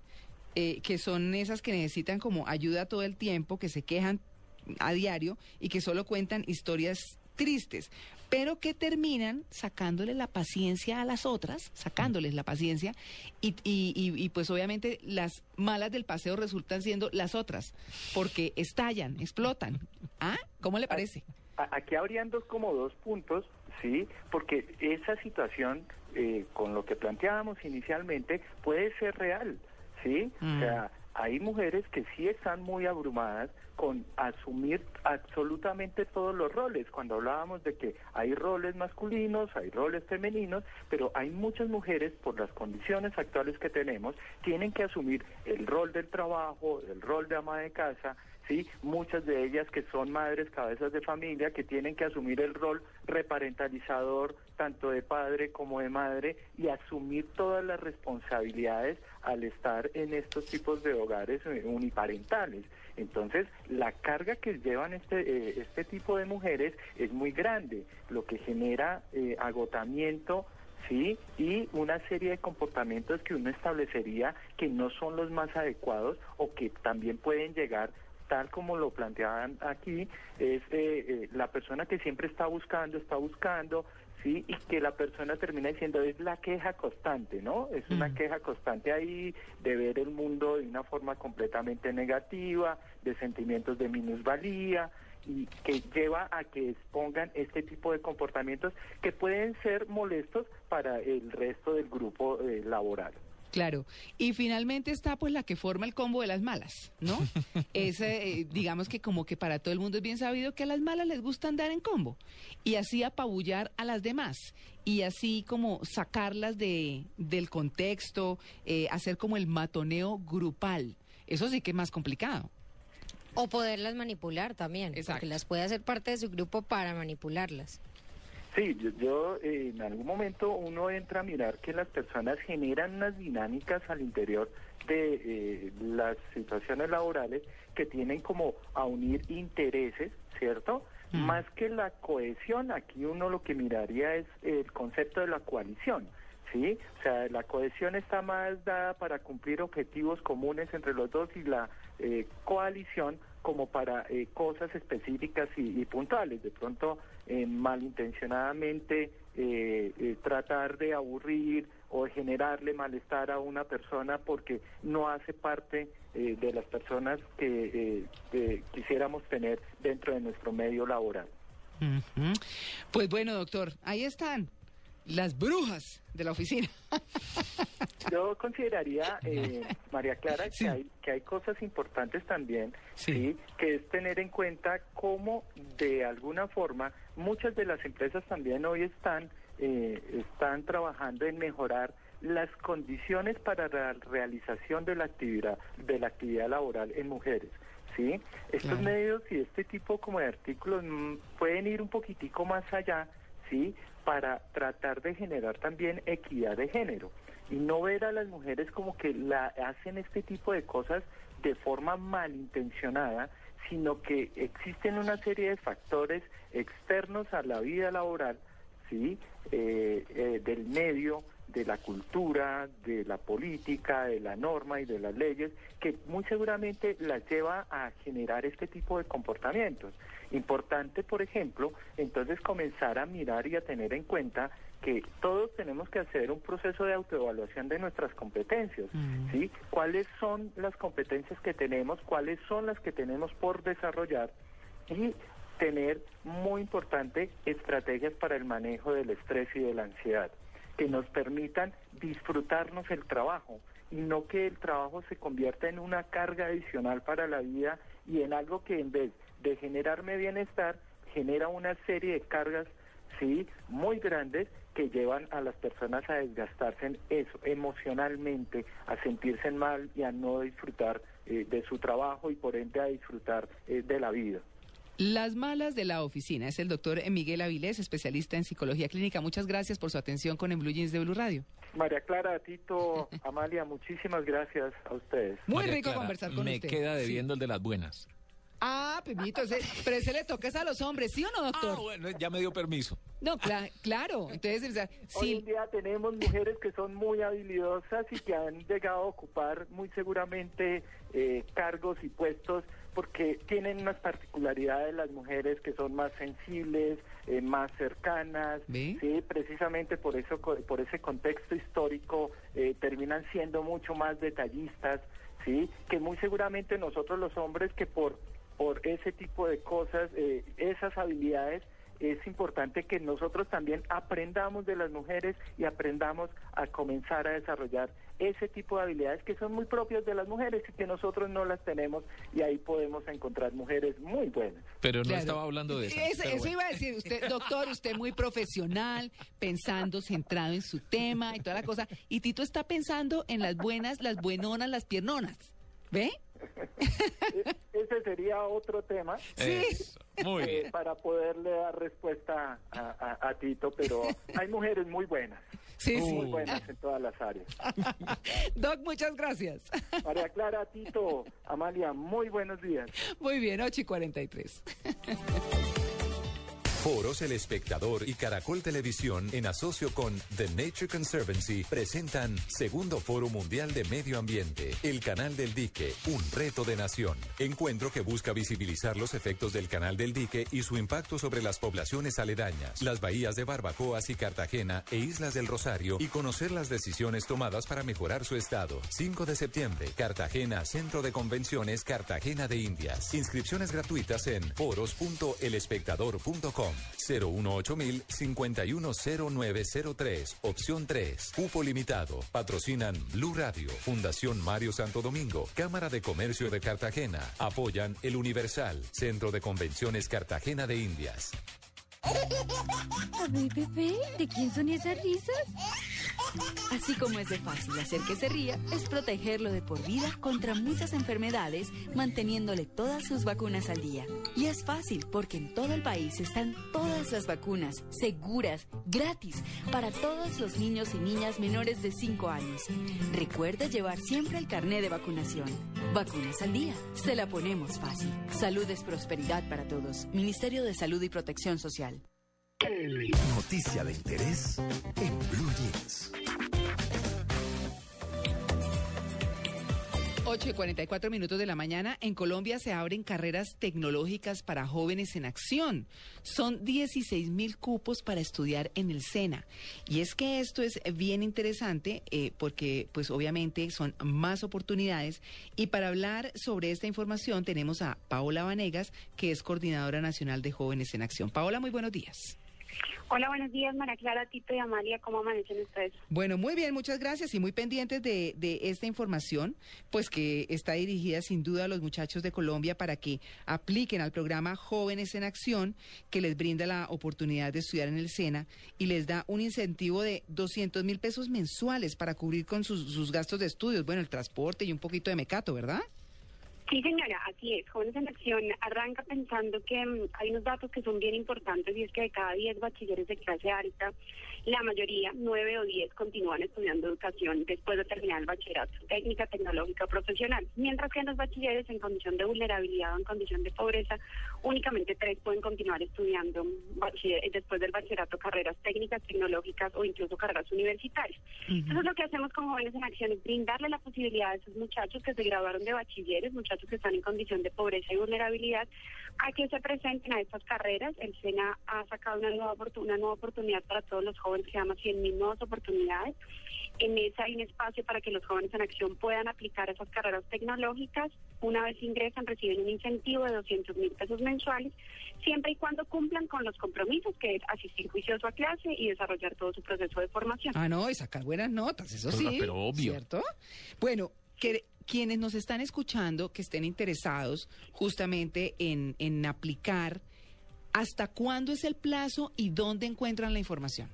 eh, que son esas que necesitan como ayuda todo el tiempo, que se quejan a diario y que solo cuentan historias tristes, pero que terminan sacándole la paciencia a las otras, sacándoles la paciencia, y, y, y, pues obviamente las malas del paseo resultan siendo las otras, porque estallan, explotan. ¿Ah? ¿Cómo le parece?
Aquí habrían dos como dos puntos, sí, porque esa situación, eh, con lo que planteábamos inicialmente, puede ser real, sí, o sea, hay mujeres que sí están muy abrumadas con asumir absolutamente todos los roles. Cuando hablábamos de que hay roles masculinos, hay roles femeninos, pero hay muchas mujeres, por las condiciones actuales que tenemos, tienen que asumir el rol del trabajo, el rol de ama de casa, ¿sí? Muchas de ellas que son madres, cabezas de familia, que tienen que asumir el rol reparentalizador tanto de padre como de madre y asumir todas las responsabilidades al estar en estos tipos de hogares eh, uniparentales. Entonces, la carga que llevan este, eh, este tipo de mujeres es muy grande, lo que genera eh, agotamiento, ¿sí? Y una serie de comportamientos que uno establecería que no son los más adecuados o que también pueden llegar tal como lo planteaban aquí, es eh, la persona que siempre está buscando, está buscando, ¿sí? Y que la persona termina diciendo es la queja constante, ¿no? Es una queja constante ahí de ver el mundo de una forma completamente negativa, de sentimientos de minusvalía y que lleva a que expongan este tipo de comportamientos que pueden ser molestos para el resto del grupo eh, laboral.
Claro. Y finalmente está pues la que forma el combo de las malas, ¿no? es, eh, digamos que como que para todo el mundo es bien sabido que a las malas les gusta andar en combo y así apabullar a las demás y así como sacarlas de, del contexto, eh, hacer como el matoneo grupal. Eso sí que es más complicado.
O poderlas manipular también, Exacto. porque las puede hacer parte de su grupo para manipularlas.
Sí, yo, eh, en algún momento uno entra a mirar que las personas generan unas dinámicas al interior de eh, las situaciones laborales que tienen como a unir intereses, ¿cierto? Mm. Más que la cohesión, aquí uno lo que miraría es el concepto de la coalición. ¿sí? O sea, la cohesión está más dada para cumplir objetivos comunes entre los dos y la eh, coalición como para eh, cosas específicas y, puntuales. De pronto, eh, malintencionadamente, eh, tratar de aburrir o generarle malestar a una persona porque no hace parte de las personas que quisiéramos tener dentro de nuestro medio laboral.
Pues bueno, doctor, ahí están las brujas de la oficina.
Yo consideraría, eh, María Clara, que, hay, que hay cosas importantes también, sí. que es tener en cuenta cómo de alguna forma muchas de las empresas también hoy están, eh, están trabajando en mejorar las condiciones para la realización de la actividad, de la actividad laboral en mujeres. ¿sí? Estos medios y este tipo como de artículos mm, pueden ir un poquitico más allá, ¿sí? para tratar de generar también equidad de género y no ver a las mujeres como que la hacen este tipo de cosas de forma malintencionada, sino que existen una serie de factores externos a la vida laboral, sí, eh, eh, del medio, de la cultura, de la política, de la norma y de las leyes, que muy seguramente las lleva a generar este tipo de comportamientos. Importante, por ejemplo, entonces comenzar a mirar y a tener en cuenta que todos tenemos que hacer un proceso de autoevaluación de nuestras competencias, mm. ¿sí? ¿Cuáles son las competencias que tenemos? ¿Cuáles son las que tenemos por desarrollar? Y tener, muy importante, estrategias para el manejo del estrés y de la ansiedad que nos permitan disfrutarnos el trabajo y no que el trabajo se convierta en una carga adicional para la vida y en algo que en vez de generarme bienestar, genera una serie de cargas sí, muy grandes que llevan a las personas a desgastarse en eso, emocionalmente, a sentirse mal y a no disfrutar eh, de su trabajo y por ende a disfrutar eh, de la vida.
Las malas de la oficina es el doctor Miguel Avilés, especialista en psicología clínica. Muchas gracias por su atención con el Blue Jeans de Blue Radio.
María Clara, Tito, Amalia, muchísimas gracias a ustedes.
Muy rico conversar con
me
usted.
Me queda debiendo el de las buenas.
Ah, Pepito, ese- pero ese le toca es a los hombres, ¿sí o no, doctor?
Ah, bueno, ya me dio permiso.
No, cla- claro. Entonces, o sea,
Hoy
sí.
en día tenemos mujeres que son muy habilidosas y que han llegado a ocupar muy seguramente eh, cargos y puestos porque tienen unas particularidades las mujeres que son más sensibles, eh, más cercanas, sí, precisamente por eso por ese contexto histórico eh, terminan siendo mucho más detallistas, sí, que muy seguramente nosotros los hombres que por por ese tipo de cosas, eh, esas habilidades es importante que nosotros también aprendamos de las mujeres y aprendamos a comenzar a desarrollar ese tipo de habilidades que son muy propias de las mujeres y que nosotros no las tenemos y ahí podemos encontrar mujeres muy buenas.
Pero no
Claro.
estaba hablando de eso.
Eso, eso iba a decir usted, doctor, usted muy profesional, pensando, centrado en su tema y toda la cosa. Y Tito está pensando en las buenas, las buenonas, las piernonas. ¿Ve?
Ese sería otro tema
Sí.
Muy
eh, para poderle dar respuesta a, a- a Tito, pero hay mujeres muy buenas,
Sí,
muy
sí.
buenas en todas las áreas.
Doc, muchas gracias.
María Clara, Tito, Amalia, muy buenos días.
Muy bien, 8 y 43.
Foros El Espectador y Caracol Televisión, en asocio con The Nature Conservancy, presentan Segundo Foro Mundial de Medio Ambiente, el Canal del Dique, un reto de nación. Encuentro que busca visibilizar los efectos del Canal del Dique y su impacto sobre las poblaciones aledañas, las bahías de Barbacoas y Cartagena e Islas del Rosario y conocer las decisiones tomadas para mejorar su estado. 5 de septiembre, Cartagena, Centro de Convenciones Cartagena de Indias. Inscripciones gratuitas en foros.elespectador.com. 018 510903, opción 3. Cupo limitado. Patrocinan Blue Radio, Fundación Mario Santo Domingo, Cámara de Comercio de Cartagena. Apoyan El Universal, Centro de Convenciones Cartagena de Indias.
A ver, bebé, ¿de quién son esas risas? Así como es de fácil hacer que se ría, es protegerlo de por vida contra muchas enfermedades, manteniéndole todas sus vacunas al día. Y es fácil porque en todo el país están todas las vacunas, seguras, gratis, para todos los niños y niñas menores de 5 años. Recuerde llevar siempre el carné de vacunación. Vacunas al día, se la ponemos fácil. Salud es prosperidad para todos. Ministerio de Salud y Protección Social.
Noticia de interés en Blue Jeans.
8 y 44 minutos de la mañana. En Colombia se abren carreras tecnológicas para jóvenes en acción. Son 16 mil cupos para estudiar en el SENA. Y es que esto es bien interesante eh, porque, pues obviamente, son más oportunidades. Y para hablar sobre esta información tenemos a Paola Vanegas, que es coordinadora nacional de jóvenes en acción. Paola, muy buenos días.
Hola, buenos días, María Clara, Tito y Amalia. ¿Cómo amanecen ustedes?
Bueno, muy bien, muchas gracias y muy pendientes de, de esta información, pues que está dirigida sin duda a los muchachos de Colombia para que apliquen al programa Jóvenes en Acción, que les brinda la oportunidad de estudiar en el SENA y les da un incentivo de 200 mil pesos mensuales para cubrir con sus, sus gastos de estudios, bueno, el transporte y un poquito de mecato, ¿verdad?
Sí, señora, así es. Jóvenes en Acción arranca pensando que mm, hay unos datos que son bien importantes y es que de cada 10 bachilleres de clase alta, la mayoría, 9 o 10, continúan estudiando educación después de terminar el bachillerato, técnica, tecnológica o profesional. Mientras que en los bachilleres en condición de vulnerabilidad o en condición de pobreza, únicamente 3 pueden continuar estudiando después del bachillerato carreras técnicas, tecnológicas o incluso carreras universitarias. Entonces lo que hacemos con Jóvenes en Acción es brindarle la posibilidad a esos muchachos que se graduaron de bachilleres, muchachos que están en condición de pobreza y vulnerabilidad, a que se presenten a estas carreras. El SENA ha sacado una nueva, una nueva oportunidad para todos los jóvenes que se llama 100.000 nuevas oportunidades. En esa hay un espacio para que los jóvenes en acción puedan aplicar esas carreras tecnológicas. Una vez ingresan, reciben un incentivo de 200 mil pesos mensuales, siempre y cuando cumplan con los compromisos, que es asistir juicioso a clase y desarrollar todo su proceso de formación.
Ah, no, y sacar buenas notas, eso sí.
Pero obvio.
¿Cierto? Bueno, que quienes nos están escuchando, que estén interesados justamente en, en aplicar, ¿Hasta cuándo es el plazo y dónde encuentran la información?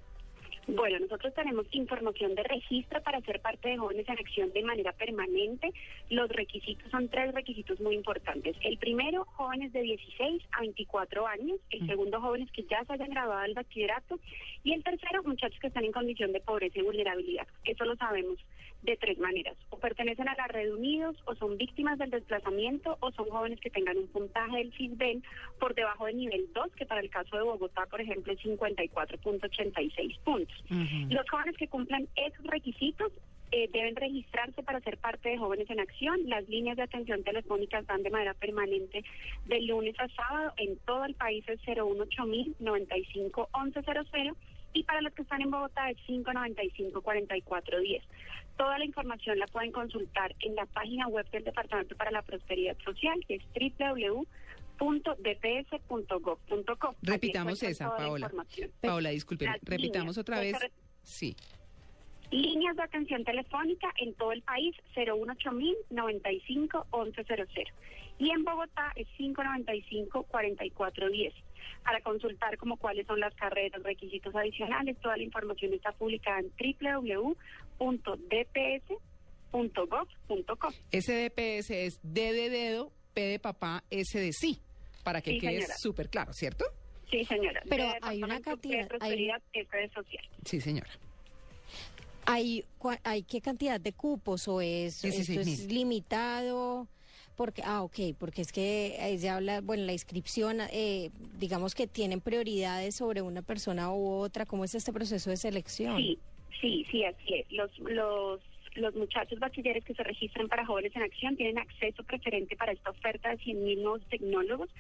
Bueno, nosotros tenemos información de registro para ser parte de Jóvenes en Acción de manera permanente. Los requisitos son tres requisitos muy importantes. El primero, jóvenes de 16 a 24 años. El segundo, jóvenes que ya se hayan graduado del bachillerato. Y el tercero, muchachos que están en condición de pobreza y vulnerabilidad. Eso lo sabemos de tres maneras. O pertenecen a la red Unidos, o son víctimas del desplazamiento, o son jóvenes que tengan un puntaje del CISBEN por debajo del nivel 2, que para el caso de Bogotá, por ejemplo, es 54.86 puntos. Los jóvenes que cumplan esos requisitos eh, deben registrarse para ser parte de Jóvenes en Acción. Las líneas de atención telefónica están de manera permanente de lunes a sábado en todo el país es 018 95 1100 y para los que están en Bogotá es 595 4410. Toda la información la pueden consultar en la página web del Departamento para la Prosperidad Social, que es www.dps.gov.co.
Repitamos esa, Paola. Paola, disculpe, repitamos otra vez. Sí.
Líneas de atención telefónica en todo el país 018 95 1100 y en Bogotá es 595 4410 para consultar como cuáles son las carreras, requisitos adicionales. Toda la información está publicada en www.dps.gov.co.
Ese DPS es D de dedo, P de papá, S de sí, para que quede súper claro, ¿cierto?
Sí, señora.
Pero hay una cantidad...
Hay... social.
Sí, señora.
¿Hay, ¿Hay qué cantidad de cupos o es, esto es limitado? Porque, ah, ok, porque es que ahí se habla, bueno, la inscripción, eh, digamos que tienen prioridades sobre una persona u otra. ¿Cómo es este proceso de selección?
Sí, sí, sí, así es. Los, los los muchachos bachilleres que se registran para Jóvenes en Acción tienen acceso preferente para esta oferta de 100.000 nuevos tecnólogos.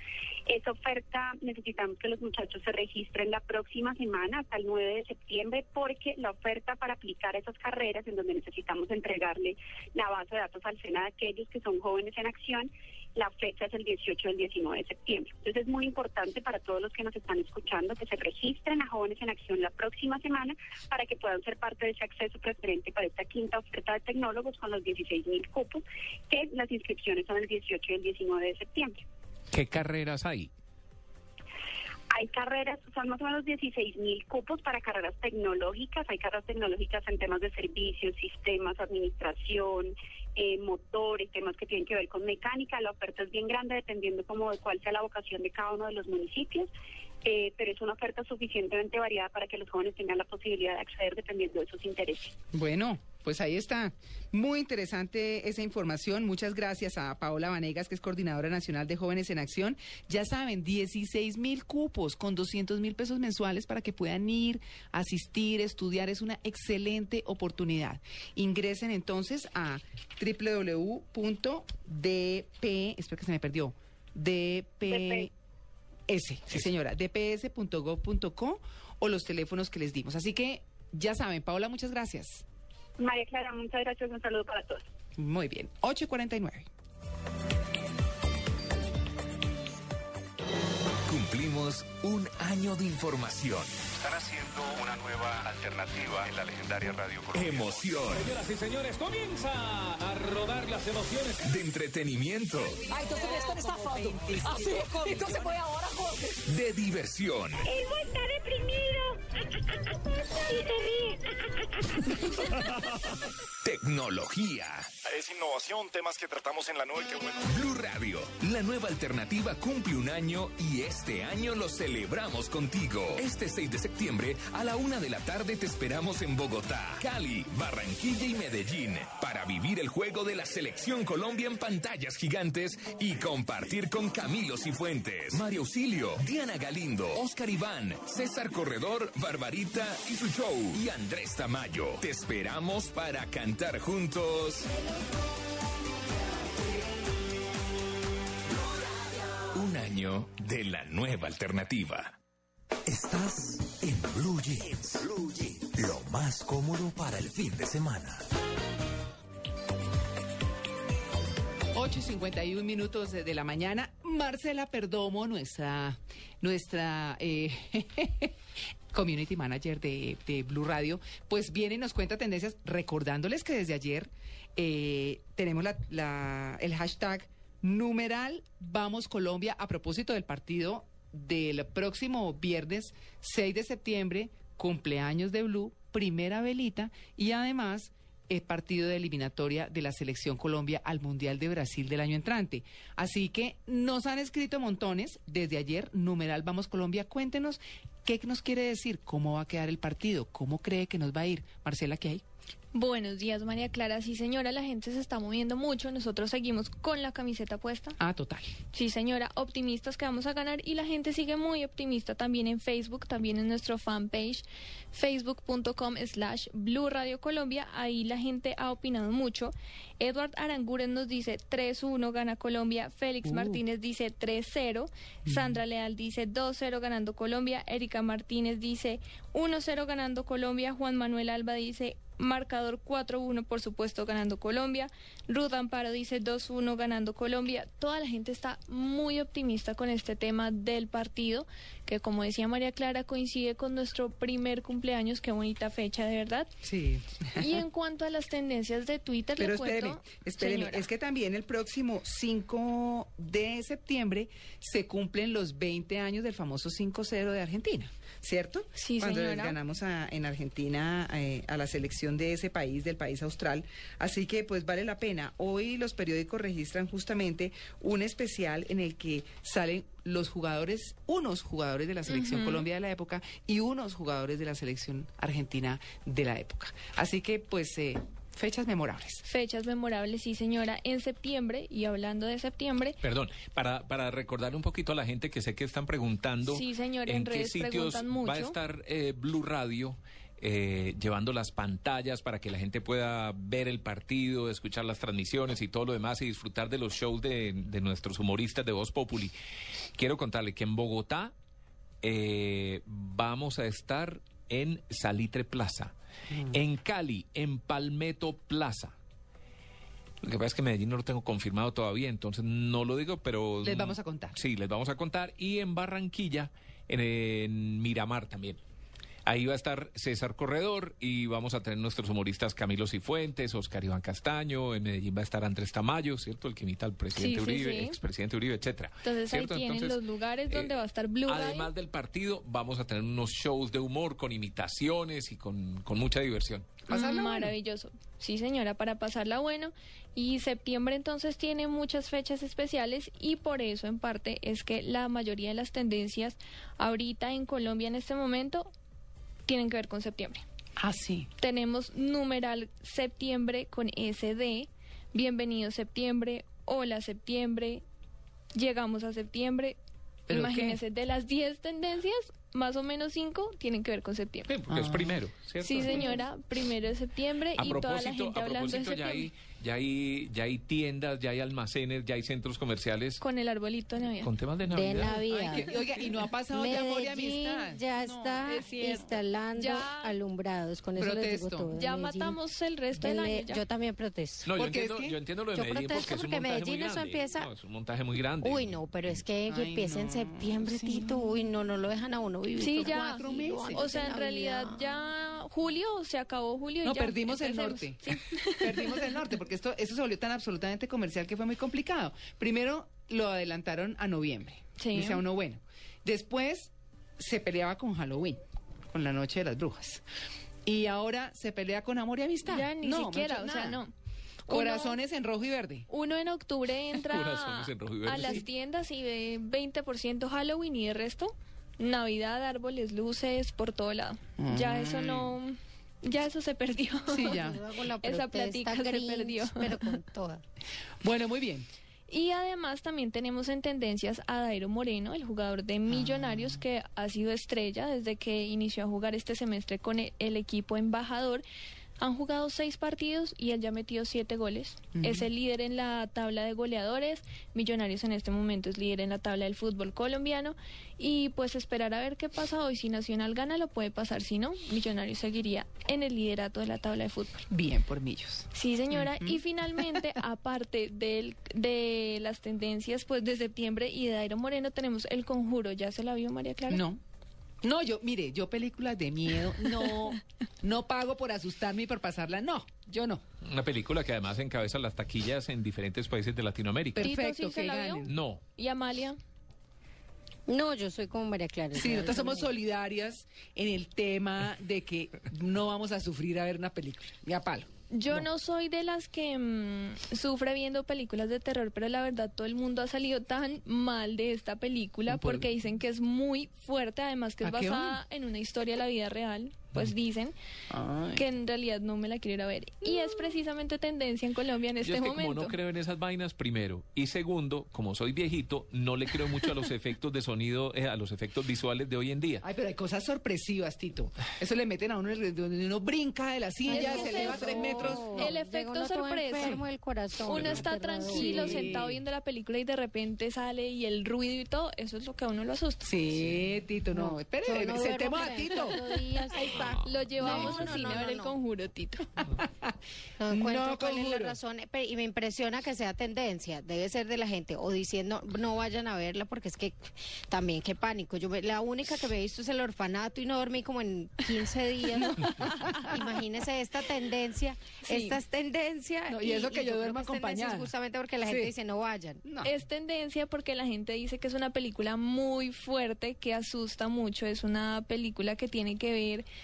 Esa oferta necesitamos que los muchachos se registren la próxima semana, hasta el 9 de septiembre, porque la oferta para aplicar esas carreras, en donde necesitamos entregarle la base de datos al SENA de aquellos que son jóvenes en acción, la fecha es el 18 del 19 de septiembre. Entonces es muy importante para todos los que nos están escuchando que se registren a Jóvenes en Acción la próxima semana para que puedan ser parte de ese acceso preferente para esta quinta oferta de tecnólogos con los 16 mil cupos, que las inscripciones son el 18 y el 19 de septiembre.
¿Qué carreras hay?
Hay carreras, son más o menos 16 mil cupos para carreras tecnológicas. Hay carreras tecnológicas en temas de servicios, sistemas, administración, eh, motores, temas que tienen que ver con mecánica. La oferta es bien grande dependiendo como de cuál sea la vocación de cada uno de los municipios. Eh, pero es una oferta suficientemente variada para que los jóvenes tengan la posibilidad de acceder dependiendo de sus intereses.
Bueno, pues ahí está. Muy interesante esa información. Muchas gracias a Paola Vanegas, que es coordinadora nacional de Jóvenes en Acción. Ya saben, 16 mil cupos con 200 mil pesos mensuales para que puedan ir, asistir, estudiar. Es una excelente oportunidad. Ingresen entonces a www.dp, espero que se me perdió, dp S, sí señora, dps.gov.co o los teléfonos que les dimos. Así que ya saben, Paola, muchas gracias.
María Clara, muchas gracias. Un saludo para todos.
Muy bien, 8.49.
Cumplimos un año de información.
Están haciendo una nueva alternativa en la legendaria radio colombiana.
Emoción.
Señoras y señores, comienza a rodar las emociones.
De entretenimiento.
Ay, entonces me están estafando. Así, entonces voy ahora, Jorge.
De diversión.
Él no está deprimido. y se ríe.
Tecnología.
Innovación, temas que tratamos en la noche. Bueno.
Blue Radio, la nueva alternativa cumple un año y este año lo celebramos contigo. Este 6 de septiembre a la una de la tarde te esperamos en Bogotá, Cali, Barranquilla y Medellín para vivir el juego de la Selección Colombia en pantallas gigantes y compartir con Camilo Cifuentes, Mario Auxilio, Diana Galindo, Oscar Iván, César Corredor, Barbarita y su show y Andrés Tamayo. Te esperamos para cantar juntos. Un año de la nueva alternativa. Estás en Blue Jeans. Blue Jeans. Lo más cómodo para el fin de semana.
8 y 51 minutos de la mañana. Marcela Perdomo, nuestra, nuestra eh, community manager de, Blue Radio, pues viene y nos cuenta tendencias, recordándoles que desde ayer eh, tenemos la, el hashtag numeral Vamos Colombia a propósito del partido del próximo viernes 6 de septiembre, cumpleaños de Blue, primera velita y además el partido de eliminatoria de la selección Colombia al Mundial de Brasil del año entrante. Así que nos han escrito montones desde ayer, numeral Vamos Colombia, cuéntenos qué nos quiere decir, cómo va a quedar el partido, cómo cree que nos va a ir. Marcela, ¿qué hay?
Buenos días, María Clara. Sí, señora, la gente se está moviendo mucho. Nosotros seguimos con la camiseta puesta.
Ah, total.
Sí, señora, optimistas que vamos a ganar y la gente sigue muy optimista también en Facebook, también en nuestro fanpage, facebook.com slash Blue Radio Colombia. Ahí la gente ha opinado mucho. Edward Aranguren nos dice 3-1 gana Colombia. Félix
Uh.
Martínez dice 3-0. Sandra Leal dice 2-0 ganando Colombia. Erika Martínez dice 1-0 ganando Colombia. Juan Manuel Alba dice marcador 4-1 por supuesto ganando Colombia. Ruth Amparo dice 2-1 ganando Colombia. Toda la gente está muy optimista con este tema del partido, que como decía María Clara coincide con nuestro primer cumpleaños. Qué bonita fecha, de verdad.
Sí.
Y en cuanto a las tendencias de Twitter,
Pero
le
espéreme,
cuento,
espéreme,
señora.
es que también el próximo 5 de septiembre se cumplen los 20 años del famoso 5-0 de Argentina, ¿cierto?
Sí,
Cuando les
señora.
ganamos a- en Argentina eh, a la selección de ese país, del país austral. Así que pues vale la pena. Hoy los periódicos registran justamente un especial en el que salen los jugadores, unos jugadores de la selección
Ujú.
Colombia de la época y unos jugadores de la selección argentina de la época. Así que pues eh, fechas memorables.
Fechas memorables, sí señora, en septiembre, y hablando de septiembre,
Perdón, para, para recordar un poquito a la gente que sé que están preguntando
Sí, señor,
en
en
qué
redes
sitios
preguntan mucho.
va a estar eh, Blue Radio eh, llevando las pantallas para que la gente pueda ver el partido, escuchar las transmisiones y todo lo demás y disfrutar de los shows de, de nuestros humoristas de Voz Populi. Quiero contarle que en Bogotá eh, vamos a estar en Salitre Plaza,
Mm.
en Cali, en Palmetto Plaza. Lo que pasa es que Medellín no lo tengo confirmado todavía, entonces no lo digo, pero...
Les vamos a contar.
Sí, les vamos a contar. Y en Barranquilla, en, en Miramar también. Ahí va a estar César Corredor y vamos a tener nuestros humoristas Camilo Cifuentes, Oscar Iván Castaño, en Medellín va a estar Andrés Tamayo, ¿cierto? El que imita al presidente
Sí, sí,
Uribe,
sí.
expresidente Uribe, etcétera.
entonces ahí
¿Cierto?
tienen
Entonces,
los lugares donde
eh,
va a estar Blue.
Además del partido, vamos a tener unos shows de humor con imitaciones y con, con mucha diversión.
Maravilloso. Sí, señora, para pasarla bueno. Y septiembre entonces tiene muchas fechas especiales y por eso en parte es que la mayoría de las tendencias ahorita en Colombia en este momento tienen que ver con septiembre.
Ah, sí.
Tenemos numeral septiembre con SD, bienvenido septiembre, hola septiembre, llegamos a septiembre.
¿Pero
Imagínense, de las 10 tendencias, más o menos 5 tienen que ver con septiembre.
Porque es primero, ¿cierto?
Sí, señora, primero de septiembre
A
y toda la gente
a
hablando de
ya
septiembre.
Ya, hay, ya hay tiendas, ya hay almacenes, ya hay centros comerciales
Con el arbolito de Navidad.
con temas de Navidad.
Ay, que- oiga, y no ha pasado de amor y
Medellín
amistad.
ya está
es
instalando
Ya-
alumbrados. Con eso les digo
Protesto.
todo.
Ya
Medellín,
matamos el resto del año. ya.
Yo también protesto.
No, yo entiendo,
que-
yo entiendo lo de
yo
Medellín
protesto
porque es un
porque
montaje
Medellín
muy
eso
grande.
empieza-
No, es un montaje muy grande.
Uy, no, pero es que
Ay,
empieza en septiembre, Tito. Uy, no, no lo dejan a uno vivir.
Sí, ya.
cuatro meses
O sea,
de
en realidad
Navidad.
ya julio se acabó julio y
No,
ya
perdimos el norte. Perdimos el norte, porque esto, esto se volvió tan absolutamente comercial que fue muy complicado. Primero lo adelantaron a noviembre.
Sí.
Dice a uno, bueno. Después se peleaba con Halloween, con la noche de las brujas. Y ahora se pelea con amor y amistad.
Ya ni
No,
siquiera, o sea,
nada.
no.
Corazones en rojo y verde.
Uno en octubre entra
Corazones en rojo y verde,
a las
sí.
tiendas y ve 20% Halloween y el resto Navidad, árboles, luces por todo lado. Ya eso no ya eso se perdió.
Sí, ya.
Esa platica se perdió.
Pero con toda.
Bueno, muy bien.
Y además también tenemos en tendencias a Dairo Moreno, el jugador de Millonarios que ha sido estrella desde que inició a jugar este semestre con el, el equipo embajador. Han jugado seis partidos y él ya ha metido siete goles. Es el líder en la tabla de goleadores. Millonarios en este momento es líder en la tabla del fútbol colombiano. Y pues esperar a ver qué pasa hoy. Si Nacional gana, lo puede pasar. Si no, Millonarios seguiría en el liderato de la tabla de fútbol.
Bien, por millos.
Sí, señora. Y finalmente, aparte del, de las tendencias pues de septiembre y de Dairo Moreno, tenemos El Conjuro. ¿Ya se la vio María Clara?
No. No, yo, mire, yo películas de miedo, no, no pago por asustarme y por pasarla, no, yo no.
Una película que además encabeza las taquillas en diferentes países de Latinoamérica.
Tito, ¿sí se la vio?
No.
¿Y Amalia?
No, yo soy como María Clara.
Sí, nosotros somos solidarias en el tema de que no vamos a sufrir a ver una película, ni a palo.
Yo no. soy de las que mm, sufre viendo películas de terror, pero la verdad todo el mundo ha salido tan mal de esta película
¿Por-
porque dicen que es muy fuerte, además que es
¿A qué
basada en una historia de la vida real. Pues dicen
Ay.
que en realidad no me la quiero ir a ver. Y es precisamente tendencia en Colombia en
Yo
este
es que
momento.
como no creo en esas vainas, primero. Y segundo, como soy viejito, no le creo mucho a los efectos de sonido, eh, a los efectos visuales de hoy en día.
Ay, pero hay cosas sorpresivas, Tito. Eso le meten a uno el- donde uno brinca de la silla,
Ay,
se eleva
eso.
tres metros.
El
Llega
efecto
uno
sorpresa.
enfermo del corazón.
Uno está tranquilo,
Sí.
sentado viendo la película y de repente sale y el ruido y todo, eso es lo que a uno lo asusta.
Sí, Tito, no, espere,
yo no
sentemos a Tito.
días.
Ahí está, lo llevamos
No,
al
no,
cine
no,
a ver
no,
el
no.
conjuro, Tito.
No encuentro
No,
cuál es la razón eh, pero- y me impresiona que sea tendencia. Debe ser de la gente o diciendo no vayan a verla porque es que también qué pánico. Yo me- la única que me he visto es el orfanato y no dormí como en 15 días. Imagínese esta tendencia.
Sí.
Esta es tendencia.
No, y eso que yo duermo
es
acompañada.
Justamente porque la gente
Sí.
dice no vayan.
Es tendencia porque la gente dice que es una película muy fuerte, que asusta mucho. Es una película que tiene que ver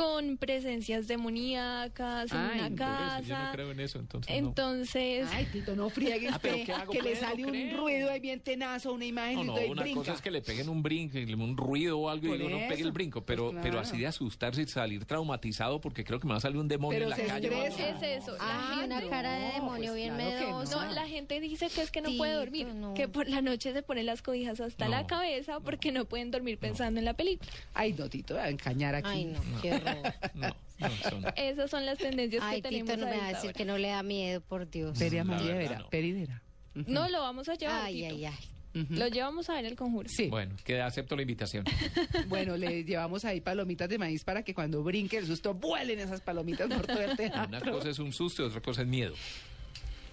con presencias demoníacas en
Ay,
una
eso,
casa.
yo no creo en eso, entonces no.
Entonces,
Ay, Tito, no friegue
Ah, pero
usted,
¿qué hago?
que le sale un
creo.
ruido ahí bien tenazo, una imagen
No,
y
no,
usted
una
brinca.
cosa es que le peguen un brinco, un ruido o algo
Por
y uno
eso,
pegue el brinco, pero,
pues
pero
claro.
así de asustarse y salir traumatizado porque creo que me va a salir un demonio
Pero
en la
se
calle.
estresa.
es eso.
Ah,
la
una cara de
No,
demonio
pues
bien
claro que
medosa.
No, la gente dice que es que no puede dormir,
no.
que por la noche se ponen las cobijas hasta
No.
la cabeza porque no pueden dormir pensando en la película.
Ay, no, Tito, a encañar aquí.
Ay, no, qué horror.
No, no, son-
Esas son las tendencias
Ay,
que tenemos
Tito no me va a decir que no le da miedo, por Dios.
Vera,
no.
Peri Vera.
No, lo vamos a llevar,
Ay,
Tito.
ay, ay.
Lo llevamos a ver el conjuro.
Sí.
Bueno, que acepto la invitación.
Bueno, le llevamos ahí palomitas de maíz para que cuando brinque el susto vuelen esas palomitas por todo el
Una
teatro.
cosa es un susto y otra cosa es miedo.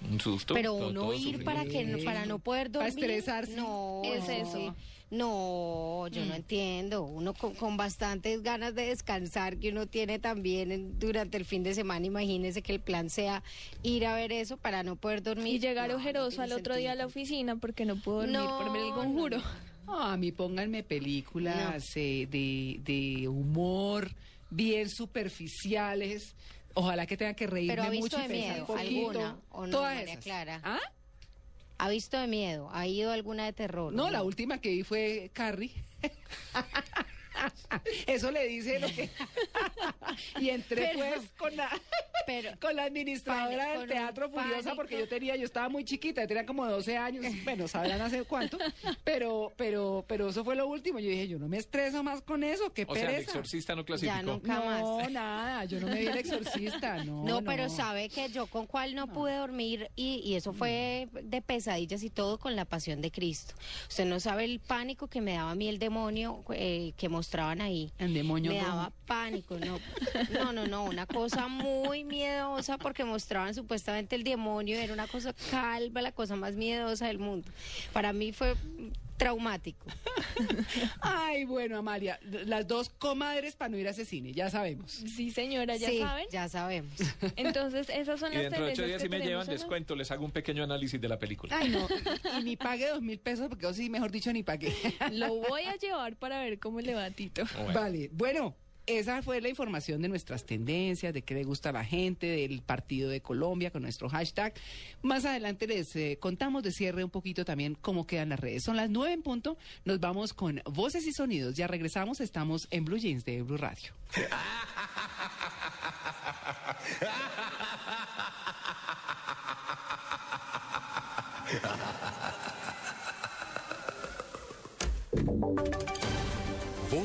Un susto.
Pero uno
todo
ir
sufrir.
para que no- para no poder
Para
dormir.
estresarse.
No,
Es eso.
sí. No, yo no entiendo. Uno con, con bastantes ganas de descansar que uno tiene también en- durante el fin de semana. Imagínese que el plan sea ir a ver eso para no poder dormir.
Y llegar
No,
ojeroso al otro día a la oficina porque no pudo dormir
No,
por ver el
no,
conjuro.
Ah, a mí pónganme películas eh, de, de humor bien superficiales. Ojalá que tenga que reírme
Pero ha visto
mucho
de
y pensar
miedo
un poquito.
alguna o no,
Todas
María
esas.
Clara.
¿Ah?
¿Ha visto de miedo? ¿Ha ido alguna de terror?
No, la última que vi fue Carrie. Eso le dice lo que... y entré
Pero-
pues con la,
pero,
con la administradora
Pánico,
del
no,
Teatro Furiosa
pánico.
porque yo tenía, yo estaba muy chiquita, yo tenía como 12 años, bueno, sabrán hace cuánto, pero, pero, pero eso fue lo último. Yo dije, yo no me estreso más con eso, qué
O sea, el exorcista no
Ya
clasificó.
nunca
no,
más.
nada, yo no me vi el exorcista, no.
No, pero sabe que yo con cuál no pude dormir y, y eso fue de pesadillas y todo con la pasión de Cristo. Usted no sabe el pánico que me daba a mí el demonio eh, que mostraban ahí.
El demonio
Me daba pánico, no, no, no, no, una cosa muy miedosa porque mostraban supuestamente el demonio, era una cosa calva, la cosa más miedosa del mundo. Para mí fue traumático.
Ay, bueno, Amalia, las dos comadres para no ir a ese cine, ya sabemos.
Sí, señora, ya
Sí,
saben.
ya sabemos.
Entonces, esas son
Y
las
dentro de ocho días si me llevan descuento, les hago un pequeño análisis de la película.
Ay, no, y, y ni pague dos mil pesos porque yo sí, mejor dicho, ni pagué.
Lo voy a llevar para ver cómo le va a Tito.
Bueno.
Vale, bueno, esa fue la información de nuestras tendencias, de qué le gusta a la gente, del partido de Colombia con nuestro hashtag. Más adelante les eh, contamos de cierre un poquito también cómo quedan las redes. Son las nueve en punto, nos vamos con voces y sonidos. Ya regresamos, estamos en Blue Jeans de Blue Radio.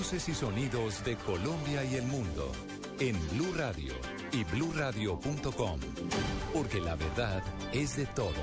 Voces y sonidos de Colombia y el mundo en Blue Radio y bluradio.com, porque la verdad es de todos.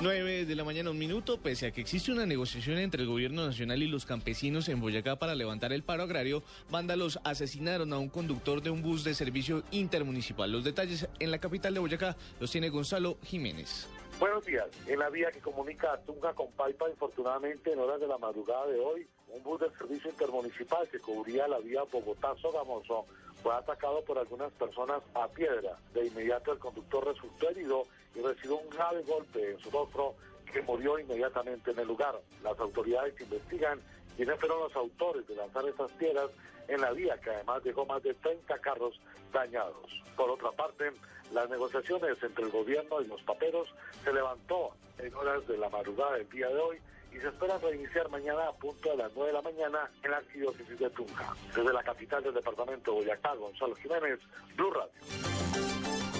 9 de la mañana, un minuto, pese a que existe una negociación entre el gobierno nacional y los campesinos en Boyacá para levantar el paro agrario, vándalos asesinaron a un conductor de un bus de servicio intermunicipal. Los detalles en la capital de Boyacá los tiene Gonzalo Jiménez.
Buenos días. En la vía que comunica Tunja con Paipa, infortunadamente, en horas de la madrugada de hoy, un bus del servicio intermunicipal que cubría la vía Bogotá-Sogamoso fue atacado por algunas personas a piedra. De inmediato el conductor resultó herido y recibió un grave golpe en su rostro que murió inmediatamente en el lugar. Las autoridades investigan quiénes fueron los autores de lanzar esas piedras en la vía, que además dejó más de 30 carros dañados. Por otra parte, las negociaciones entre el gobierno y los paperos se levantó en horas de la madrugada del día de hoy y se espera reiniciar mañana a punto de las 9 de la mañana en la arquidiócesis de Tunja. Desde la capital del departamento de Boyacá, Gonzalo Jiménez, Blue Radio.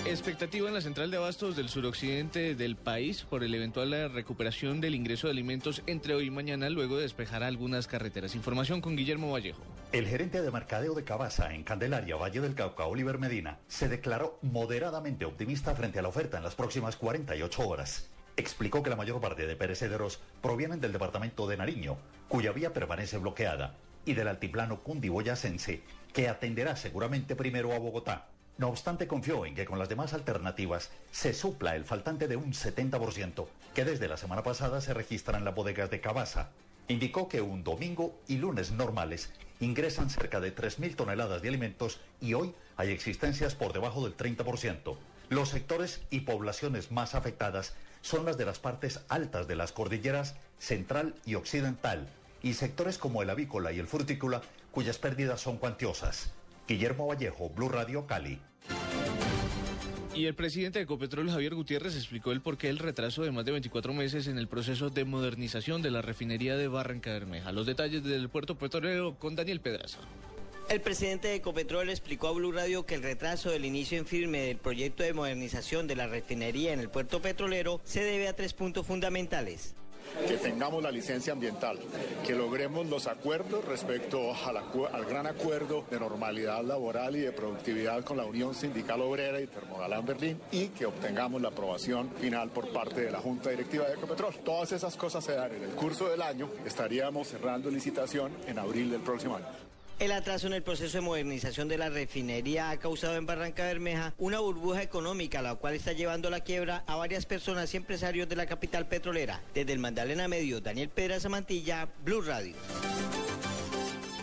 Expectativa en la central de abastos del suroccidente del país por el eventual recuperación del ingreso de alimentos entre hoy y mañana, luego de despejar algunas carreteras. Información con Guillermo Vallejo.
El gerente de mercadeo de Cabaza en Candelaria, Valle del Cauca, Oliver Medina, se declaró moderadamente optimista frente a la oferta en las próximas 48 horas. Explicó que la mayor parte de perecederos provienen del departamento de Nariño, cuya vía permanece bloqueada, y del altiplano cundiboyacense, que atenderá seguramente primero a Bogotá. No obstante, confió en que con las demás alternativas se supla el faltante de un 70% que desde la semana pasada se registra en las bodegas de Cabaza. Indicó que un domingo y lunes normales ingresan cerca de 3.000 toneladas de alimentos y hoy hay existencias por debajo del 30%. Los sectores y poblaciones más afectadas son las de las partes altas de las cordilleras central y occidental y sectores como el avícola y el frutícola cuyas pérdidas son cuantiosas. Guillermo Vallejo, Blue Radio Cali.
Y el presidente de Ecopetrol, Javier Gutiérrez, explicó el porqué del retraso de más de 24 meses en el proceso de modernización de la refinería de Barranca Bermeja. Los detalles del puerto petrolero con Daniel Pedraza.
El presidente de Ecopetrol explicó a Blue Radio que el retraso del inicio en firme del proyecto de modernización de la refinería en el puerto petrolero se debe a tres puntos fundamentales
que tengamos la licencia ambiental, que logremos los acuerdos respecto al gran acuerdo de normalidad laboral y de productividad con la Unión Sindical Obrera y Termodalán Berlín y que obtengamos la aprobación final por parte de la Junta Directiva de Ecopetrol. Todas esas cosas se dan en el curso del año, estaríamos cerrando licitación en abril del próximo año.
El atraso en el proceso de modernización de la refinería ha causado en Barranca Bermeja una burbuja económica, la cual está llevando a la quiebra a varias personas y empresarios de la capital petrolera. Desde el Magdalena Medio, Daniel Pedra Samantilla, Blue Radio.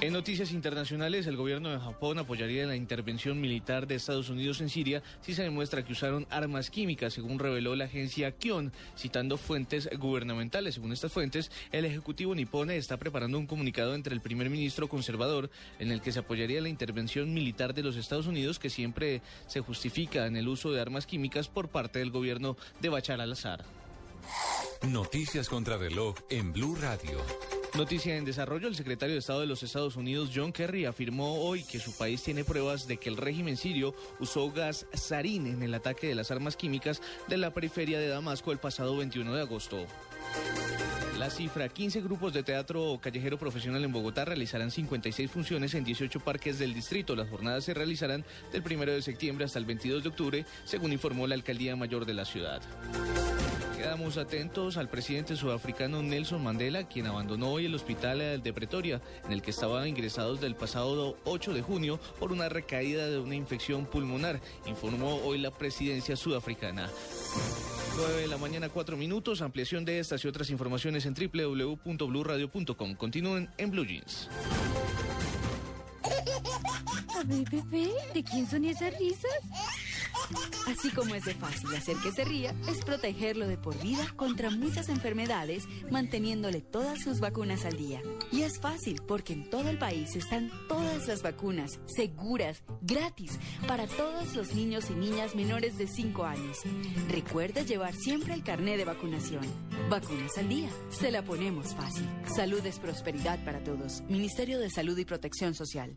En noticias internacionales, el gobierno de Japón apoyaría la intervención militar de Estados Unidos en Siria si se demuestra que usaron armas químicas, según reveló la agencia Kion, citando fuentes gubernamentales. Según estas fuentes, el Ejecutivo nipone está preparando un comunicado entre el primer ministro conservador en el que se apoyaría la intervención militar de los Estados Unidos, que siempre se justifica en el uso de armas químicas por parte del gobierno de Bachar al-Assad.
Noticias contra reloj en Blue Radio.
Noticia en desarrollo, el secretario de Estado de los Estados Unidos, John Kerry, afirmó hoy que su país tiene pruebas de que el régimen sirio usó gas sarín en el ataque de las armas químicas de la periferia de Damasco el pasado 21 de agosto. La cifra, 15 grupos de teatro callejero profesional en Bogotá realizarán 56 funciones en 18 parques del distrito. Las jornadas se realizarán del 1 de septiembre hasta el 22 de octubre, según informó la Alcaldía Mayor de la ciudad. Quedamos atentos al presidente sudafricano Nelson Mandela, quien abandonó hoy el hospital de Pretoria, en el que estaba ingresado desde el pasado 8 de junio por una recaída de una infección pulmonar, informó hoy la presidencia sudafricana. 9 de la mañana, 4 minutos. Ampliación de estas y otras informaciones en www.bluradio.com. Continúen en Blue Jeans.
A ver, bebé, ¿de quién son esas risas? Así como es de fácil hacer que se ría, es protegerlo de por vida contra muchas enfermedades, manteniéndole todas sus vacunas al día. Y es fácil porque en todo el país están todas las vacunas, seguras, gratis, para todos los niños y niñas menores de 5 años. Recuerda llevar siempre el carné de vacunación. Vacunas al día, se la ponemos fácil. Salud es prosperidad para todos. Ministerio de Salud y Protección Social.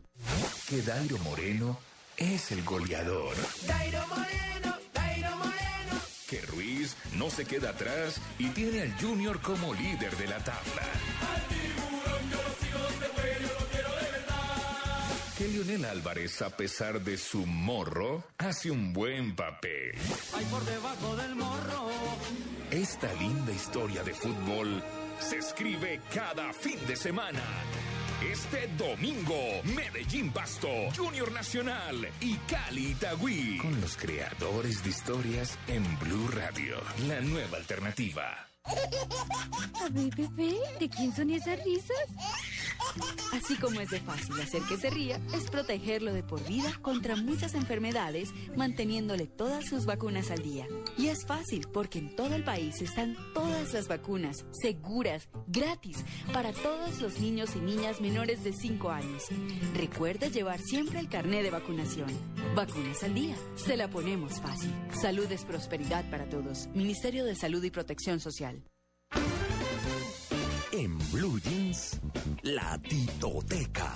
Que Dairo Moreno es el goleador.
Dairo Moreno, Dairo Moreno.
Que Ruiz no se queda atrás y tiene al Junior como líder de la tabla. Que Lionel Álvarez, a pesar de su morro, hace un buen papel.
Hay por debajo del morro.
Esta linda historia de fútbol se escribe cada fin de semana. Este domingo, Medellín Pasto, Junior Nacional y Cali Itagüí. Con los creadores de historias en Blue Radio, la nueva alternativa.
A ver, bebé, ¿de quién son esas risas?
Así como es de fácil hacer que se ría, es protegerlo de por vida contra muchas enfermedades, manteniéndole todas sus vacunas al día. Y es fácil porque en todo el país están todas las vacunas, seguras, gratis, para todos los niños y niñas menores de 5 años. Recuerda llevar siempre el carné de vacunación. Vacunas al día. Se la ponemos fácil. Salud es prosperidad para todos. Ministerio de Salud y Protección Social.
En Blue Jeans, la titoteca.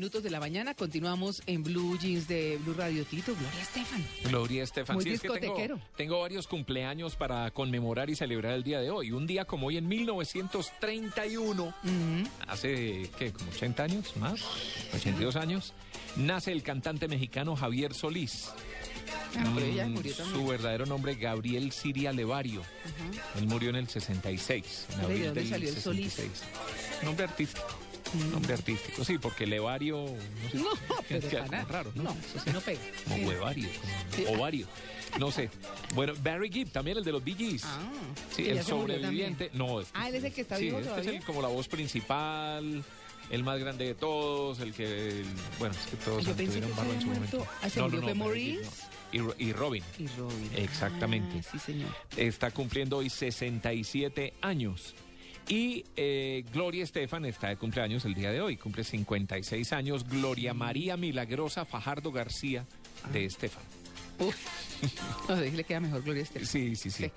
Minutos de la mañana. Continuamos en Blue Jeans de Blue Radio Tito. Gloria Estefan.
Gloria Estefan.
Muy
Sí, es que tengo,
discotequero.
tengo varios cumpleaños para conmemorar y celebrar el día de hoy. Un día como hoy en 1931, hace, ¿qué? ¿Como 80 años más? ¿82 años? Nace el cantante mexicano Javier Solís.
Ah, ella
Mm,
murió.
Su verdadero nombre, Gabriel Siria Levario. Él murió en el 66. En
¿De
abril
dónde
del
salió el Solís?
66. Nombre artístico. Nombre artístico, sí, porque Levario. No, sé,
No, pero para
raro, ¿no?
No, eso sí no pega.
Como
Sí.
huevario, como ovario. No sé. Bueno, Barry Gibb, también el de los Bee Gees.
Ah,
sí, el sobreviviente. No, este-
Ah, él es el que está
sí,
vivo
este
todavía.
es el- como la voz principal, el más grande de todos, el que. el- bueno, es que todos
Yo pensé
tuvieron
que
barba en su momento.
Ah,
No, no, no. Y, y Robin.
Y Robin.
Exactamente.
Ah, sí, señor.
Está cumpliendo hoy 67 años. Y eh, Gloria Estefan está de cumpleaños el día de hoy, cumple 56 años. Gloria María Milagrosa Fajardo García de Estefan.
No, sé si le queda mejor Gloria Estefan.
Sí, sí, sí.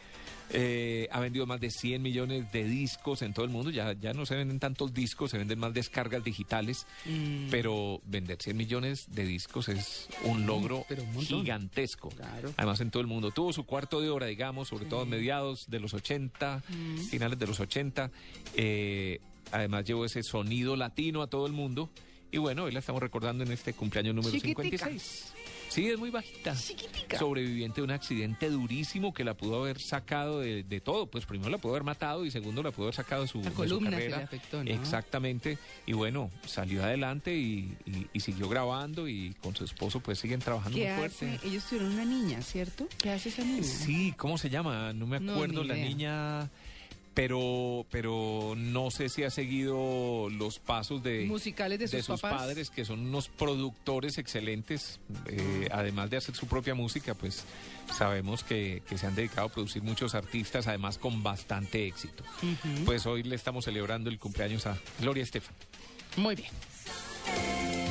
Eh, ha vendido más de 100 millones de discos en todo el mundo. Ya, ya no se venden tantos discos, se venden más descargas digitales.
Mm.
Pero vender 100 millones de discos es un logro
pero un montón.
gigantesco. Además, en todo el mundo. Tuvo su cuarto de hora, digamos, sobre todo a mediados de los 80,
Mm.
finales de los 80. Eh, además, llevó ese sonido latino a todo el mundo. Y bueno, hoy la estamos recordando en este cumpleaños número
Chiquitica.
56. Sí, es muy bajita. Sobreviviente de un accidente durísimo que la pudo haber sacado de, de todo. Pues primero la pudo haber matado y segundo la pudo haber sacado de su,
La
de su
columna se
carrera.
le afectó, ¿no?
Exactamente. Y bueno, salió adelante y, y- y siguió grabando y con su esposo pues siguen trabajando muy
¿Qué
fuerte.
hace? Ellos tuvieron una niña, ¿cierto? ¿Qué hace esa niña?
Sí, ¿cómo se llama? No me acuerdo. la
idea.
niña pero pero no sé si ha seguido los pasos de
Musicales de sus papás.
padres que son unos productores excelentes eh, además de hacer su propia música pues sabemos que, que se han dedicado a producir muchos artistas además con bastante éxito pues hoy le estamos celebrando el cumpleaños a Gloria Estefan
Muy bien.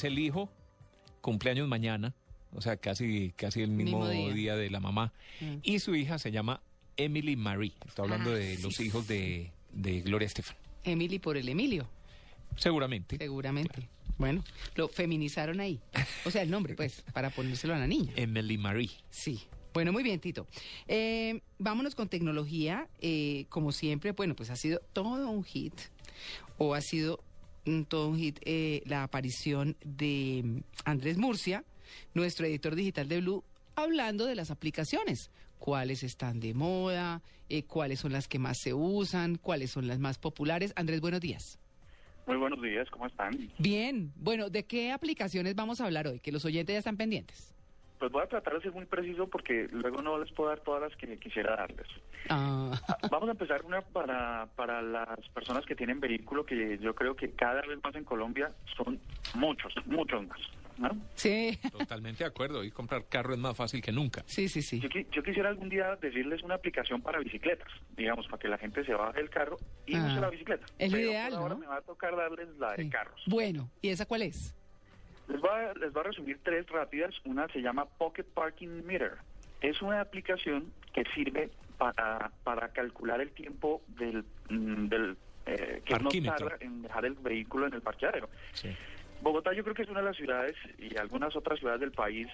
Es el hijo cumpleaños mañana o sea casi casi el mismo,
Mismo día.
día. de la mamá
Mm.
y su hija se llama Emily Marie estoy hablando
Ah,
de
sí.
los hijos de, de Gloria Estefan
Emily por el Emilio.
seguramente
Seguramente. Bueno, lo feminizaron ahí. O sea, el nombre, pues, para ponérselo a la niña.
Emily Marie
Sí. Bueno, muy bien, Tito. Eh, vámonos con tecnología. Eh, como siempre, bueno, pues ha sido todo un hit. O ha sido todo un hit eh, la aparición de mm, Andrés Murcia, nuestro editor digital de Blue, hablando de las aplicaciones. Cuáles están de moda, eh, cuáles son las que más se usan, cuáles son las más populares. Andrés, buenos días.
Muy buenos días, ¿cómo están?
Bien, bueno, ¿de qué aplicaciones vamos a hablar hoy? Que los oyentes ya están pendientes.
Pues voy a tratar de ser muy preciso porque luego no les puedo dar todas las que quisiera darles.
Ah,
Vamos a empezar una para, para las personas que tienen vehículo, que yo creo que cada vez más en Colombia son muchos, muchos más. ¿no?
sí,
totalmente de acuerdo y comprar carro es más fácil que nunca
sí, sí, sí.
Yo, yo quisiera algún día decirles una aplicación para bicicletas, digamos, para que la gente se baje del carro y
Ah,
use la bicicleta.
es lo
Pero
ideal,
por ahora
¿no?
me va a tocar darles la de carros.
Bueno, ¿y esa cuál es?
Les voy, a, les voy a resumir tres rápidas. Una se llama Pocket Parking Meter. Es una aplicación que sirve para, para calcular el tiempo del, mm, del eh, que no
Parquímetro.
tarda en dejar el vehículo en el parqueadero.
Sí.
Bogotá yo creo que es una de las ciudades y algunas otras ciudades del país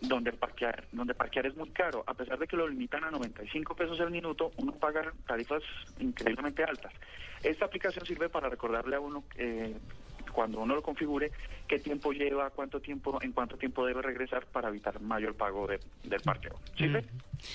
donde parquear, donde parquear es muy caro. A pesar de que lo limitan a 95 pesos el minuto, uno paga tarifas increíblemente altas. Esta aplicación sirve para recordarle a uno eh, cuando uno lo configure qué tiempo lleva, cuánto tiempo, en cuánto tiempo debe regresar para evitar mayor pago de- del parqueo. ¿Sirve?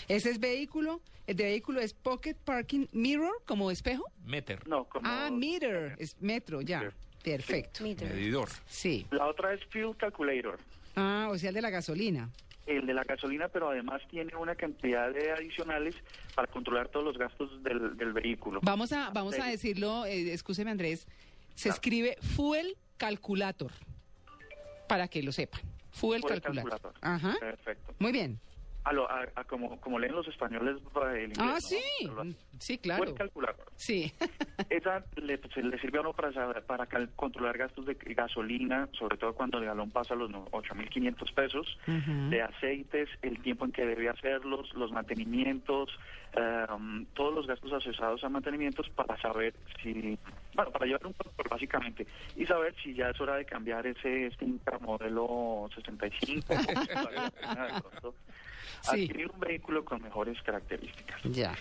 Ese es vehículo, el de vehículo es Pocket Parking Mirror, como espejo.
meter
No, como
Ah, meter, es metro, ya. Perfecto.
medidor
Sí.
la otra es Fuel Calculator.
Ah, o sea, el de la gasolina.
el de la gasolina, pero además tiene una cantidad de adicionales para controlar todos los gastos del, del vehículo.
Vamos a, vamos a decirlo, eh, escúcheme Andrés, se escribe Fuel Calculator, para que lo sepan. Fuel,
Fuel
Calculator.
Calculator.
Ajá.
Perfecto.
Muy bien.
A lo- a- a como, como leen los españoles va el inglés.
Ah, sí.
Lo-
Sí, claro.
Fuel Calculator.
Sí.
Esa le, pues, le sirve a uno para, saber- para cal- controlar gastos de gasolina, sobre todo cuando el galón pasa los no- 8.500 pesos,
Ujú.
de aceites, el tiempo en que debe hacerlos, los mantenimientos, eh, um, todos los gastos asociados a mantenimientos para saber si, bueno, para llevar un control básicamente y saber si ya es hora de cambiar ese Stinker modelo 65
Sí.
adquirir un vehículo con mejores características.
Ya.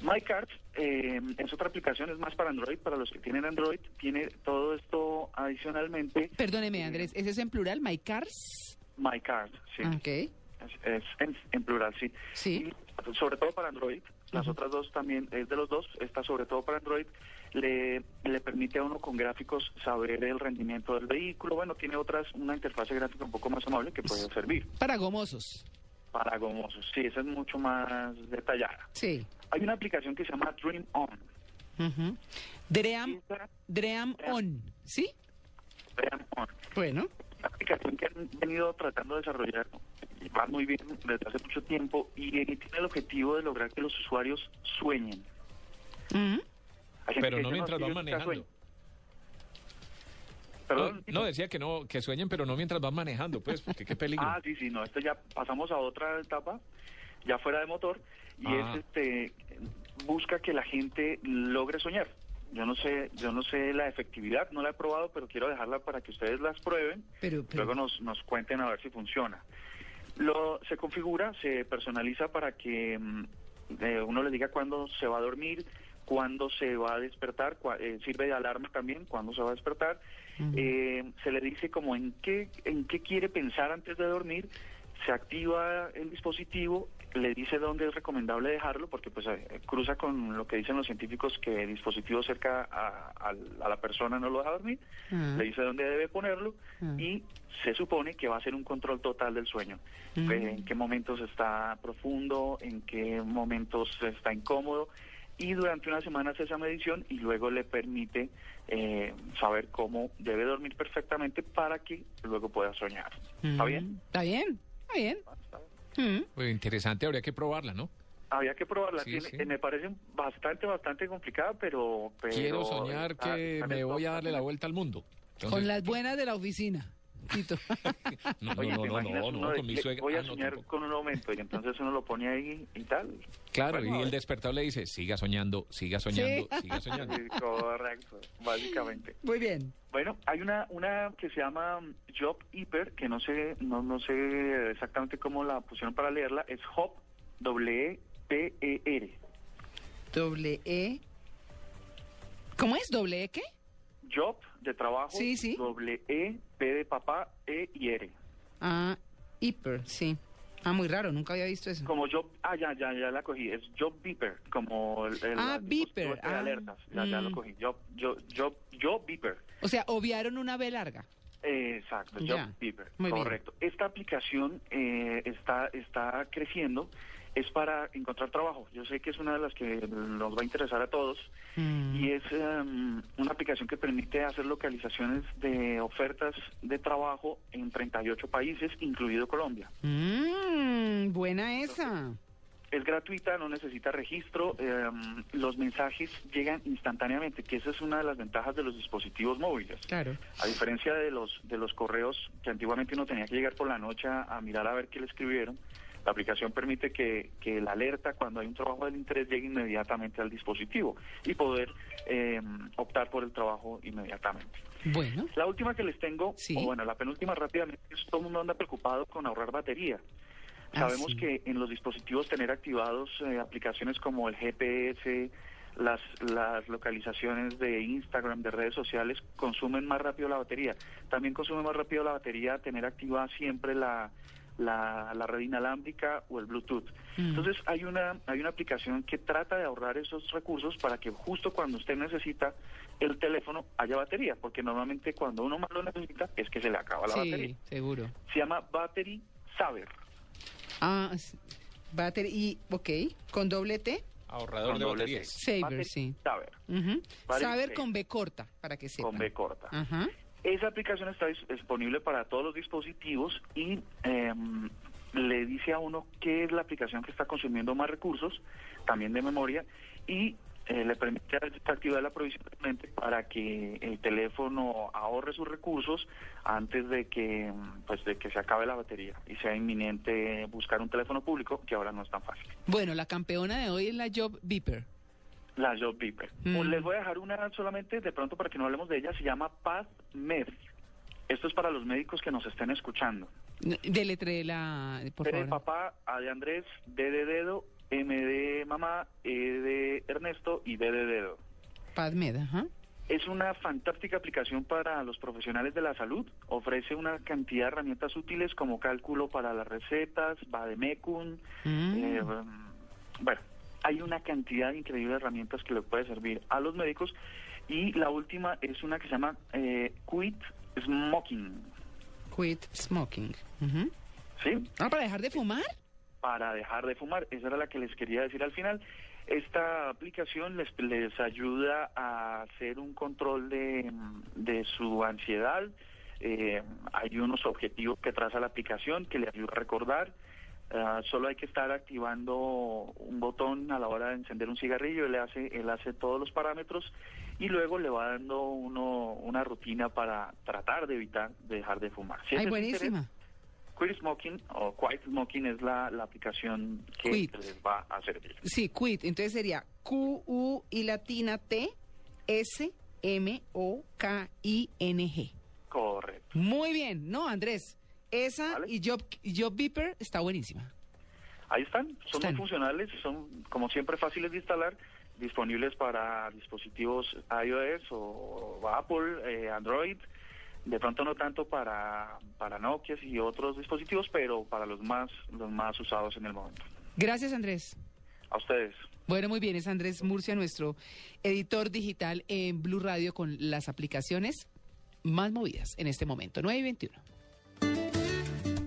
MyCards eh, es otra aplicación, es más para Android, para los que tienen Android, tiene todo esto adicionalmente.
Perdóneme, Andrés, ¿ese es en plural? ¿My Cars?
MyCard, sí.
Ah, Ok.
Es, es en, en plural, sí.
Sí.
Y sobre todo para Android, las otras dos también, es de los dos, esta sobre todo para Android, le, le permite a uno con gráficos saber el rendimiento del vehículo. Bueno, tiene otras, una interfase gráfica un poco más amable que puede servir
Para gomosos.
Para gomosos. Sí, esa es mucho más detallada.
Sí.
Hay una aplicación que se llama Dream On.
Dream, Dream On. ¿Sí?
Dream On.
Bueno.
Una aplicación que han venido tratando de desarrollar y va muy bien desde hace mucho tiempo y eh, tiene el objetivo de lograr que los usuarios sueñen.
Pero no mientras van manejando
sueño. Perdón,
no, no, decía que no que sueñen pero no mientras van manejando pues porque qué peligro
Ah, sí, sí, no, esto ya pasamos a otra etapa, ya fuera de motor, y
Ah.
es este busca que la gente logre soñar. Yo no sé, yo no sé la efectividad, no la he probado, pero quiero dejarla para que ustedes las prueben.
Pero, pero-
Luego nos, nos cuenten a ver si funciona. Lo, se configura, se personaliza para que mm, eh, uno le diga cuándo se va a dormir, cuándo se va a despertar, cua- eh, sirve de alarma también, cuándo se va a despertar. Eh, se le dice como en qué, en qué quiere pensar antes de dormir, se activa el dispositivo, le dice dónde es recomendable dejarlo, porque pues eh, cruza con lo que dicen los científicos que el dispositivo cerca a, la persona no lo deja dormir, le dice dónde debe ponerlo y se supone que va a ser un control total del sueño. Eh, En qué momentos está profundo, en qué momentos está incómodo y durante una semana hace esa medición y luego le permite eh, saber cómo debe dormir perfectamente para que luego pueda soñar. ¿Está
Mm.
bien?
Está bien, está bien. Mm.
Pues interesante, habría que probarla, ¿no?
Había que probarla.
Sí,
Tiene-
sí.
eh, Me parece bastante, bastante complicada, pero... pero
Quiero soñar que me voy a darle la vuelta al mundo. Entonces-
Con las buenas de la oficina. Tito.
No, no,
Oye,
no,
¿te
no,
imaginas
no,
uno
no,
de
con mi
que
suegra.
Voy a
ah, no,
soñar
tampoco.
con un aumento y entonces uno lo pone ahí y tal.
Claro,
Bueno,
y el despertador le dice, siga soñando, siga soñando,
Sí.
siga soñando.
Sí, correcto, básicamente.
Muy bien.
Bueno, hay una una que se llama Job Hyper, que no sé no no sé exactamente cómo la pusieron para leerla, es Hop W P E R.
Doble E. ¿Cómo es? ¿Doble E qué?
Job de trabajo,
Sí, sí.
doble E, P de papá, E y R.
Ah, hiper, sí. Ah, muy raro, nunca había visto eso.
Como Job, ah, ya, ya, ya la cogí, es Job Beeper, como el, el
Ah, beeper, ah,
alertas, ya, ya lo
mm.
cogí, Job, Job, Job, Job Beeper.
O sea, obviaron una B larga.
Exacto, Job Beeper,
muy bien.
correcto. Esta aplicación eh, está, está creciendo, es para encontrar trabajo. Yo sé que es una de las que nos va a interesar a todos y es em, una aplicación que permite hacer localizaciones de ofertas de trabajo en 38 países, incluido Colombia.
Mmm, buena esa.
Es gratuita, no necesita registro, em, los mensajes llegan instantáneamente, que esa es una de las ventajas de los dispositivos móviles.
Claro.
A diferencia de los de los correos que antiguamente uno tenía que llegar por la noche a, a mirar a ver qué le escribieron, la aplicación permite que, que la alerta cuando hay un trabajo del interés llegue inmediatamente al dispositivo y poder eh, optar por el trabajo inmediatamente.
Bueno.
La última que les tengo, o bueno, la penúltima rápidamente, es todo el mundo anda preocupado con ahorrar batería.
Ah,
Sabemos
sí.
que en los dispositivos tener activados eh, aplicaciones como el GPS, las, las localizaciones de Instagram, de redes sociales, consumen más rápido la batería. También consume más rápido la batería tener activada siempre la, la, la red inalámbrica o el Bluetooth.
Mm.
Entonces hay una, hay una aplicación que trata de ahorrar esos recursos para que justo cuando usted necesita el teléfono haya batería, porque normalmente cuando uno más lo necesita es que se le acaba la
sí,
batería.
seguro.
Se llama Battery Saver.
Ah, battery, y, ok, con doble T.
Ahorrador
Con
de
doble
baterías.
Saber,
Battery
sí. Saber
saver.
con B corta, para que sepan.
Con B corta.
Ajá.
Esa aplicación está dis- disponible para todos los dispositivos y em, le dice a uno qué es la aplicación que está consumiendo más recursos, también de memoria, y eh, le permite activarla provisionalmente para que el teléfono ahorre sus recursos antes de que em, pues de que se acabe la batería y sea inminente buscar un teléfono público que ahora no es tan fácil.
Bueno, la campeona de hoy es la Job Beeper.
La Job Beeper.
Mm.
Les voy a dejar una solamente de pronto para que no hablemos de ella, se llama PathMed. Esto es para los médicos que nos estén escuchando.
Deletre la, por
P de
favor.
papá, A de Andrés, D de dedo, M de mamá, E de Ernesto y D de dedo.
PadMed, ajá.
Es una fantástica aplicación para los profesionales de la salud. Ofrece una cantidad de herramientas útiles como cálculo para las recetas, Bademecum.
Mm.
eh, bueno, hay una cantidad increíble de herramientas que le puede servir a los médicos. Y la última es una que se llama eh, Quit Smoking.
Quit smoking. Ujú.
¿Sí?
Ah, para dejar de fumar.
para dejar de fumar. Esa era la que les quería decir al final. Esta aplicación les, les ayuda a hacer un control de, de su ansiedad. Eh, hay unos objetivos que traza la aplicación que le ayuda a recordar. Ah, solo hay que estar activando un botón a la hora de encender un cigarrillo. Él hace, él hace todos los parámetros y luego le va dando uno, una rutina para tratar de evitar dejar de fumar. Si
Ay, buenísima.
interés, Quit Smoking o Quiet Smoking es la, la aplicación que
Quit.
les va a servir.
Sí, quit. Entonces sería Q, U y latina T. S-M-O-K-I-N-G.
Correcto.
Muy bien, ¿no, Andrés? Esa y Job, Job Beeper está buenísima.
Ahí están, son muy funcionales, son como siempre fáciles de instalar, disponibles para dispositivos iOS o Apple, eh, Android, de pronto no tanto para, para Nokia y otros dispositivos, pero para los más, los más usados en el momento.
Gracias, Andrés.
A ustedes.
Bueno, muy bien, es Andrés Murcia, nuestro editor digital en Blue Radio con las aplicaciones más movidas en este momento, 9 y 21.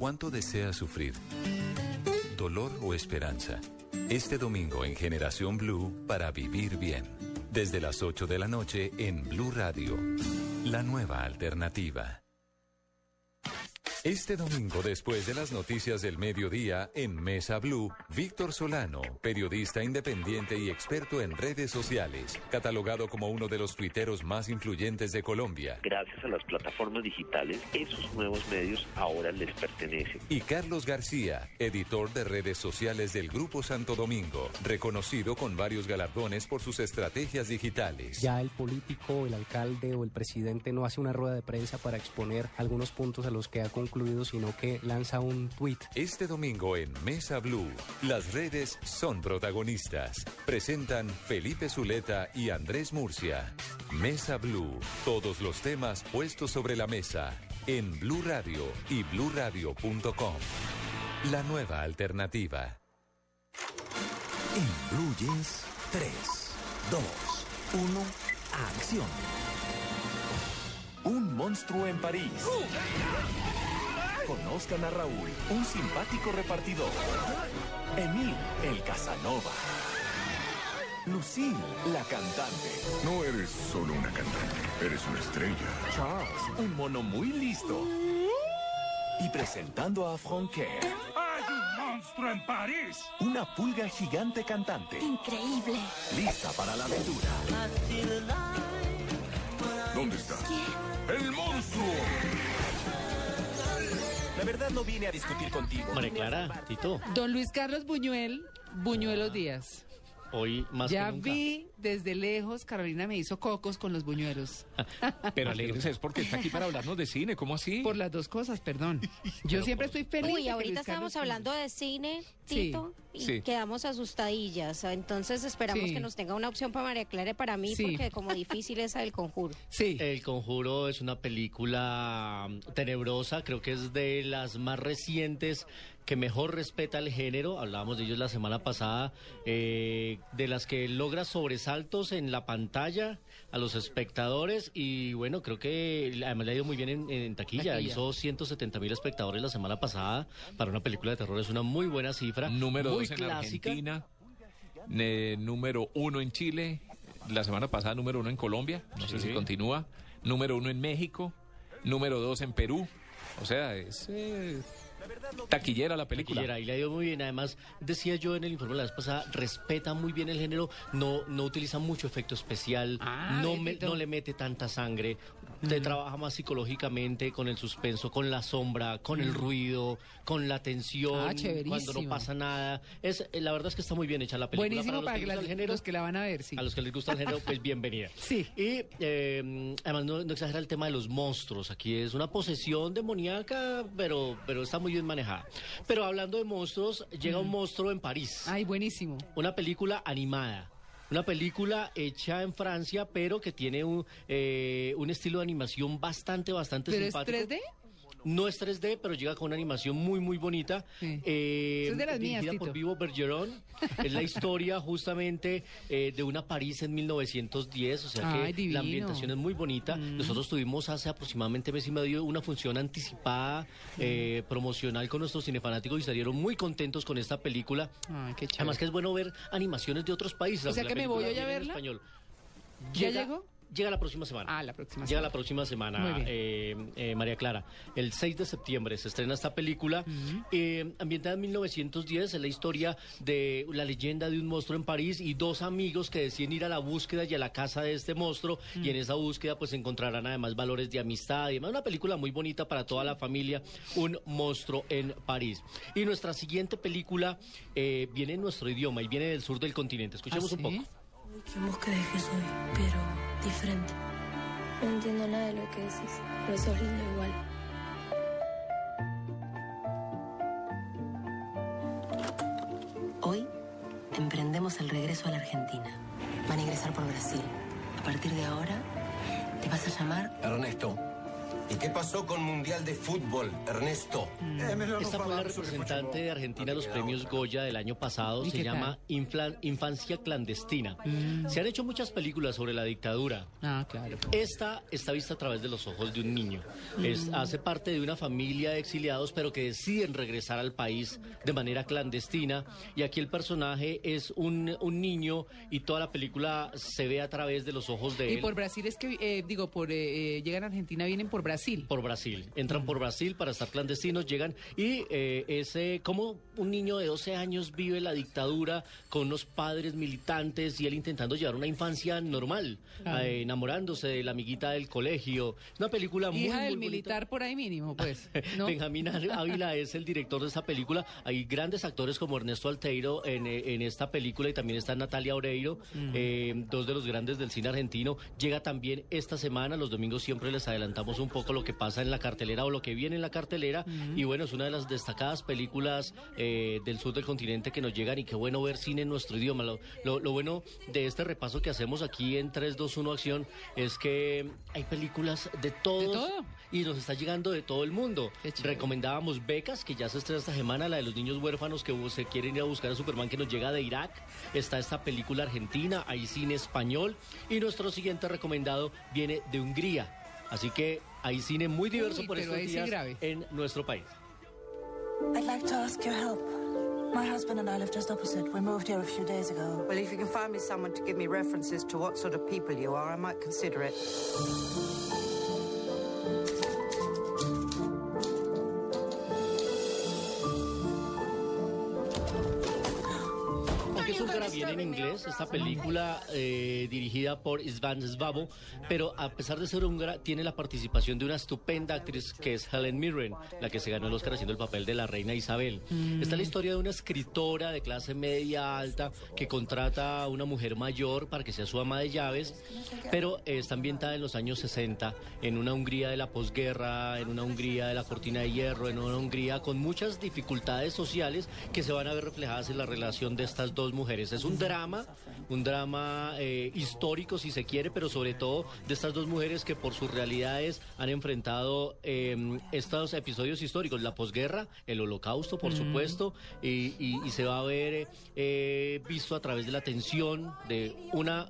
¿Cuánto desea sufrir? ¿Dolor o esperanza? Este domingo en Generación Blue para vivir bien. Desde las 8 de la noche en Blue Radio. La nueva alternativa. Este domingo, después de las noticias del mediodía, en Mesa Blue, Víctor Solano, periodista independiente y experto en redes sociales, catalogado como uno de los tuiteros más influyentes de Colombia.
Gracias a las plataformas digitales, esos nuevos medios ahora les pertenecen.
Y Carlos García, editor de redes sociales del Grupo Santo Domingo, reconocido con varios galardones por sus estrategias digitales.
Ya el político, el alcalde o el presidente no hace una rueda de prensa para exponer algunos puntos a los que ha concluido sino que lanza un tweet.
Este domingo en Mesa Blue, las redes son protagonistas. Presentan Felipe Zuleta y Andrés Murcia. Mesa Blue, todos los temas puestos sobre la mesa en Blue Radio y bluradio.com. La nueva alternativa.
En Blue Jeans, 3, 2, 1, acción. Un monstruo en París. Conozcan a Raúl, un simpático repartidor. Emil, el Casanova. Lucille, la cantante.
No eres solo una cantante, eres una estrella.
Charles, un mono muy listo. Y presentando a Fronquet.
¡Hay un monstruo en París!
Una pulga gigante cantante.
Increíble.
Lista para la aventura.
¿Dónde está?
¡El monstruo!
La verdad no vine a discutir contigo.
María Clara, Tito,
Don Luis Carlos Buñuel, Buñuelos Díaz.
Hoy más
ya
que nunca.
vi desde lejos, Carolina me hizo cocos con los buñuelos.
Pero alegres es porque está aquí para hablarnos de cine, ¿cómo así?
Por las dos cosas, perdón. Yo siempre estoy feliz.
Uy, ahorita
Carlos
hablando de cine,
Sí,
Tito, y
sí.
quedamos asustadillas. Entonces esperamos
Sí.
que nos tenga una opción para María Clara y para mí,
Sí.
porque como difícil es el conjuro.
Sí.
El Conjuro es una película tenebrosa, creo que es de las más recientes que mejor respeta el género, hablábamos de ellos la semana pasada, eh, de las que logra sobresaltos en la pantalla a los espectadores y bueno, creo que además le ha ido muy bien en, en taquilla.
Taquilla.
hizo 170 mil espectadores la semana pasada para una película de terror, es una muy buena cifra,
Número
muy
dos en
clásica.
Argentina, ne- número uno en Chile, la semana pasada número uno en Colombia, no sé si continúa, número uno en México, número dos en Perú, o sea, es eh, taquillera la película.
Taquillera, y le ha ido muy bien. Además, decía yo en el informe la vez pasada, respeta muy bien el género, no, no utiliza mucho efecto especial,
Ah,
no, me- no le mete tanta sangre, te
Mm.
trabaja más psicológicamente con el suspenso, con la sombra, con el
Mm.
ruido, con la tensión,
Ah,
cuando no pasa nada. Es, eh, la verdad es que está muy bien hecha la película.
Buenísimo para,
los
que
les
la-
gusta el género,
los que la van a ver, sí.
a los que les gusta el género, pues bienvenida.
Sí.
Y eh, además no, no exagera el tema de los monstruos. Aquí es una posesión demoníaca, pero, pero está muy bien manejada. Pero hablando de monstruos, llega un monstruo en París.
Ay, buenísimo.
Una película animada. Una película hecha en Francia, pero que tiene un, eh, un estilo de animación bastante, bastante
¿Pero es
simpático.
3D?
No es 3D, pero llega con una animación muy, muy bonita. Eh,
es de las mías,
dirigida por
Tito.
Vivo Bergeron. es la historia justamente eh, de una París en 1910, o sea que
Ay,
la ambientación es muy bonita.
Mm.
Nosotros tuvimos hace aproximadamente mes y medio una función anticipada eh, promocional con nuestros cinefanáticos y salieron muy contentos con esta película.
Ay, qué chévere.
Además que es bueno ver animaciones de otros países.
O sea que me voy a verla.
español.
¿Ya llegó?
Llega la próxima semana.
Ah, la próxima
Llega
semana.
la próxima semana, eh, eh, María Clara. El 6 de septiembre se estrena esta película. eh, ambientada en 1910, es la historia de la leyenda de un monstruo en París y dos amigos que deciden ir a la búsqueda y a la casa de este monstruo. Y en esa búsqueda, pues encontrarán además valores de amistad y demás. Una película muy bonita para toda la familia. Un monstruo en París. Y nuestra siguiente película eh, viene en nuestro idioma y viene del sur del continente. Escuchemos
¿Ah,
un poco.
¿Quién vos crees que soy? Pero diferente.
No entiendo nada de lo que decís, pero sos lindo igual.
Hoy emprendemos el regreso a la Argentina. Van a ingresar por Brasil. A partir de ahora, te vas a llamar
Ernesto. ¿Y qué pasó con Mundial de Fútbol, Ernesto?
Esta fue la representante de Argentina a los premios Goya del año pasado.
¿Y
Se llama Infla- Infancia Clandestina.
Mm.
Se han hecho muchas películas sobre la dictadura.
Ah, claro.
Esta está vista a través de los ojos de un niño. Es-
Mm.
hace parte de una familia de exiliados, pero que deciden regresar al país de manera clandestina. Y aquí el personaje es un, un niño y toda la película se ve a través de los ojos de
Y
él.
por Brasil es que, eh, digo, por eh, eh, llegan a Argentina, vienen por Brasil.
Por Brasil. Entran por Brasil para estar clandestinos, llegan y eh, ese, como un niño de 12 años vive la dictadura con unos padres militantes y él intentando llevar una infancia normal,
Ah.
eh, enamorándose de la amiguita del colegio. Una película muy,
Hija
muy
del
bonita.
militar por ahí mínimo, pues. ¿no?
Benjamín Ávila es el director de esta película. Hay grandes actores como Ernesto Alteiro en, eh, en esta película y también está Natalia Oreiro,
Mm.
eh, dos de los grandes del cine argentino. Llega también esta semana, los domingos siempre les adelantamos un poco lo que pasa en la cartelera o lo que viene en la cartelera. Y bueno, es una de las destacadas películas eh, del sur del continente que nos llegan y qué bueno ver cine en nuestro idioma. Lo, lo- lo bueno de este repaso que hacemos aquí en 3, 2, 1 Acción es que hay películas de todos y nos está llegando de todo el mundo. Recomendábamos Becas, que ya se estrena esta semana, la de los niños huérfanos que se quieren ir a buscar a Superman que nos llega de Irak. Está esta película argentina, hay cine español. Y nuestro siguiente recomendado viene de Hungría. Así que hay cine muy diverso
Uy,
por estos días
grave.
en nuestro país.
I'd like to ask your help. My husband and I live just opposite. We moved here a few days ago.
Well, if you can find me someone to give me references to what sort of people you are, I might consider it.
Viene en inglés, esta película eh, dirigida por Isvan Svabo, pero a pesar de ser húngara, tiene la participación de una estupenda actriz que es Helen Mirren, la que se ganó el Oscar haciendo el papel de la reina Isabel.
Mm.
Está la historia de una escritora de clase media alta que contrata a una mujer mayor para que sea su ama de llaves, pero eh, está ambientada en los años 60, en una Hungría de la posguerra, en una Hungría de la cortina de hierro, en una Hungría con muchas dificultades sociales que se van a ver reflejadas en la relación de estas dos mujeres. Es un drama, un drama eh, histórico si se quiere, pero sobre todo de estas dos mujeres que por sus realidades han enfrentado eh, estos episodios históricos, la posguerra, el holocausto, por
Mm.
supuesto, y, y- y se va a ver eh, visto a través de la tensión de una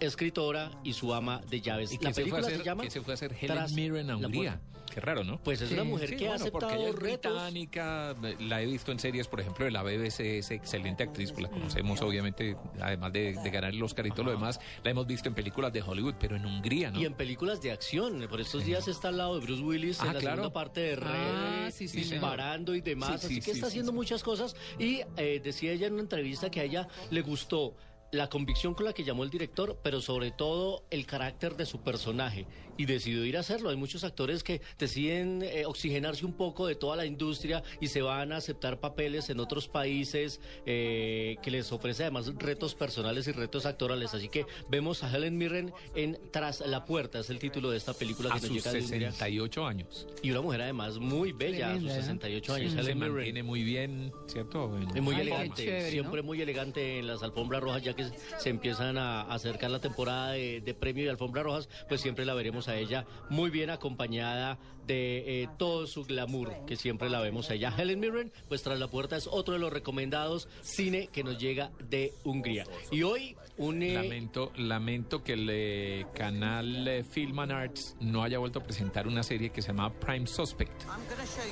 escritora y su ama de llaves.
¿Y
la
qué se,
película
hacer,
se llama
qué se fue a hacer Helen
Tras
Mirren a
la
Hungría? Qué raro, ¿no?
Pues es una mujer que ha
bueno, porque
aceptado
ella es
retos.
británica, la he visto en series, por ejemplo, de la BBC, es excelente actriz, pues la conocemos obviamente, además de, de ganar el Oscar y todo lo demás, la hemos visto en películas de Hollywood, pero en Hungría, ¿no?
Y en películas de acción. Por estos días está al lado de Bruce Willis en
Ah,
la
claro.
segunda parte de Red,
Ah, sí, sí,
disparando y demás.
Sí,
así
sí,
que
sí,
está
sí,
haciendo muchas cosas. Y eh, decía ella en una entrevista que a ella le gustó la convicción con la que llamó el director, pero sobre todo el carácter de su personaje. Y decidió ir a hacerlo. Hay muchos actores que deciden eh, oxigenarse un poco de toda la industria y se van a aceptar papeles en otros países eh, que les ofrece además retos personales y retos actorales. Así que vemos a Helen Mirren en Tras la Puerta, es el título de esta película
a
que nos
sus
llega de Hungría.
68 años.
Y una mujer además muy bella, a sus
Tremenda, ¿eh?
68 años.
Sí, se
Helen Mirren.
mantiene muy bien, ¿cierto?
Es muy elegante, siempre muy elegante en las alfombras rojas, ya que se empiezan a acercar la temporada de, de premio y alfombras rojas, pues siempre la veremos a ella muy bien acompañada de eh, todo su glamour, que siempre la vemos a ella. Helen Mirren, pues tras la puerta es otro de los recomendados cine que nos llega de Hungría. Y hoy un... eh,
Lamento, lamento que el eh, canal eh, Film and Arts no haya vuelto a presentar una serie que se llama Prime Suspect.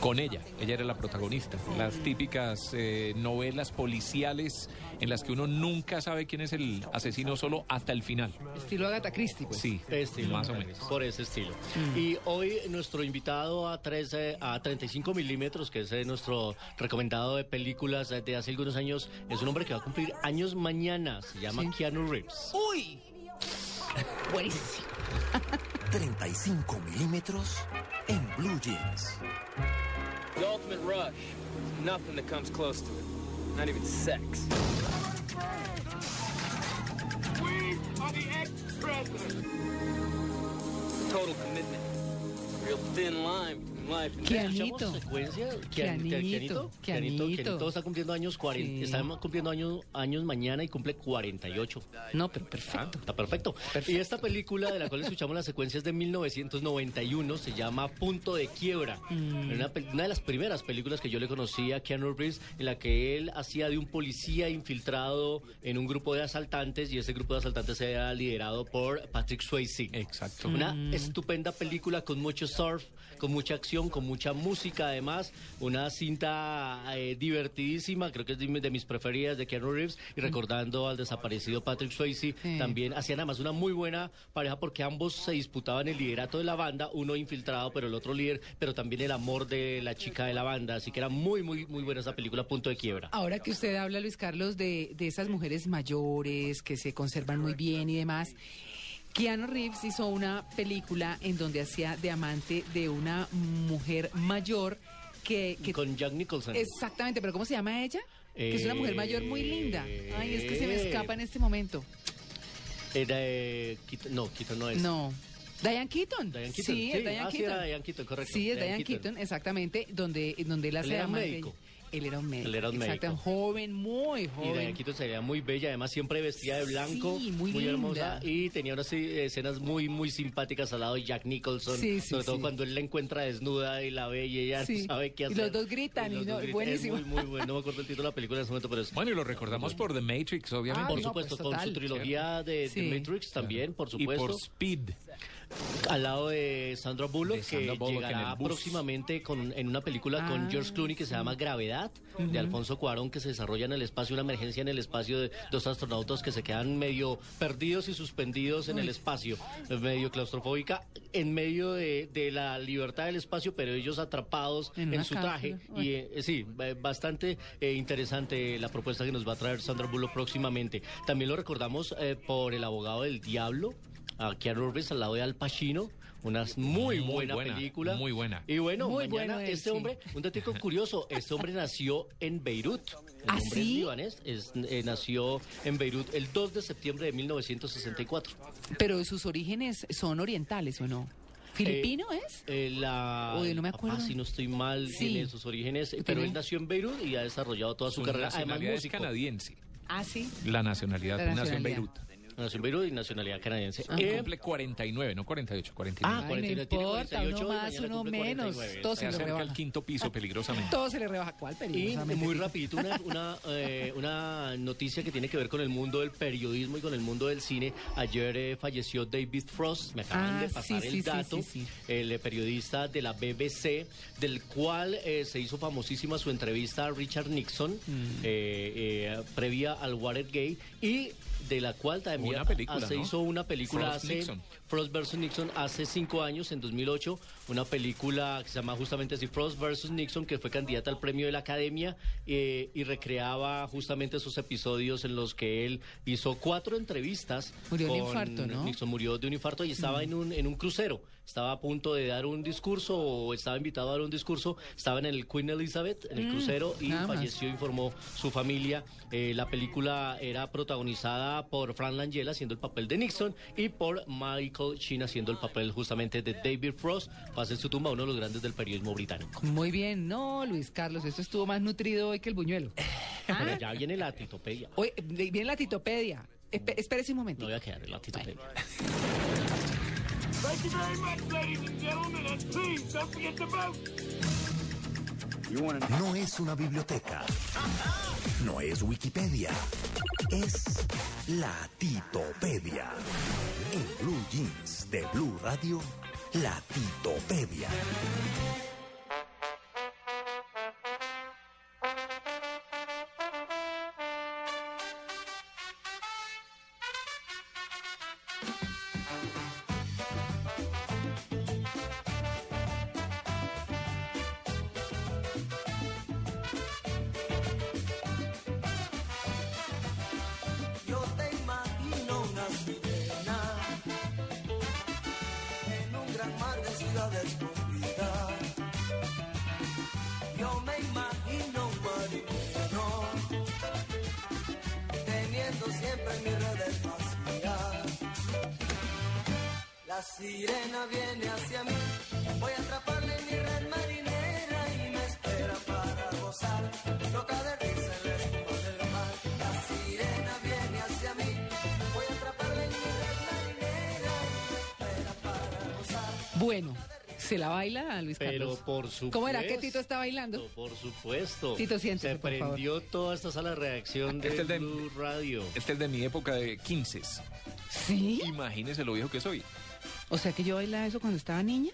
Con ella, ella era la protagonista. Las típicas eh, novelas policiales en las que uno nunca sabe quién es el asesino solo hasta el final.
Estilo Agatha Christie, pues.
Sí,
Estilo,
más o menos.
Por ese estilo. Y hoy nuestro invitado a, 13, a 35 milímetros, que es eh, nuestro recomendado de películas eh, de hace algunos años, es un hombre que va a cumplir años mañana. Se llama Keanu Reeves.
¡Uy! Buenísimo.
35 milímetros en Blue Jeans.
The ultimate rush. Nothing that comes close to it. Not even sex. We are the ex-president.
Total commitment. Real thin line
Kianito.
Secuencia.
Kianito,
Kianito.
Kianito.
Está cumpliendo años 40.
Sí.
Está cumpliendo años, años mañana y cumple 48.
No, pero perfecto.
Ah, está perfecto. Y esta película de la cual escuchamos las secuencias de 1991 se llama Punto de Quiebra.
Mm.
Una, de las primeras películas que yo le conocía a Keanu Reeves en la que él hacía de un policía infiltrado en un grupo de asaltantes y ese grupo de asaltantes era liderado por Patrick Swayze.
Exacto.
Una
Mm.
estupenda película con mucho surf, con mucha acción, con mucha música además, una cinta eh, divertidísima, creo que es de, mi- de mis preferidas de Keanu Reeves y recordando al desaparecido Patrick Swayze,
Sí.
también hacían además una muy buena pareja porque ambos se disputaban el liderato de la banda, uno infiltrado pero el otro líder, pero también el amor de la chica de la banda, así que era muy muy muy buena esa película Punto de Quiebra.
Ahora que usted habla, Luis Carlos, de, de esas mujeres mayores que se conservan muy bien y demás, Keanu Reeves hizo una película en donde hacía de amante de una mujer mayor que... que
Con Jack Nicholson.
Exactamente, pero ¿cómo se llama ella? Que es una mujer mayor muy linda. Ay, es que se me
Eh,
escapa en este momento.
Era eh, Keaton- no, Keaton no es.
No. Diane Keaton.
Diane Keaton,
Sí,
sí.
es Diane
Ah, sí,
Keaton.
era Diane Keaton, correcto.
Sí, es
Diane
Diane
Keaton.
Keaton, exactamente, donde, donde él hace
Él era
amante
médico.
ella. Él era un médico.
Él era un
Exacto,
médico.
joven, muy
Y
joven.
Diane Keaton se veía muy bella, además siempre vestida de blanco,
Sí, muy
hermosa
linda.
y tenía unas eh, escenas muy muy simpáticas al lado de Jack Nicholson,
Sí, sí,
sobre todo
sí.
cuando él la encuentra desnuda y la ve y ella
Sí.
no sabe qué
Y
hacer.
los dos gritan, y no,
dos gritan.
buenísimo.
Es muy muy bueno, no me acuerdo el título de la película en ese momento, pero es
Bueno, y lo recordamos por The Matrix, obviamente.
por
Ah, no,
supuesto,
pues,
con
total.
su trilogía de,
Sí.
de Matrix también, por
Y
supuesto.
por Speed.
Al lado de Sandra Bullock,
De Sandra
que
Bullock
llegará próximamente con, en una película
Ah,
con George Clooney que se llama Gravedad, de Alfonso Cuarón, que se desarrolla en el espacio, una emergencia en el espacio de dos astronautas que se quedan medio perdidos y suspendidos en el espacio, medio claustrofóbica, en medio de, de la libertad del espacio, pero ellos atrapados
En
su
cápsula.
traje.
Uy.
Y eh, sí, eh, bastante eh, interesante la propuesta que nos va a traer Sandra Bullock próximamente. También lo recordamos eh, por El abogado del diablo, a Keanu Reeves al lado de Al Pacino. Una muy,
Muy
buena,
buena,
película.
muy buena.
Y bueno,
Muy
mañana
él,
este
sí.
hombre, un dato curioso, este hombre nació en Beirut. El
¿Ah,
hombre es libanés, es- eh, nació en Beirut el 2 de septiembre de 1964.
Pero sus orígenes son orientales, ¿o no? ¿Filipino es?
Eh, la,
Uy, no me acuerdo.
si no estoy mal,
Sí.
tiene sus orígenes, eh, pero él nació en Beirut y ha desarrollado toda su,
Su
carrera. Además,
nacionalidad es canadiense.
Ah, sí.
La nacionalidad.
La
nació en
nacionalidad.
Beirut.
Nació en Beirut y nacionalidad canadiense.
Ah.
Y
Eh,
cumple 49, no 48, 49.
Ah,
Ay,
49,
no
tiene
importa,
48
uno
y
más, uno menos.
49.
Todo
se
se le
acerca al quinto piso peligrosamente.
Todo se le rebaja. ¿Cuál
Y
peligrosamente?
muy rapidito, una, una, eh, una noticia que tiene que ver con el mundo del periodismo y con el mundo del cine. Ayer eh, falleció David Frost, me acaban
Ah,
de pasar
sí,
el
sí, sí,
dato,
sí, sí.
el periodista de la BBC, del cual eh, se hizo famosísima su entrevista a Richard Nixon,
Mm.
eh, eh, previa al Watergate, y de la cual también
Una película,
se
¿no?
hizo una película
Frost
hace...
Nixon.
Frost vs. Nixon hace cinco años, en 2008, una película que se llama justamente así, Frost vs. Nixon, que fue candidata al premio de la Academia eh, y recreaba justamente esos episodios en los que él hizo cuatro entrevistas.
Murió de un
con
infarto, ¿no?
Nixon murió de un infarto y estaba en, un, en un crucero. Estaba a punto de dar un discurso o estaba invitado a dar un discurso. Estaba en el Queen Elizabeth, en el
Mm,
crucero, y
más.
falleció, informó su familia. Eh, la película era protagonizada por Fran Langella haciendo el papel de Nixon y por Michael Sheen haciendo el papel justamente de David Frost. Pasa en su tumba uno de los grandes del periodismo británico.
Muy bien. No, Luis Carlos, esto estuvo más nutrido hoy que el buñuelo.
Pero ya viene la titopedia.
Hoy viene la titopedia. Espérese un momento.
No voy a quedar en la titopedia.
Thank you very much, ladies and gentlemen, and please don't forget.
No es una biblioteca. No es Wikipedia. Es la Titopedia. En Blue Jeans de Blue Radio, la Titopedia.
Por supuesto.
¿Cómo era que Tito está bailando?
Por supuesto.
Tito, siéntese,
Se
por favor.
prendió toda esta sala de reacción de
Este es de-
Blue Radio.
Este es de mi época de 15.
¿Sí?
Imagínese lo viejo que soy.
O sea que yo bailaba eso cuando estaba niña.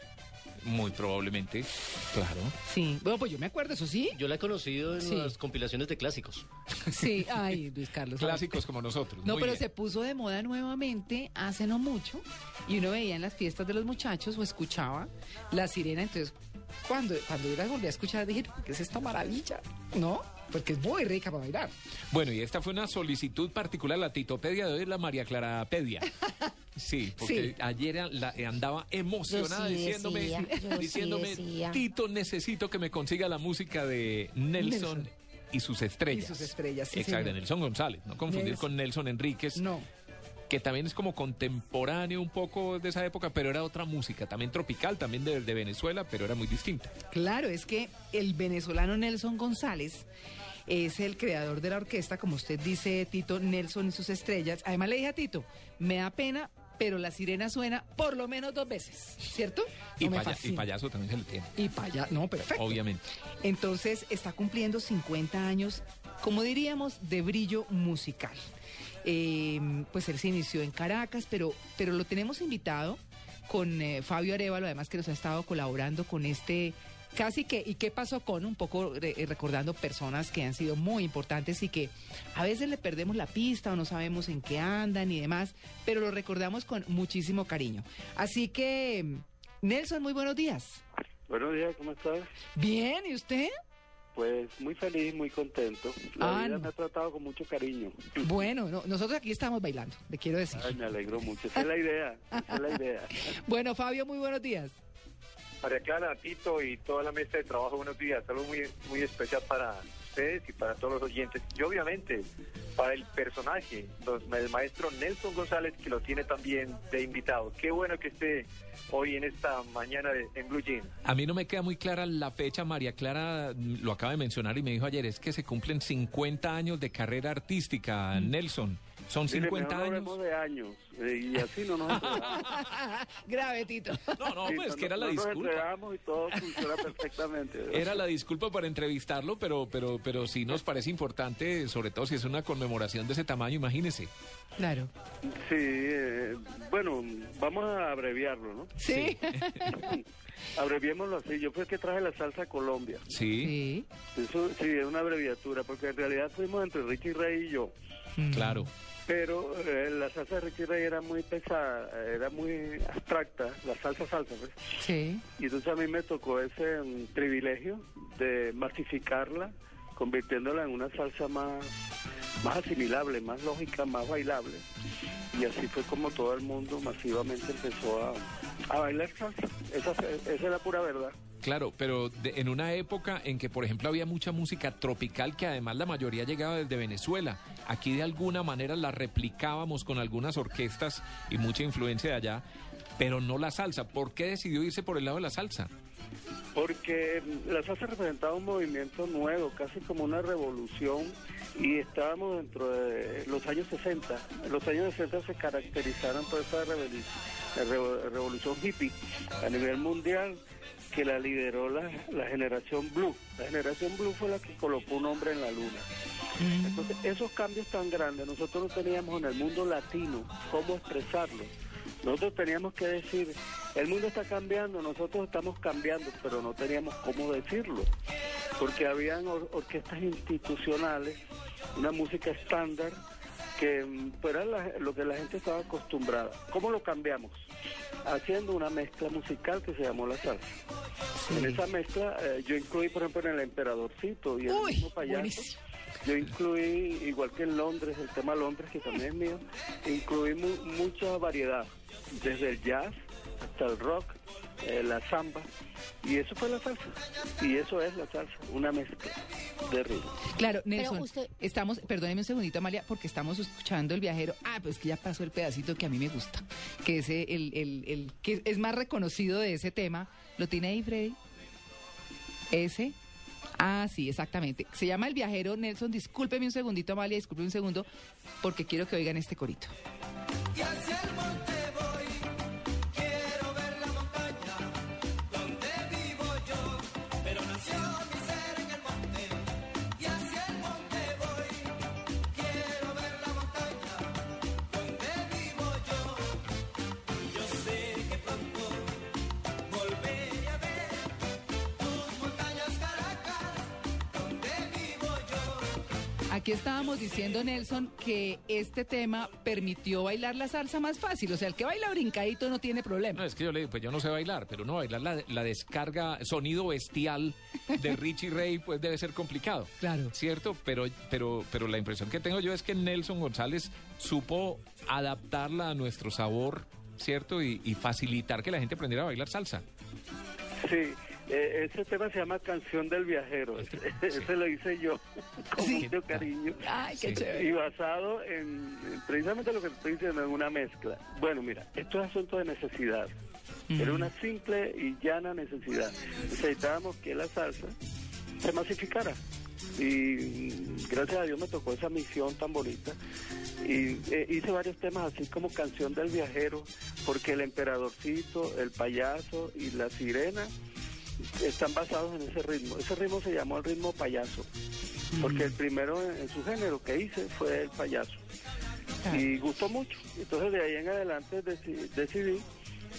Muy probablemente, claro.
Sí. Bueno, pues yo me acuerdo, eso sí.
Yo la he conocido en
Sí.
las compilaciones de clásicos.
Sí, ay, Luis Carlos.
Clásicos como nosotros.
No,
muy
pero
bien.
se puso de moda nuevamente hace no mucho y uno veía en las fiestas de los muchachos o escuchaba la sirena. Entonces, cuando, cuando yo la volví a escuchar, dije, ¿qué es esta maravilla? ¿No? Porque es muy rica para bailar.
Bueno, y esta fue una solicitud particular, la Titopedia de hoy es la María Clarapedia. Sí, porque
Sí.
ayer la- andaba emocionada
sí
diciéndome,
decía, yo sí
diciéndome. Tito, necesito que me consiga la música de Nelson,
Nelson.
y sus estrellas.
Y sus estrellas, sí,
Exacto,
señor.
Nelson González, no confundir
Nelson.
con Nelson Enríquez.
No.
Que también es como contemporáneo un poco de esa época, pero era otra música, también tropical, también de, de Venezuela, pero era muy distinta.
Claro, es que el venezolano Nelson González es el creador de la orquesta, como usted dice, Tito, Nelson y sus estrellas. Además le dije a Tito, me da pena, pero la sirena suena por lo menos dos veces, ¿cierto?
Y,
No me
paya- y payaso también se le tiene,
Y paya, no, perfecto.
obviamente.
Entonces está cumpliendo 50 años, como diríamos, de brillo musical. Eh, pues él se inició en Caracas, pero, pero lo tenemos invitado con eh, Fabio Arevalo, además que nos ha estado colaborando con este casi que, ¿y qué pasó con? Un poco re- eh, recordando personas que han sido muy importantes y que a veces le perdemos la pista o no sabemos en qué andan y demás, pero lo recordamos con muchísimo cariño. Así que, Nelson, muy buenos días.
Buenos días, ¿cómo estás?
Bien, ¿y usted?
Pues muy feliz, muy contento. La
Ah,
vida
no.
me ha tratado con mucho cariño.
Bueno, no, nosotros aquí estamos bailando, le quiero decir.
Ay, me alegro mucho. Esa es la idea. Esa es la idea.
Bueno, Fabio, muy buenos días.
María Clara, Tito y toda la mesa de trabajo, buenos días. Algo muy, muy especial para ustedes y para todos los oyentes. Y obviamente para el personaje, los- el maestro Nelson González, que lo tiene también de invitado. Qué bueno que esté hoy en esta mañana de- en Blue Jeans.
A mí no me queda muy clara la fecha. María Clara mm, lo acaba de mencionar y me dijo ayer, es que se cumplen 50 años de carrera artística, Nelson. Son
Mire,
50
mejor no
años.
de años eh, y así no nos enredamos.
Grave, Tito.
No, no,
Sí,
pues
no-
que era la
no
disculpa.
y todo funciona perfectamente.
Era la disculpa para entrevistarlo, pero, pero, pero sí nos parece importante, sobre todo si es una conmemoración de ese tamaño, imagínese.
Claro.
Sí, eh, bueno, vamos a abreviarlo, ¿no?
Sí.
Abreviémoslo así. Yo fui el que traje la salsa a Colombia.
Sí,
Eso sí, es una abreviatura, porque en realidad fuimos entre Richie Ray y yo.
claro.
Pero eh, la salsa de Richie Ray era muy pesada, era muy abstracta, la salsa salsa, pues.
Sí.
Y entonces a mí me tocó ese mm, privilegio de masificarla, convirtiéndola en una salsa más, más asimilable, más lógica, más bailable. Y así fue como todo el mundo masivamente empezó a, a bailar salsa. Esa, esa es la pura verdad.
Claro, pero de- en una época en que, por ejemplo, había mucha música tropical que además la mayoría llegaba desde Venezuela. Aquí de alguna manera la replicábamos con algunas orquestas y mucha influencia de allá, pero no la salsa. ¿Por qué decidió irse por el lado de la salsa?
Porque mm, la salsa representaba un movimiento nuevo, casi como una revolución, y estábamos dentro de los años 60. Los años 60 se caracterizaron por esa revolución hippie a nivel mundial que la lideró la, la generación Blue. La generación Blue fue la que colocó un hombre en la luna. Entonces, esos cambios tan grandes, nosotros no teníamos en el mundo latino cómo expresarlo. Nosotros teníamos que decir, el mundo está cambiando, nosotros estamos cambiando, pero no teníamos cómo decirlo, porque habían or- orquestas institucionales, una música estándar, que mm, fuera la- lo que la gente estaba acostumbrada. ¿Cómo lo cambiamos? Haciendo una mezcla musical que se llamó la salsa. En esa mezcla eh, yo incluí, por ejemplo, en el Emperadorcito y el
Uy,
mismo payaso.
buenísimo.
Yo incluí, igual que en Londres, el tema Londres, que también es mío, incluí mu- mucha variedad, desde el jazz hasta el rock, eh, la samba, y eso fue la salsa. Y eso es la salsa, una mezcla de ritmos.
Claro, Nelson, estamos, perdóneme un segundito, Amalia, porque estamos escuchando el viajero. Ah, pues que ya pasó el pedacito que a mí me gusta, que es el, el, el que es más reconocido de ese tema. ¿Lo tiene ahí, Freddy? Ese. Ah, sí, exactamente. Se llama El Viajero Nelson. Discúlpeme un segundito, Amalia, discúlpeme un segundo, porque quiero que oigan este corito.
Y hacia el monte
Aquí estábamos diciendo, Nelson, que este tema permitió bailar la salsa más fácil. O sea, el que baila brincadito no tiene problema.
No, es que yo le digo, pues yo no sé bailar, pero no, bailar la, la descarga, sonido bestial de Richie Ray, pues debe ser complicado.
Claro.
¿Cierto? Pero, pero, pero la impresión que tengo yo es que Nelson González supo adaptarla a nuestro sabor, ¿cierto? Y, y facilitar que la gente aprendiera a bailar salsa.
Sí, eh, ese tema se llama Canción del Viajero. Ese lo hice yo con mucho cariño.
Ay, qué
Sí.
chévere.
Y basado en, en precisamente lo que te estoy diciendo, en una mezcla. Bueno, mira, esto es asunto de necesidad. Era una simple y llana necesidad. Necesitábamos que la salsa se masificara. Y mm, gracias a Dios me tocó esa misión tan bonita. Y eh, hice varios temas así como Canción del Viajero, porque el emperadorcito, el payaso y la sirena están basados en ese ritmo. Ese ritmo se llamó el ritmo payaso, porque el primero en, en su género que hice fue el payaso. Y gustó mucho. Entonces de ahí en adelante deci- decidí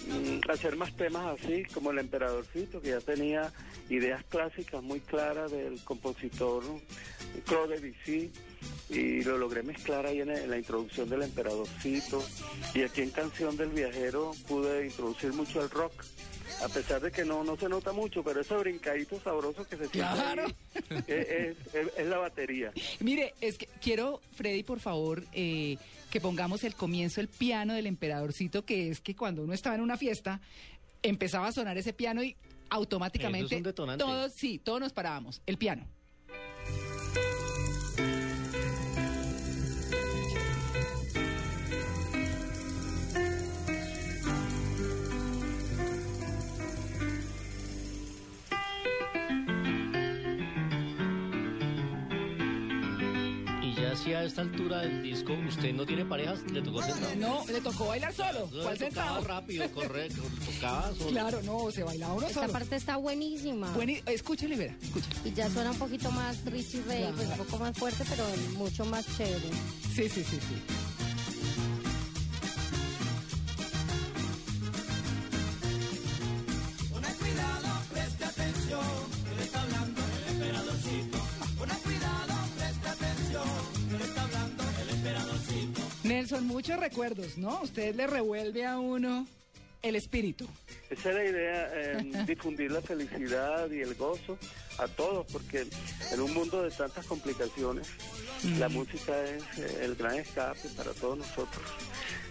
mm, hacer más temas así, como el emperadorcito, que ya tenía ideas clásicas muy claras del compositor Claude Debussy y lo logré mezclar ahí en, en la introducción del emperadorcito y aquí en Canción del Viajero pude introducir mucho el rock a pesar de que no no se nota mucho pero ese brincadito sabroso que se siente
Claro.
ahí, es, es- es- es la batería
Mire, es que quiero, Freddy, por favor, eh, que pongamos el comienzo, el piano del emperadorcito, que es que cuando uno estaba en una fiesta, empezaba a sonar ese piano y automáticamente
es un detonante.
todos, sí, todos nos parábamos. El piano.
Si a esta altura del disco usted no tiene parejas, le tocó sentado.
No, le tocó bailar solo.
No,
¿Cuál
le tocaba
sentado?
rápido, correr, tocaba solo.
Claro, no, se bailaba uno
Esta
solo.
parte está buenísima.
Bueni- escúchale, Vera, escúchale.
Y ya suena un poquito más Richie Ray, pues un poco más fuerte, pero mucho más chévere.
Sí, sí, sí, sí. Nelson, muchos recuerdos, ¿no? Usted le revuelve a uno el espíritu.
Esa es la idea, eh, difundir la felicidad y el gozo a todos, porque en un mundo de tantas complicaciones, la música es eh, el gran escape para todos nosotros.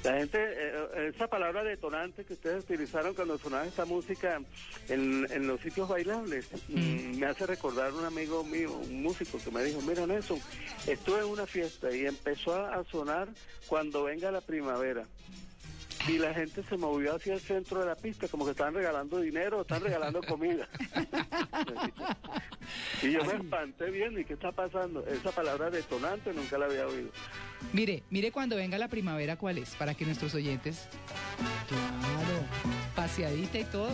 La gente, eh, esa palabra detonante que ustedes utilizaron cuando sonaba esta música en, en los sitios bailables, mm, me hace recordar un amigo mío, un músico, que me dijo, mira Nelson, estuve en una fiesta y empezó a, a sonar cuando venga la primavera. Y la gente se movió hacia el centro de la pista, como que estaban regalando dinero están regalando comida. y yo me espanté bien, ¿y qué está pasando? Esa palabra detonante nunca la había oído.
Mire, mire cuando venga la primavera, ¿cuál es? Para que nuestros oyentes. Claro, paseadita y todo.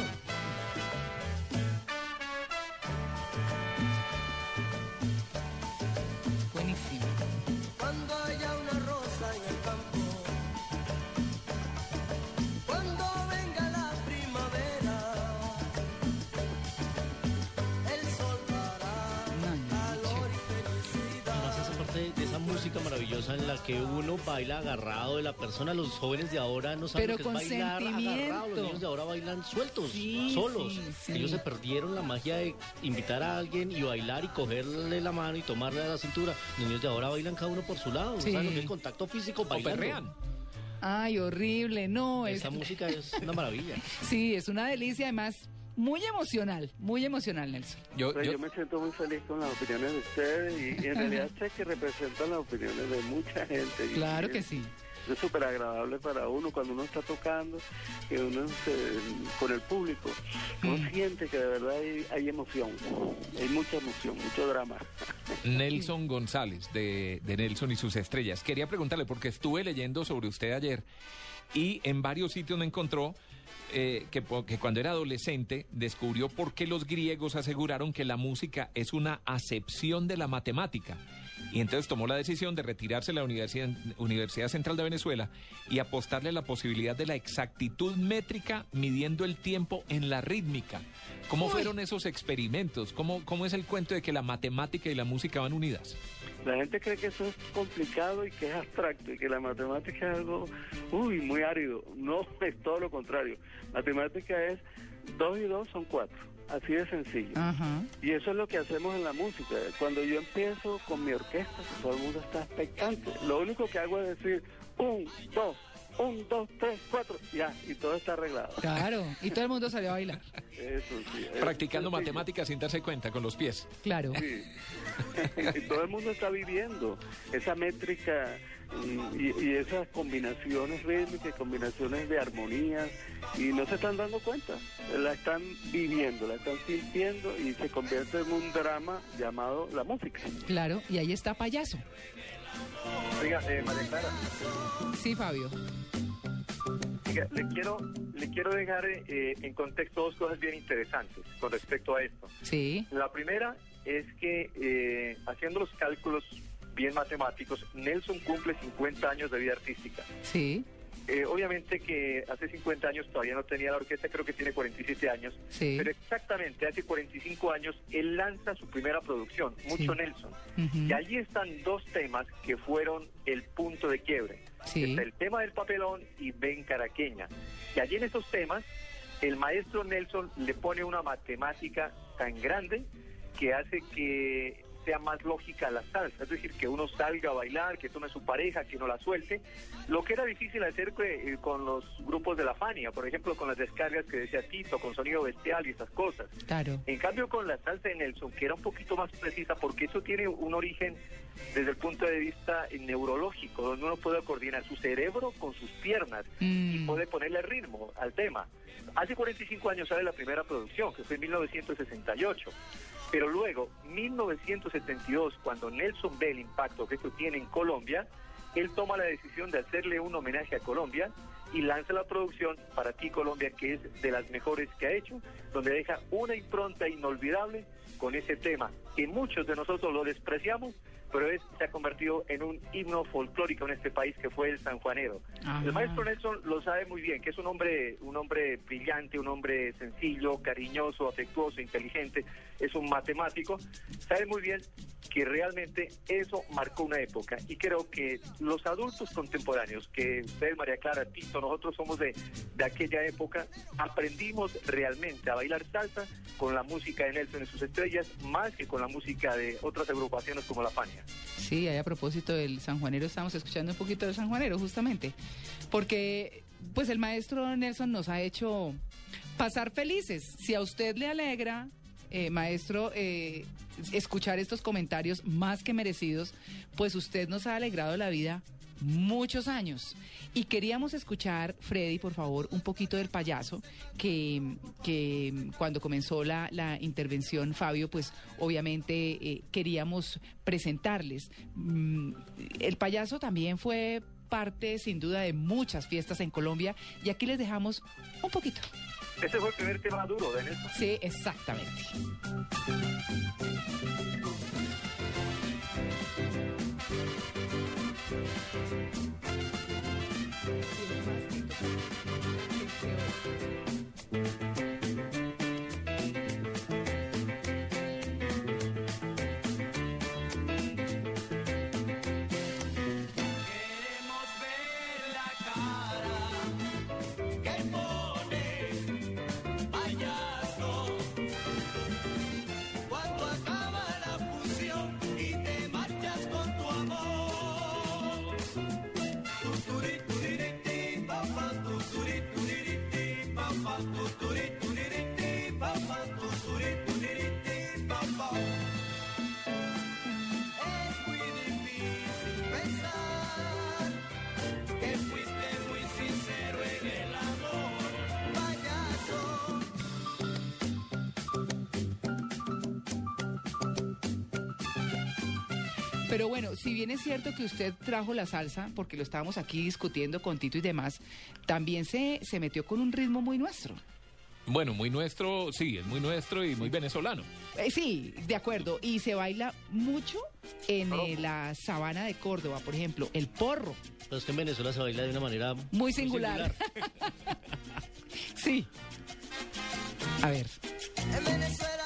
Música maravillosa en la que uno baila agarrado de la persona. Los jóvenes de ahora no saben
Pero
lo que es bailar agarrado. Los niños de ahora bailan sueltos,
Sí,
solos.
sí, sí.
Ellos se perdieron la magia de invitar a alguien y bailar y cogerle la mano y tomarle a la cintura. Los niños de ahora bailan cada uno por su lado.
Sí.
¿Saben lo que es contacto físico? Bailando.
perrean.
Ay, horrible, no.
Esta música es una maravilla.
Sí, es una delicia, además, muy emocional, muy emocional, Nelson.
Yo,
Pues
yo-
yo me siento muy feliz con las opiniones de ustedes y, y en realidad sé que representan las opiniones de mucha gente. y
Claro que
es-
sí.
Es súper agradable para uno cuando uno está tocando, que uno se- con el público, uno
Mm.
siente que de verdad hay, hay emoción, hay mucha emoción, mucho drama.
Nelson González, de, de Nelson y sus estrellas. Quería preguntarle, porque estuve leyendo sobre usted ayer y en varios sitios me encontró eh, que, que cuando era adolescente descubrió por qué los griegos aseguraron que la música es una acepción de la matemática. Y entonces tomó la decisión de retirarse de la Universidad, Universidad Central de Venezuela y apostarle a la posibilidad de la exactitud métrica midiendo el tiempo en la rítmica. ¿Cómo
Uy.
fueron esos experimentos? ¿Cómo, ¿Cómo es el cuento de que la matemática y la música van unidas?
La gente cree que eso es complicado y que es abstracto y que la matemática es algo, uy, muy árido. No, es todo lo contrario. Matemática es dos y dos son cuatro, así de sencillo. Y eso es lo que hacemos en la música. Cuando yo empiezo con mi orquesta, todo el mundo está expectante. Lo único que hago es decir un, dos, un, dos, tres, cuatro, ya, y todo está arreglado.
Claro, y todo el mundo salió a bailar.
Eso sí. es
Practicando
sencillo.
matemáticas sin darse cuenta con los pies.
Claro.
Sí. Todo el mundo está viviendo esa métrica y esas combinaciones rítmicas, combinaciones de armonías, y no se están dando cuenta. La están viviendo, la están sintiendo y se convierte en un drama llamado la música.
Claro, y ahí está payaso.
Oiga, eh, María Clara,
Sí, Fabio.
Oiga, le quiero, le quiero dejar eh, en contexto dos cosas bien interesantes con respecto a esto.
Sí.
La primera es que eh, haciendo los cálculos bien matemáticos, Nelson cumple 50 años de vida artística.
Sí.
Eh, obviamente que hace 50 años todavía no tenía la orquesta, creo que tiene 47 años,
Sí.
pero exactamente hace 45 años él lanza su primera producción, Mucho
Sí.
Nelson.
Ujú.
Y allí están dos temas que fueron el punto de quiebre. El tema del papelón y Ven Caraqueña. Y allí en esos temas, el maestro Nelson le pone una matemática tan grande que hace que sea más lógica la salsa, es decir, que uno salga a bailar, que tome su pareja, que no la suelte, lo que era difícil hacer eh, con los grupos de la Fania, por ejemplo, con las descargas que decía Tito, con sonido bestial y esas cosas.
Claro.
En cambio, con la salsa de Nelson, que era un poquito más precisa, porque eso tiene un origen desde el punto de vista eh, neurológico, donde uno puede coordinar su cerebro con sus piernas y puede ponerle ritmo al tema. Hace 45 años sale la primera producción, que fue en 1968. Pero luego, 1972, cuando Nelson ve el impacto que esto tiene en Colombia, él toma la decisión de hacerle un homenaje a Colombia y lanza la producción para ti Colombia, que es de las mejores que ha hecho, donde deja una impronta inolvidable con ese tema, que muchos de nosotros lo despreciamos, pero es, se ha convertido en un himno folclórico en este país que fue el sanjuanero.
Ajá.
El maestro Nelson lo sabe muy bien, que es un hombre, un hombre brillante, un hombre sencillo, cariñoso, afectuoso, inteligente, es un matemático, sabe muy bien que realmente eso marcó una época y creo que los adultos contemporáneos, que usted, María Clara, Tito, nosotros somos de, de aquella época, aprendimos realmente a bailar salsa con la música de Nelson y sus estrellas, más que con la música de otras agrupaciones como La Fania.
Sí, ahí a propósito del sanjuanero, estamos escuchando un poquito del sanjuanero, justamente. Porque, pues, el maestro Nelson nos ha hecho pasar felices. Si a usted le alegra, eh, maestro, eh, escuchar estos comentarios más que merecidos, pues usted nos ha alegrado la vida muchos años. Y queríamos escuchar, Freddy, por favor, un poquito del payaso, que, que cuando comenzó la, la intervención, Fabio, pues obviamente eh, queríamos presentarles. Mm, el payaso también fue parte, sin duda, de muchas fiestas en Colombia, y aquí les dejamos un poquito.
Ese fue el primer tema duro de Nelson.
Sí, exactamente. Pero bueno, si bien es cierto que usted trajo la salsa, porque lo estábamos aquí discutiendo con Tito y demás, también se, se metió con un ritmo muy nuestro.
Bueno, muy nuestro, sí, es muy nuestro y muy venezolano.
Eh, sí, de acuerdo. Y se baila mucho en eh, la sabana de Córdoba, por ejemplo, el porro.
Pero es que en Venezuela se baila de una manera
Muy singular. sí. A ver.
En Venezuela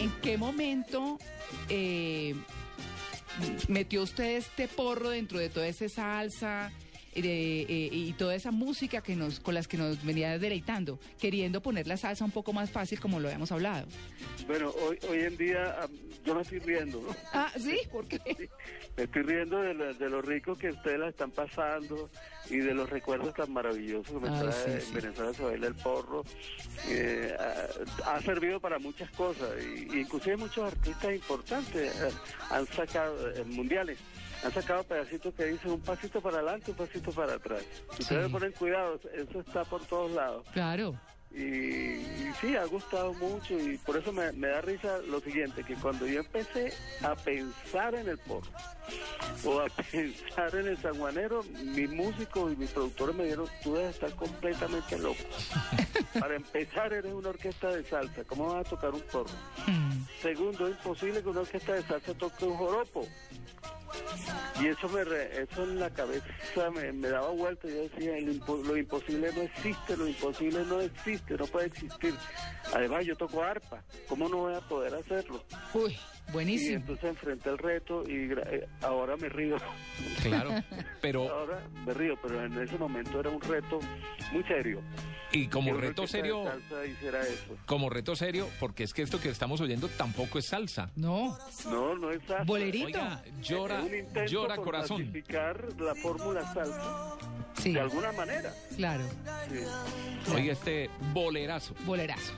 ¿en
qué momento eh, metió usted este porro dentro de toda esa salsa de, eh, y toda esa música que nos, con las que nos venía deleitando, queriendo poner la salsa un poco más fácil como lo habíamos hablado?
Bueno, hoy, hoy en día yo me estoy riendo, ¿no?
Ah, ¿sí? ¿Por qué?
Me estoy riendo de, lo- de lo rico que ustedes la están pasando y de los recuerdos tan maravillosos que me trae
sí, sí.
Venezuela se baila el porro. Eh, ha, ha servido para muchas cosas y, y inclusive muchos artistas importantes eh, han sacado eh, mundiales. Han sacado pedacitos que dicen un pasito para adelante, un pasito para atrás. Si ustedes
Sí.
ponen cuidado, eso está por todos lados.
Claro.
Y, y sí, ha gustado mucho y por eso me, me da risa lo siguiente, que cuando yo empecé a pensar en el porro o a pensar en el sanjuanero, mis músicos y mis productores me dijeron, tú debes estar completamente loco. Para empezar, eres una orquesta de salsa, ¿cómo vas a tocar un porro? Segundo, es imposible que una orquesta de salsa toque un joropo. Y eso me re- eso en la cabeza me, daba vuelta yo decía, "El impo- lo imposible no existe, lo imposible no existe, no puede existir. Además, yo toco arpa, ¿cómo no voy a poder hacerlo?
Uy,
Y
buenísimo.
entonces enfrenté el reto y eh, ahora me río.
Claro, pero
Ahora me río, pero en ese momento era un reto muy serio.
y como reto serio,
salsa hiciera eso.
como reto serio, porque es que esto que estamos oyendo tampoco es salsa.
No.
No, no es salsa.
Bolerito.
Oiga, llora,
Es un intento
llora
por
corazón.
falsificar la fórmula salsa
Sí,
de alguna manera.
claro.
Sí.
Oiga este bolerazo.
Bolerazo.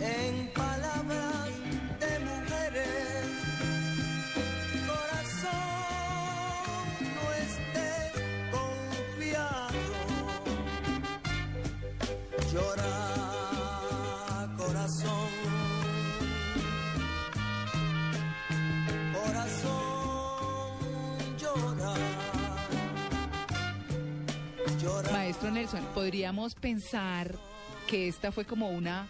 En palabras de mujeres, corazón, no estés confiado. Llora, corazón. Corazón, llora. Llora.
Maestro Nelson, podríamos pensar que esta fue como una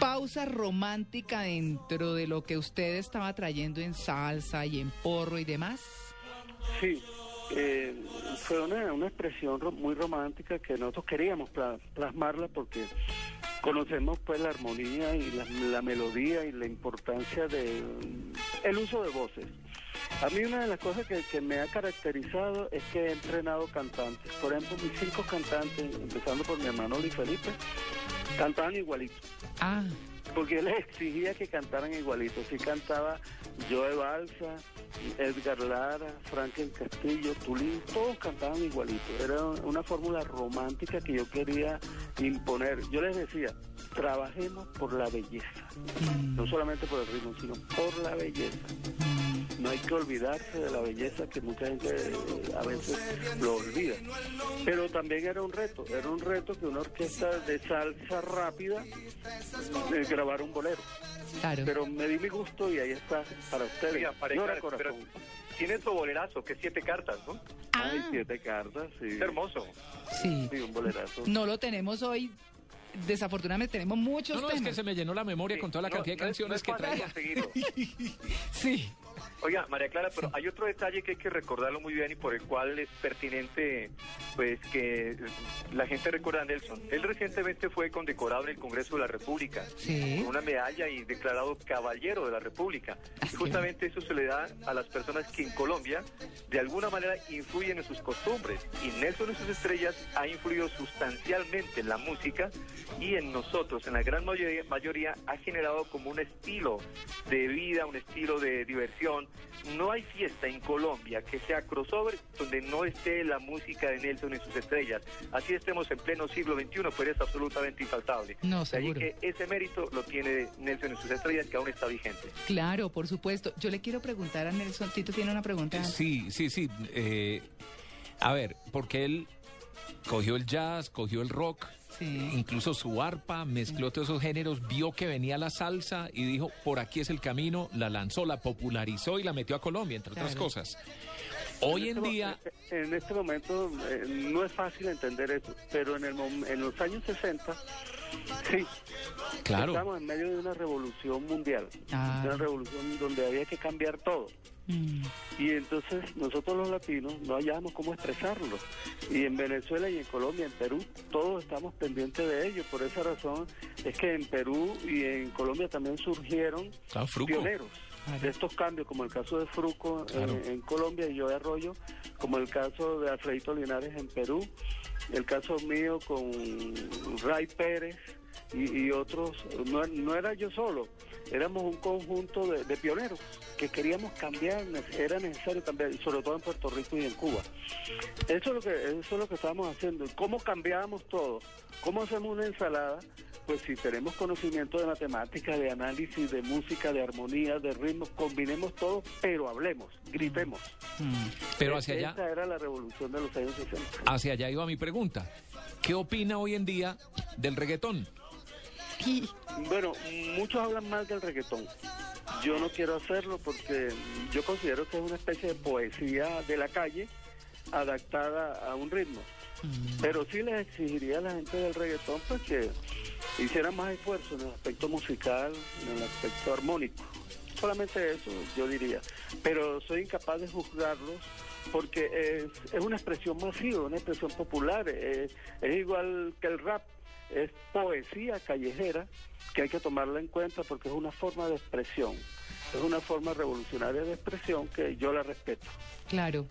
pausa romántica dentro de lo que usted estaba trayendo en salsa y en porro y demás.
Sí, eh, fue una, una expresión muy romántica que nosotros queríamos pla- plasmarla porque conocemos pues la armonía y la, la melodía y la importancia del el uso de voces. A mí una de las cosas que, me ha caracterizado es que he entrenado cantantes. Por ejemplo, mis cinco cantantes, empezando por mi hermano Luis Felipe, cantaban igualito.
Ah,
Porque les exigía que cantaran igualito. Si cantaba Joe Balsa, Edgar Lara, Franklin Castillo, Tulín, todos cantaban igualito. Era una fórmula romántica que yo quería imponer. Yo les decía, trabajemos por la belleza. No solamente por el ritmo, sino por la belleza. No hay que olvidarse de la belleza que mucha gente eh, a veces lo olvida. Pero también era un reto, era un reto que una orquesta de salsa rápida eh, grabara un bolero.
claro.
Pero me di mi gusto y ahí está para ustedes. Llora, corazón.
tiene su bolerazo, que es siete cartas, ¿no?
Hay siete cartas, sí.
Es hermoso.
Sí.
Sí, un bolerazo.
No lo tenemos hoy. Desafortunadamente tenemos muchos
No, no, es
temas.
que se me llenó la memoria con toda la
No,
cantidad de
no es- no
canciones
es
que traía.
Sí.
Oiga, María Clara, pero hay otro detalle que hay que recordarlo muy bien y por el cual es pertinente pues que la gente recuerda a Nelson. Él recientemente fue condecorado en el Congreso de la República
Sí.
con una medalla y declarado caballero de la República. Y justamente eso se le da a las personas que en Colombia de alguna manera influyen en sus costumbres. Y Nelson y sus estrellas ha influido sustancialmente en la música y en nosotros, en la gran mayoría, mayoría ha generado como un estilo de vida, un estilo de diversión, no hay fiesta en Colombia que sea crossover donde no esté la música de Nelson y sus estrellas. Así estemos en pleno siglo XXI, pero es absolutamente infaltable.
No, seguro.
que ese mérito lo tiene Nelson y sus estrellas, que aún está vigente.
Claro, por supuesto. Yo le quiero preguntar a Nelson. Tito tiene una pregunta.
Sí, sí, sí. eh, a ver, porque él cogió el jazz, cogió el rock, incluso su arpa, mezcló todos esos géneros, vio que venía la salsa y dijo, por aquí es el camino, la lanzó, la popularizó y la metió a Colombia, entre otras cosas. Hoy en
este
día...
En este momento eh, no es fácil entender eso, pero en, el mom- en los años 60, sí.
Claro.
Estamos en medio de una revolución mundial,
Ah.
una revolución donde había que cambiar todo. Y entonces nosotros los latinos no hallábamos cómo expresarlo. Y en Venezuela y en Colombia, en Perú, todos estamos pendientes de ello. Por esa razón es que en Perú y en Colombia también surgieron
Ah,
pioneros de estos cambios, como el caso de Fruco en-
Claro.
en, Colombia y yo de Arroyo, como el caso de Alfredito Linares en Perú, el caso mío con Ray Pérez y, y otros, no, no era yo solo, éramos un conjunto de, de pioneros que queríamos cambiar, era necesario cambiar, y sobre todo en Puerto Rico y en Cuba. Eso es lo que, eso es lo que estamos haciendo. ¿Cómo cambiamos todo? ¿Cómo hacemos una ensalada? Pues si tenemos conocimiento de matemática, de análisis, de música, de armonía, de ritmo, combinemos todo, pero hablemos, gritemos.
Pero hacia allá,
Esa era la revolución de los años 60.
hacia allá iba mi pregunta. ¿Qué opina hoy en día del reggaetón?
Bueno, muchos hablan mal del reggaetón. Yo no quiero hacerlo porque yo considero que es una especie de poesía de la calle adaptada a un ritmo. Pero sí les exigiría a la gente del reggaetón pues que hicieran más esfuerzo en el aspecto musical, en el aspecto armónico. Solamente eso yo diría. Pero soy incapaz de juzgarlos porque es, es una expresión masiva, una expresión popular. eh, es igual que el rap. Es poesía callejera que hay que tomarla en cuenta porque es una forma de expresión. Es una forma revolucionaria de expresión que yo la respeto.
Claro.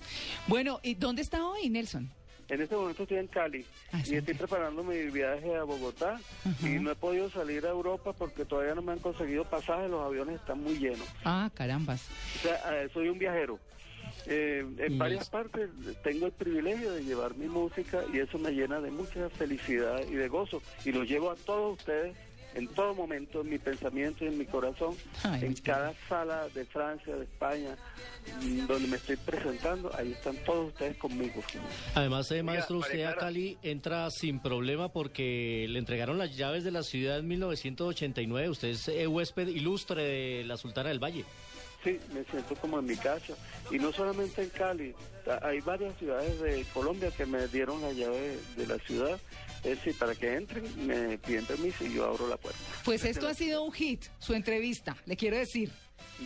Bueno, ¿y dónde está hoy, Nelson?
En este momento estoy en Cali y estoy preparando mi viaje a Bogotá y no he podido salir a Europa porque todavía no me han conseguido pasajes, los aviones están muy llenos.
Ah, carambas.
O sea, eh, soy un viajero. Eh, en varias partes tengo el privilegio de llevar mi música y eso me llena de mucha felicidad y de gozo. Y lo llevo a todos ustedes en todo momento, en mi pensamiento y en mi corazón, en cada sala de Francia, de España, donde me estoy presentando, ahí están todos ustedes conmigo.
Además, eh, maestro, usted a. Cali entra sin problema porque le entregaron las llaves de la ciudad en 1989. Usted es eh, huésped ilustre de la Sultana del Valle.
Sí, me siento como en mi casa. Y no solamente en Cali, hay varias ciudades de Colombia que me dieron la llave de la ciudad. Es decir, para que entren, me piden permiso y yo abro la puerta.
Pues esto ha sido un hit, su entrevista, le quiero decir.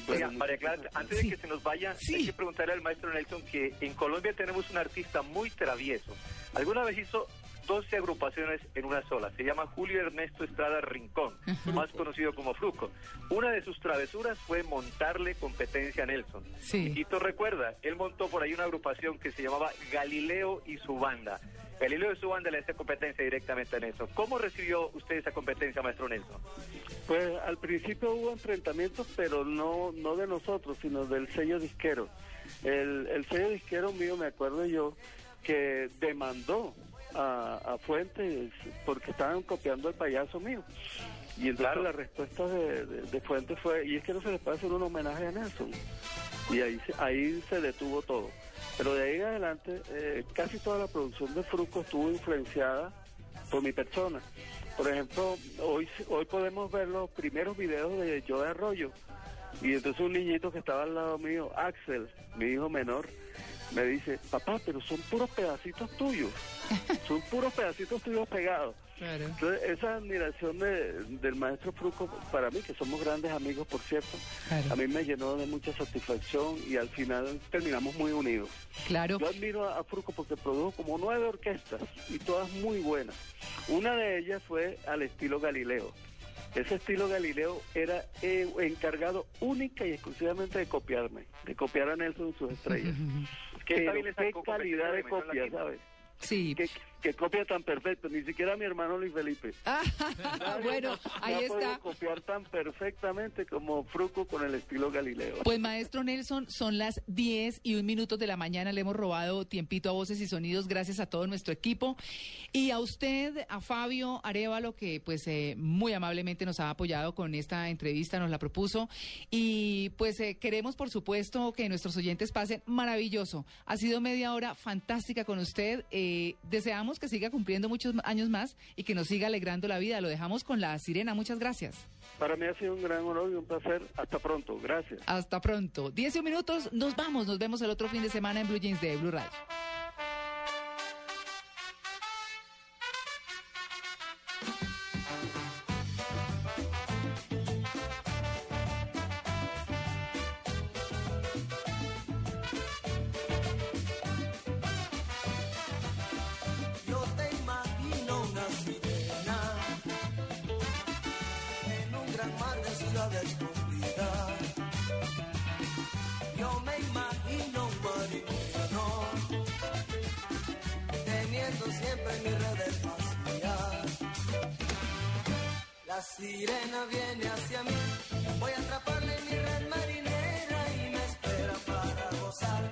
Oiga, María Clara, antes de que se nos vaya, hay que preguntarle al maestro Nelson que en Colombia tenemos un artista muy travieso. Alguna vez hizo 12 agrupaciones en una sola. Se llama Julio Ernesto Estrada Rincón, más conocido como Fruco. Una de sus travesuras fue montarle competencia a Nelson.
Sí.
Y Tito recuerda, él montó por ahí una agrupación que se llamaba Galileo y su banda. Galileo y su banda le hacía competencia directamente a Nelson. ¿Cómo recibió usted esa competencia, maestro Nelson?
Pues al principio hubo enfrentamientos, pero no, no de nosotros, sino del sello disquero. El, el sello disquero mío, me acuerdo yo, que demandó a, a Fuentes porque estaban copiando el payaso mío. Y entonces la respuesta de, de- de Fuentes fue, y es que no se les puede hacer un homenaje a Nelson. Y ahí, se- ahí se detuvo todo. Pero de ahí en adelante, eh, casi toda la producción de Fruco estuvo influenciada por mi persona. Por ejemplo, hoy, hoy podemos ver los primeros videos de Yo de Arroyo. Y entonces un niñito que estaba al lado mío, Axel, mi hijo menor, me dice, papá, pero son puros pedacitos tuyos. Son puros pedacitos tuyos pegados. Entonces, esa admiración de- del maestro Fruco, para mí, que somos grandes amigos, por cierto, a mí me llenó de mucha satisfacción y al final terminamos muy unidos.
Claro.
Yo admiro a, a Fruco porque produjo como nueve orquestas y todas muy buenas. Una de ellas fue al estilo Galileo. Ese estilo Galileo era eh, encargado única y exclusivamente de copiarme, de copiar a Nelson sus estrellas. Pero qué
sacó
calidad de copia, ¿sabes?
Sí.
Qué, que copia tan perfecto, ni siquiera mi hermano Luis Felipe.
bueno, ahí está.
copiar tan perfectamente como Fruco con el estilo Galileo.
Pues maestro Nelson, son las 10 y un minuto de la mañana. Le hemos robado tiempito a voces y sonidos gracias a todo nuestro equipo. Y a usted, a Fabio Arevalo, que pues eh, muy amablemente nos ha apoyado con esta entrevista, nos la propuso. Y pues eh, queremos, por supuesto, que nuestros oyentes pasen maravilloso. Ha sido media hora fantástica con usted. Eh, deseamos que siga cumpliendo muchos años más y que nos siga alegrando la vida. Lo dejamos con la sirena. Muchas gracias.
Para mí ha sido un gran honor y un placer. Hasta pronto. Gracias.
Hasta pronto. 10 minutos, nos vamos. Nos vemos el otro fin de semana en Blue Jeans de Blue Radio.
La sirena viene hacia mí, voy a atraparle en mi red marinera y me espera para gozar.